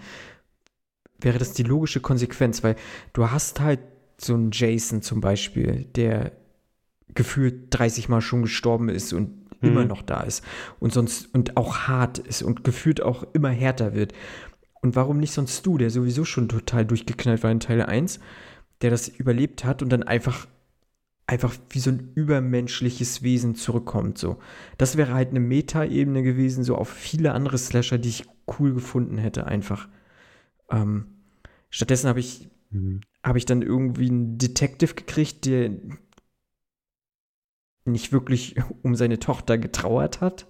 wäre das die logische Konsequenz, weil du hast halt so einen Jason zum Beispiel, der gefühlt 30 Mal schon gestorben ist und mhm. immer noch da ist und sonst und auch hart ist und gefühlt auch immer härter wird. Und warum nicht sonst du, der sowieso schon total durchgeknallt war in Teil 1, der das überlebt hat und dann einfach einfach wie so ein übermenschliches Wesen zurückkommt. So. Das wäre halt eine Meta-Ebene gewesen, so auf viele andere Slasher, die ich cool gefunden hätte, einfach. Ähm, stattdessen habe ich, mhm. Hab ich dann irgendwie einen Detective gekriegt, der nicht wirklich um seine Tochter getrauert hat.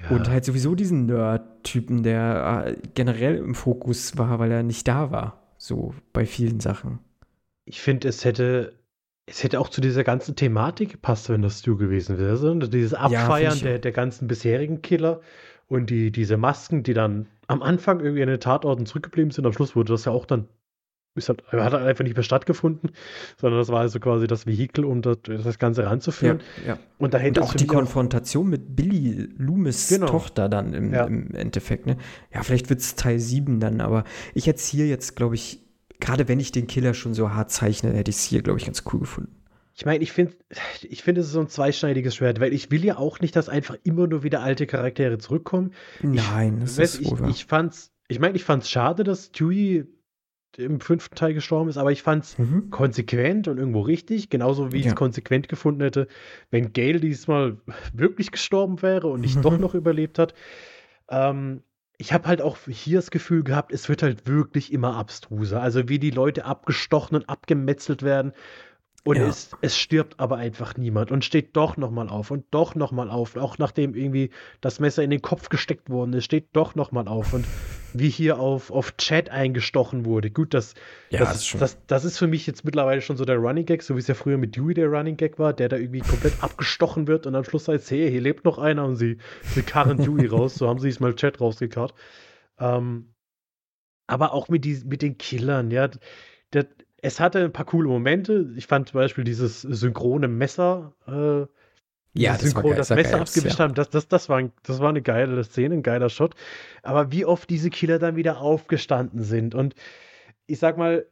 Ja. Und halt sowieso diesen Nerd-Typen, der äh, generell im Fokus war, weil er nicht da war. So bei vielen Sachen. Ich finde, es hätte es hätte auch zu dieser ganzen Thematik gepasst, wenn das du gewesen wäre. Dieses Abfeiern ja, der, der ganzen bisherigen Killer und die, diese Masken, die dann am Anfang irgendwie an den Tatorten zurückgeblieben sind. Am Schluss wurde das ja auch dann, ist halt, hat einfach nicht mehr stattgefunden, sondern das war also quasi das Vehikel, um das, das Ganze ranzuführen. Ja, ja. Und, dahinter und auch die Konfrontation auch mit Billy Loomis genau. Tochter dann im, ja. im Endeffekt. Ne? Ja, vielleicht wird es Teil 7 dann, aber ich hätte es hier jetzt, glaube ich, gerade wenn ich den Killer schon so hart zeichne, hätte ich es hier, glaube ich, ganz cool gefunden. Ich meine, ich finde, ich finde, es ist so ein zweischneidiges Schwert, weil ich will ja auch nicht, dass einfach immer nur wieder alte Charaktere zurückkommen. Nein, ich, das ist ich, ich fand's, ich meine, ich fand's schade, dass Dewey im fünften Teil gestorben ist, aber ich fand's mhm. konsequent und irgendwo richtig, genauso wie ich es konsequent gefunden hätte, wenn Gail diesmal wirklich gestorben wäre und nicht mhm. doch noch überlebt hat. Ähm, ich habe halt auch hier das Gefühl gehabt, es wird halt wirklich immer abstruser. Also wie die Leute abgestochen und abgemetzelt werden. Und ja. es, es stirbt aber einfach niemand und steht doch nochmal auf und doch nochmal auf. Auch nachdem irgendwie das Messer in den Kopf gesteckt worden ist, steht doch nochmal auf. Und wie hier auf, auf Chat eingestochen wurde. Gut, das, ja, das, das, das, das, ist für mich jetzt mittlerweile schon so der Running Gag, so wie es ja früher mit Dewey der Running Gag war, der da irgendwie komplett abgestochen wird und am Schluss heißt, hey, hier lebt noch einer und sie, sie karren Dewey raus. So haben sie es mal Chat rausgekarrt. Ähm, aber auch mit, die, mit den Killern, ja. Der, es hatte ein paar coole Momente. Ich fand zum Beispiel dieses synchrone Messer. Äh, ja, das, Synchron, war geil, das Messer geil, abgewischt ja. haben, das, das, das, war ein, das war eine geile Szene, ein geiler Shot. Aber wie oft diese Killer dann wieder aufgestanden sind. Und ich sag mal,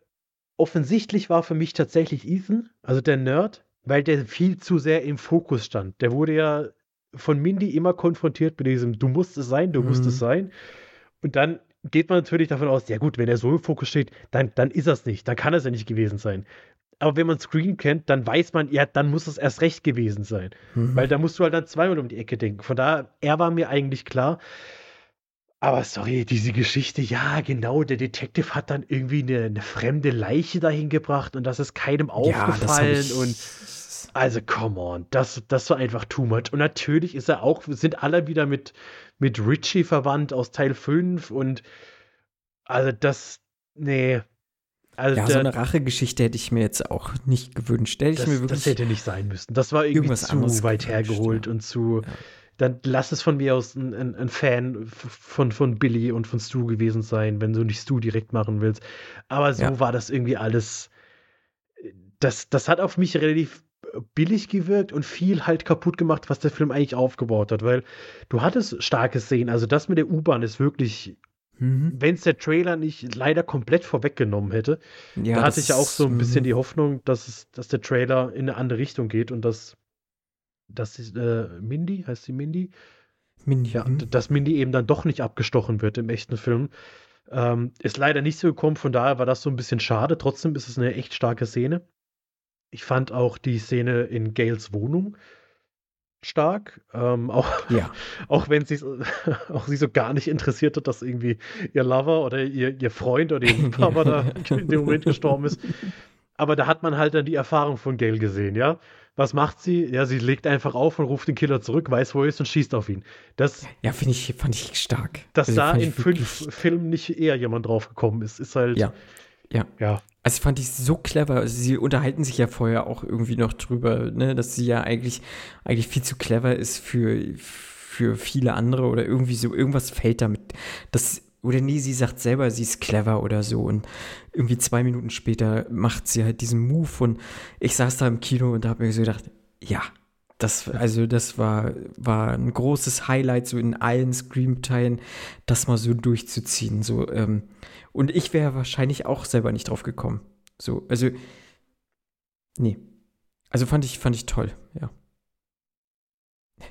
offensichtlich war für mich tatsächlich Ethan, also der Nerd, weil der viel zu sehr im Fokus stand. Der wurde ja von Mindy immer konfrontiert mit diesem, du musst es sein, du mhm. musst es mhm. sein. Und dann geht man natürlich davon aus, ja gut, wenn er so im Fokus steht, dann, dann ist es nicht, dann kann es ja nicht gewesen sein. Aber wenn man Screen kennt, dann weiß man, ja, dann muss es erst recht gewesen sein. Mhm. Weil da musst du halt dann zweimal um die Ecke denken. Von daher, er war mir eigentlich klar. Aber sorry, diese Geschichte, ja, genau, der Detective hat dann irgendwie eine, eine fremde Leiche dahin gebracht und das ist keinem aufgefallen ja, und also come on, das, das war einfach too much. Und natürlich ist er auch, sind alle wieder mit, mit Richie verwandt aus Teil 5 und also das, nee, also ja, der, so eine Rachegeschichte hätte ich mir jetzt auch nicht gewünscht. Hätte das, ich mir wirklich das hätte nicht sein müssen. Das war irgendwie zu weit hergeholt ja. und zu. Ja. Dann lass es von mir aus ein, ein, ein, Fan von, von Billy und von Stu gewesen sein, wenn du nicht Stu direkt machen willst. Aber so ja. war das irgendwie alles. Das, das hat auf mich relativ billig gewirkt und viel halt kaputt gemacht, was der Film eigentlich aufgebaut hat, weil du hattest starke Szenen. Also das mit der U-Bahn ist wirklich Mhm. Wenn es der Trailer nicht leider komplett vorweggenommen hätte, ja, da hatte ich ja auch so ein bisschen mhm. die Hoffnung, dass, es, dass der Trailer in eine andere Richtung geht und dass, dass äh, Mindy, heißt sie Mindy? Mindy. Ja, dass Mindy eben dann doch nicht abgestochen wird im echten Film. Ähm, ist leider nicht so gekommen, von daher war das so ein bisschen schade. Trotzdem ist es eine echt starke Szene. Ich fand auch die Szene in Gails Wohnung stark. Ähm, auch, ja. auch wenn sie auch sie so gar nicht interessiert hat, dass irgendwie ihr Lover oder ihr, ihr Freund oder ihr Papa da in dem Moment gestorben ist. Aber da hat man halt dann die Erfahrung von Gail gesehen, ja. Was macht sie? Ja, sie legt einfach auf und ruft den Killer zurück, weiß, wo er ist und schießt auf ihn. Das, ja, finde ich, fand ich stark. Dass also, da in fünf Filmen nicht eher jemand drauf gekommen ist, ist halt. Ja. Ja. ja. Also fand ich so clever. Also sie unterhalten sich ja vorher auch irgendwie noch drüber, ne, dass sie ja eigentlich, eigentlich viel zu clever ist für, für viele andere oder irgendwie so, irgendwas fällt damit. Das, oder nee, sie sagt selber, sie ist clever oder so. Und irgendwie zwei Minuten später macht sie halt diesen Move und ich saß da im Kino und da habe mir so gedacht, ja, das, also das war, war ein großes Highlight, so in allen Scream-Teilen, das mal so durchzuziehen. So, ähm, und ich wäre wahrscheinlich auch selber nicht drauf gekommen. So, also, nee. Also fand ich, fand ich toll, ja.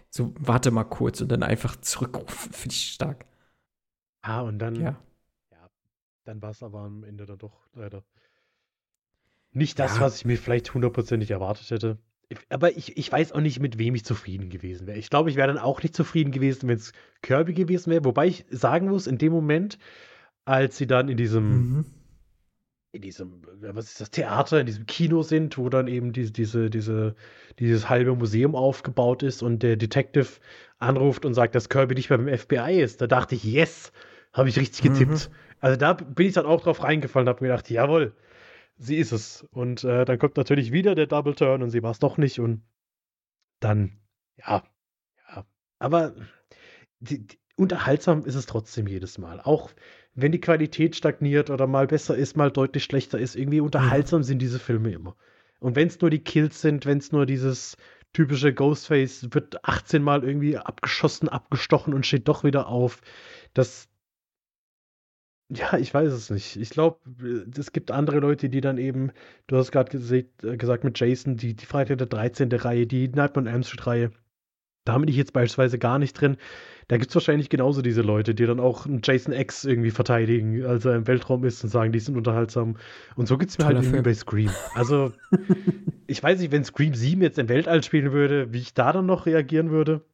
So, warte mal kurz und dann einfach zurückrufen, finde ich stark. Ah, und dann, Ja. ja, dann war es aber am Ende dann doch leider nicht das, Ja. was ich mir vielleicht hundertprozentig erwartet hätte. Aber ich, ich weiß auch nicht, mit wem ich zufrieden gewesen wäre. Ich glaube, ich wäre dann auch nicht zufrieden gewesen, wenn es Kirby gewesen wäre. Wobei ich sagen muss, in dem Moment, als sie dann in diesem, Mhm. in diesem, was ist das, Theater, in diesem Kino sind, wo dann eben diese, diese, diese, dieses halbe Museum aufgebaut ist und der Detective anruft und sagt, dass Kirby nicht mehr beim FBI ist. Da dachte ich, yes, habe ich richtig getippt. Also da bin ich dann auch drauf reingefallen, habe mir gedacht, jawohl, sie ist es. Und äh, dann kommt natürlich wieder der Double Turn und sie war es doch nicht und dann, ja, ja. Aber die, die, unterhaltsam ist es trotzdem jedes Mal. Auch wenn die Qualität stagniert oder mal besser ist, mal deutlich schlechter ist, irgendwie unterhaltsam sind diese Filme immer. Und wenn es nur die Kills sind, wenn es nur dieses typische Ghostface wird 18 Mal irgendwie abgeschossen, abgestochen und steht doch wieder auf. Das, ja, ich weiß es nicht. Ich glaube, es gibt andere Leute, die dann eben, du hast gerade gesagt mit Jason, die, die Freitag der 13. Reihe, die Nightmare on Elm Street Reihe, da bin ich jetzt beispielsweise gar nicht drin. Da gibt es wahrscheinlich genauso diese Leute, die dann auch einen Jason X irgendwie verteidigen, als er im Weltraum ist und sagen, die sind unterhaltsam. Und so gibt es mir halt Toller irgendwie Film. bei Scream. Also, ich weiß nicht, wenn Scream 7 jetzt im Weltall spielen würde, wie ich da dann noch reagieren würde.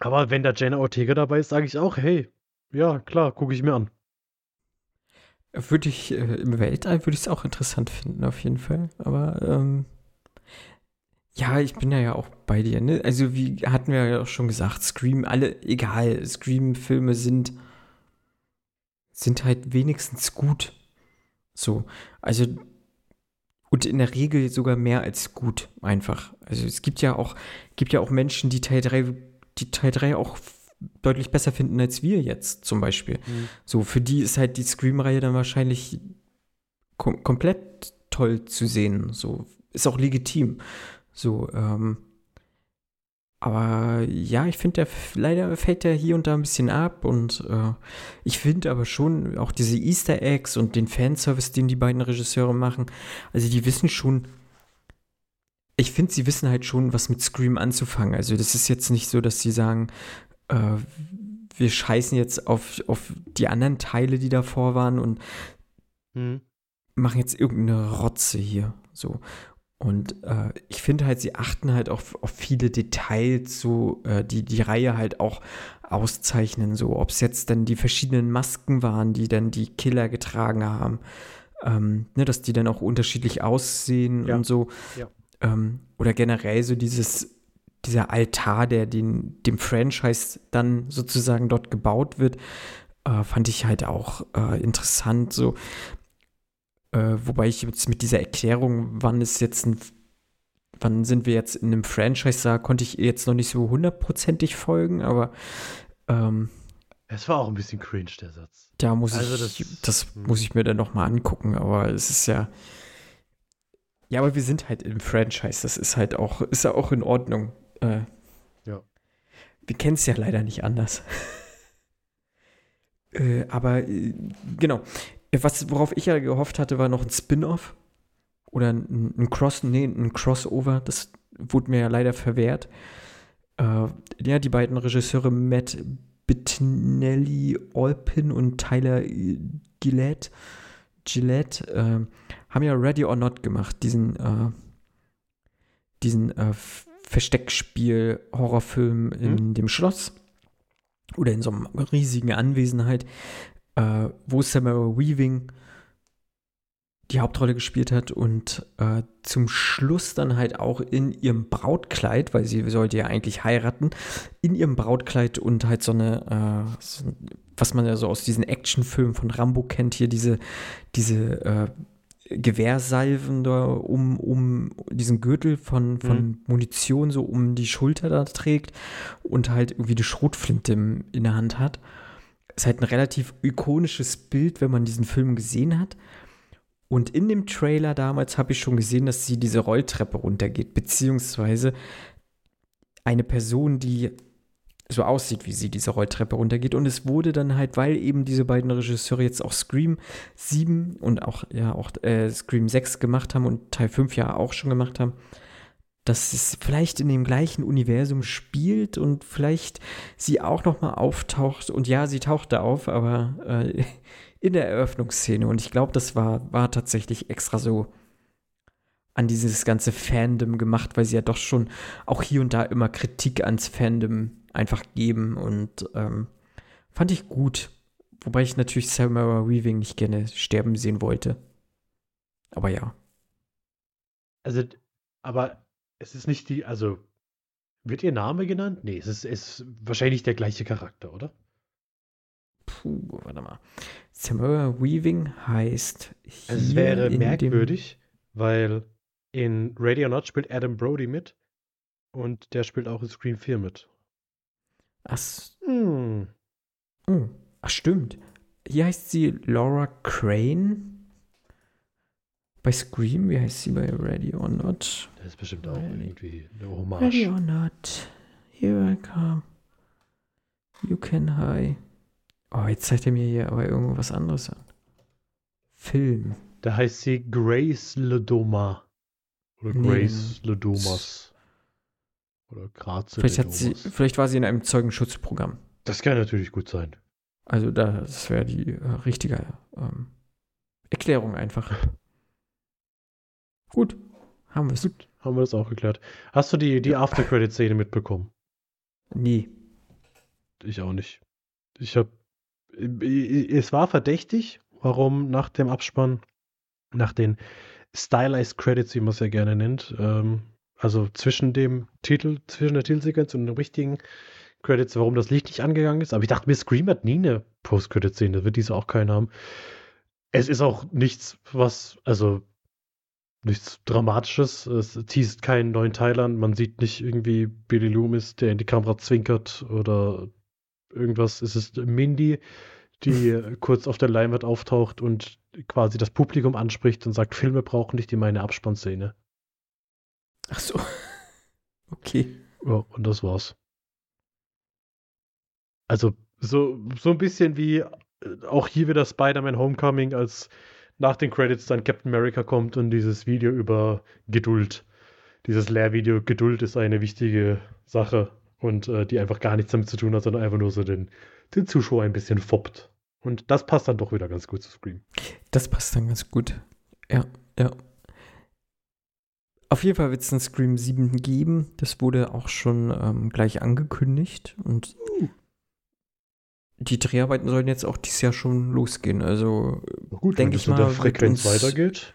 Aber wenn da Jenna Ortega dabei ist, sage ich auch, hey, ja, klar, gucke ich mir an. Würde ich, äh, im Weltall würde ich es auch interessant finden, auf jeden Fall. Aber, ähm, ja, ich bin ja, ja auch bei dir, ne? Also, wie hatten wir ja auch schon gesagt, Scream, alle, egal, Scream-Filme sind, sind halt wenigstens gut. So, also, und in der Regel sogar mehr als gut, einfach. Also, es gibt ja auch, gibt ja auch Menschen, die Teil 3, die Teil 3 auch deutlich besser finden als wir jetzt, zum Beispiel. So, für die ist halt die Scream-Reihe dann wahrscheinlich kom komplett toll zu sehen. So, ist auch legitim. So, ähm, aber ja, ich finde, der leider fällt der hier und da ein bisschen ab und äh, ich finde aber schon auch diese Easter Eggs und den Fanservice, den die beiden Regisseure machen, also die wissen schon, ich finde, sie wissen halt schon, was mit Scream anzufangen. Also das ist jetzt nicht so, dass sie sagen, äh, wir scheißen jetzt auf, auf die anderen Teile, die davor waren und Hm. machen jetzt irgendeine Rotze hier. So. Und äh, ich finde halt, sie achten halt auf, auf viele Details, so äh, die die Reihe halt auch auszeichnen. So, ob es jetzt dann die verschiedenen Masken waren, die dann die Killer getragen haben. Ähm, ne, dass die dann auch unterschiedlich aussehen Ja. und so. Ja. Ähm, oder generell so dieses, dieser Altar, der den, dem Franchise dann sozusagen dort gebaut wird, äh, fand ich halt auch äh, interessant. So, äh, wobei ich jetzt mit dieser Erklärung, wann ist jetzt ein, wann sind wir jetzt in einem Franchise, da konnte ich jetzt noch nicht so hundertprozentig folgen, aber ähm, Es war auch ein bisschen cringe, der Satz. da muss Also ich, das- das, hm. muss ich mir dann noch mal angucken, aber es ist ja, ja, aber wir sind halt im Franchise, das ist halt auch, ist ja auch in Ordnung. Äh, Ja. Wir kennen es ja leider nicht anders. äh, aber äh, genau, was, worauf ich ja gehofft hatte, war noch ein Spin-off oder ein, ein Cross, nee, ein Crossover, das wurde mir ja leider verwehrt. Äh, ja, die beiden Regisseure Matt Bettinelli Olpin und Tyler Gillette, Gillette äh, haben ja Ready or Not gemacht, diesen, äh, diesen äh, Versteckspiel-Horrorfilm in dem Schloss oder in so einem riesigen Anwesenheit, äh, wo Samara Weaving die Hauptrolle gespielt hat und äh, zum Schluss dann halt auch in ihrem Brautkleid, weil sie sollte ja eigentlich heiraten, in ihrem Brautkleid und halt so eine, äh, so, was man ja so aus diesen Actionfilmen von Rambo kennt, hier diese, diese äh, Gewehrsalven da um, um diesen Gürtel von, von Mhm. Munition so um die Schulter da trägt und halt irgendwie eine Schrotflinte in der Hand hat. Ist halt ein relativ ikonisches Bild, wenn man diesen Film gesehen hat. Und in dem Trailer damals habe ich schon gesehen, dass sie diese Rolltreppe runtergeht, beziehungsweise eine Person, die so aussieht, wie sie diese Rolltreppe runtergeht. Und es wurde dann halt, weil eben diese beiden Regisseure jetzt auch Scream 7 und auch, ja, auch äh, Scream 6 gemacht haben und Teil 5 ja auch schon gemacht haben, dass es vielleicht in dem gleichen Universum spielt und vielleicht sie auch nochmal auftaucht. Und ja, sie tauchte auf, aber äh, in der Eröffnungsszene. Und ich glaube, das war, war tatsächlich extra so an dieses ganze Fandom gemacht, weil sie ja doch schon auch hier und da immer Kritik ans Fandom einfach geben und ähm, fand ich gut. Wobei ich natürlich Samara Weaving nicht gerne sterben sehen wollte. Aber ja. Also, aber es ist nicht die, also wird ihr Name genannt? Nee, es ist, ist wahrscheinlich der gleiche Charakter, oder? Puh, warte mal. Samara Weaving heißt. Also es wäre merkwürdig, weil in Radio Not spielt Adam Brody mit und der spielt auch in Scream 4 mit. Ach, hm. oh, ach stimmt. Hier heißt sie Laura Crane. Bei Scream, wie heißt sie bei Ready or Not? Das ist bestimmt auch Ready. irgendwie eine Hommage. Ready or Not. Here I come. You can high. Oh, jetzt zeigt er mir hier aber irgendwas anderes an. Film. Da heißt sie Grace Ledoma. Oder Grace nee. Ledomas. Oder Graze vielleicht, hat sie, vielleicht war sie in einem Zeugenschutzprogramm. Das kann natürlich gut sein. Also das wäre die äh, richtige ähm, Erklärung einfach. gut, haben wir es. Gut, haben wir das auch geklärt. Hast du die, die After-Credit-Szene mitbekommen? Nie. Ich auch nicht. Ich habe es war verdächtig, warum nach dem Abspann, nach den Stylized Credits, wie man es ja gerne nennt, ähm, also zwischen dem Titel, zwischen der Titelsequenz und dem richtigen Credits, warum das Licht nicht angegangen ist. Aber ich dachte mir, Scream hat nie eine Post-Credit-Szene, das wird diese auch keinen haben. Es ist auch nichts, was, also nichts Dramatisches. Es teast keinen neuen Teil an. Man sieht nicht irgendwie Billy Loomis, der in die Kamera zwinkert oder irgendwas. Es ist Mindy, die kurz auf der Leinwand auftaucht und quasi das Publikum anspricht und sagt, Filme brauchen nicht immer eine Abspannszene. Ach so. Okay. Ja, und das war's. Also so, so ein bisschen wie äh, auch hier wieder Spider-Man Homecoming, als nach den Credits dann Captain America kommt und dieses Video über Geduld, dieses Lehrvideo Geduld ist eine wichtige Sache und äh, die einfach gar nichts damit zu tun hat, sondern einfach nur so den, den Zuschauer ein bisschen foppt. Und das passt dann doch wieder ganz gut zu Scream. Das passt dann ganz gut. Ja, ja. Auf jeden Fall wird es ein Scream 7 geben. Das wurde auch schon ähm, gleich angekündigt. Und uh. Die Dreharbeiten sollen jetzt auch dieses Jahr schon losgehen. Also denke ich mal, der Frequenz weitergeht.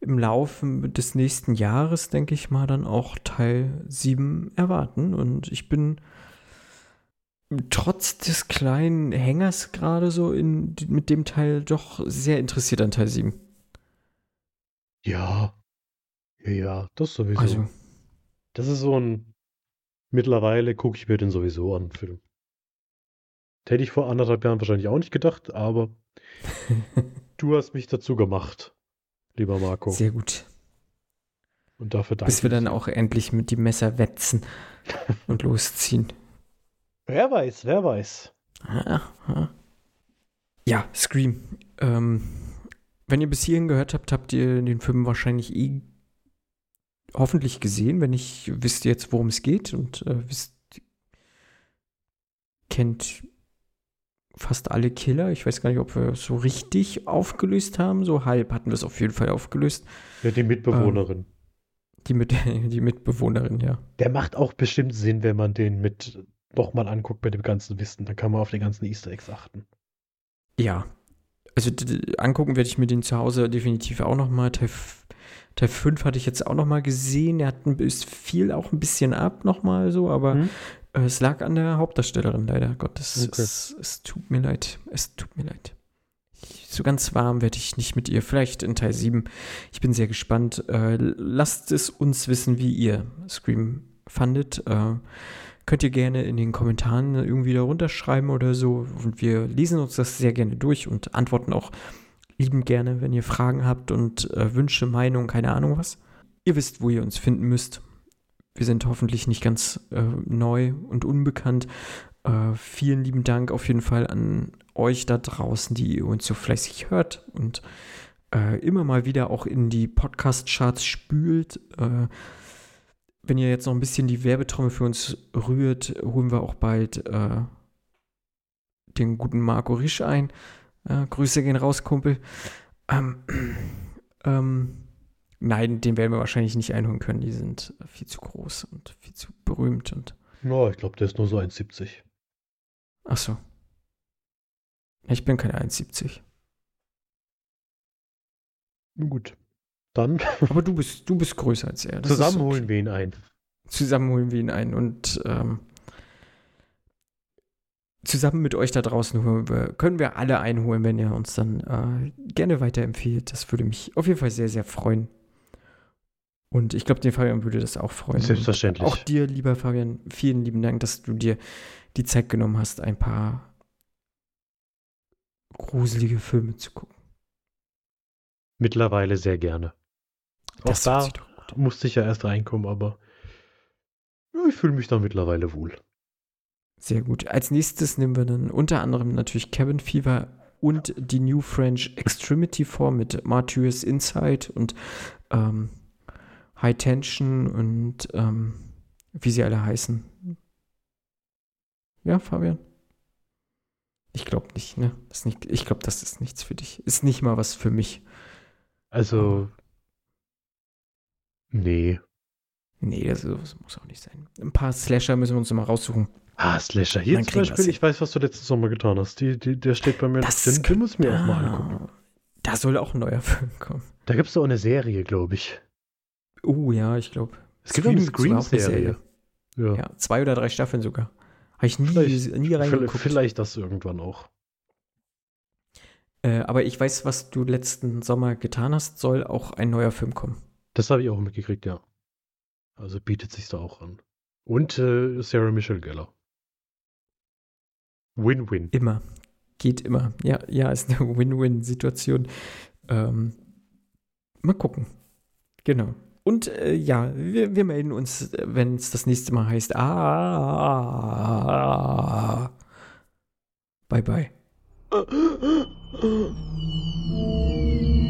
Im Laufe des nächsten Jahres, denke ich mal, dann auch Teil 7 erwarten. Und ich bin trotz des kleinen Hängers gerade so in, mit dem Teil doch sehr interessiert an Teil 7. Ja. Ja, ja, das sowieso. Also. Das ist so ein. Mittlerweile gucke ich mir den sowieso an, Film. Hätte ich vor anderthalb Jahren wahrscheinlich auch nicht gedacht, aber du hast mich dazu gemacht, lieber Marco. Sehr gut. Und dafür danke Bis wir dann auch endlich mit dem Messer wetzen und losziehen. Wer weiß, wer weiß. Ja, Scream. Ähm, wenn ihr bis hierhin gehört habt, habt ihr den Film wahrscheinlich eh hoffentlich gesehen. Wenn nicht, wisst ihr jetzt, worum es geht und äh, wisst, kennt fast alle Killer. Ich weiß gar nicht, ob wir es so richtig aufgelöst haben. So halb hatten wir es auf jeden Fall aufgelöst. Ja, die Mitbewohnerin. Ähm, die, mit, die Mitbewohnerin, ja. Der macht auch bestimmt Sinn, wenn man den mit nochmal anguckt bei dem ganzen Wissen. Dann kann man auf den ganzen Easter Eggs achten. Ja. Also angucken werde ich mir den zu Hause definitiv auch nochmal. Teil, Teil 5 hatte ich jetzt auch nochmal gesehen. Er hat ein, ist viel auch ein bisschen ab nochmal so, aber hm? Äh, es lag an der Hauptdarstellerin leider. Gott, es, okay. es, es tut mir leid. Es tut mir leid. so ganz warm werde ich nicht mit ihr. Vielleicht in Teil 7. Ich bin sehr gespannt. Äh, lasst es uns wissen, wie ihr Scream fandet. Äh, könnt ihr gerne in den Kommentaren irgendwie darunter schreiben oder so. Und wir lesen uns das sehr gerne durch und antworten auch lieben gerne, wenn ihr Fragen habt und äh, Wünsche, Meinungen, keine Ahnung was. Ihr wisst, wo ihr uns finden müsst. Wir sind hoffentlich nicht ganz äh, neu und unbekannt. Äh, vielen lieben Dank auf jeden Fall an euch da draußen, die ihr uns so fleißig hört und äh, immer mal wieder auch in die Podcast-Charts spült. Äh, wenn ihr jetzt noch ein bisschen die Werbetrommel für uns rührt, holen wir auch bald äh, den guten Marco Risch ein. Äh, Grüße gehen raus, Kumpel. Ähm, ähm, nein, den werden wir wahrscheinlich nicht einholen können. Die sind viel zu groß und viel zu berühmt. Und ja, ich glaube, der ist nur so 1,70. Ach so. Ich bin kein 1,70. Nun gut. Dann. Aber du bist, du bist größer als er. Das Zusammen okay. holen wir ihn ein. Zusammen holen wir ihn ein. Und ähm, zusammen mit euch da draußen wir, können wir alle einholen, wenn ihr uns dann äh, gerne weiterempfehlt. Das würde mich auf jeden Fall sehr, sehr freuen. Und ich glaube, den Fabian würde das auch freuen. Selbstverständlich. Und auch dir, lieber Fabian, vielen lieben Dank, dass du dir die Zeit genommen hast, ein paar gruselige Filme zu gucken. Mittlerweile sehr gerne. Das auch da musste ich ja erst reinkommen, aber ich fühle mich da mittlerweile wohl. Sehr gut. Als nächstes nehmen wir dann unter anderem natürlich Cabin Fever und die New French Extremity vor mit Martyrs Inside und ähm, High Tension und ähm, wie sie alle heißen. Ja, Fabian? Ich glaube nicht, ne? Nicht, ich glaube, das ist nichts für dich. Ist nicht mal was für mich. Also. Nee. Nee, das, das muss auch nicht sein. Ein paar Slasher müssen wir uns mal raussuchen. Ah, Slasher. Hier zum Beispiel, ich weiß, was du letzten Sommer getan hast. Die, die, der steht bei mir das drin. Den muss mir auch mal angucken. Da soll auch ein neuer Film kommen. Da gibt es doch eine Serie, glaube ich. Oh ja, ich glaube. Es gibt eine Scream-Serie. Ja. ja. zwei oder drei Staffeln sogar. Habe ich nie, vielleicht, nie reingeguckt. Vielleicht das irgendwann auch. Äh, aber ich weiß, was du letzten Sommer getan hast, soll auch ein neuer Film kommen. Das habe ich auch mitgekriegt, ja. Also bietet sich da auch an. Und äh, Sarah Michelle Geller. Win-win. Immer. Geht immer. Ja, ja, ist eine Win-Win-Situation. Ähm, mal gucken. Genau. Und äh, ja, wir, wir, melden uns, wenn es das nächste Mal heißt. Ah. Bye bye.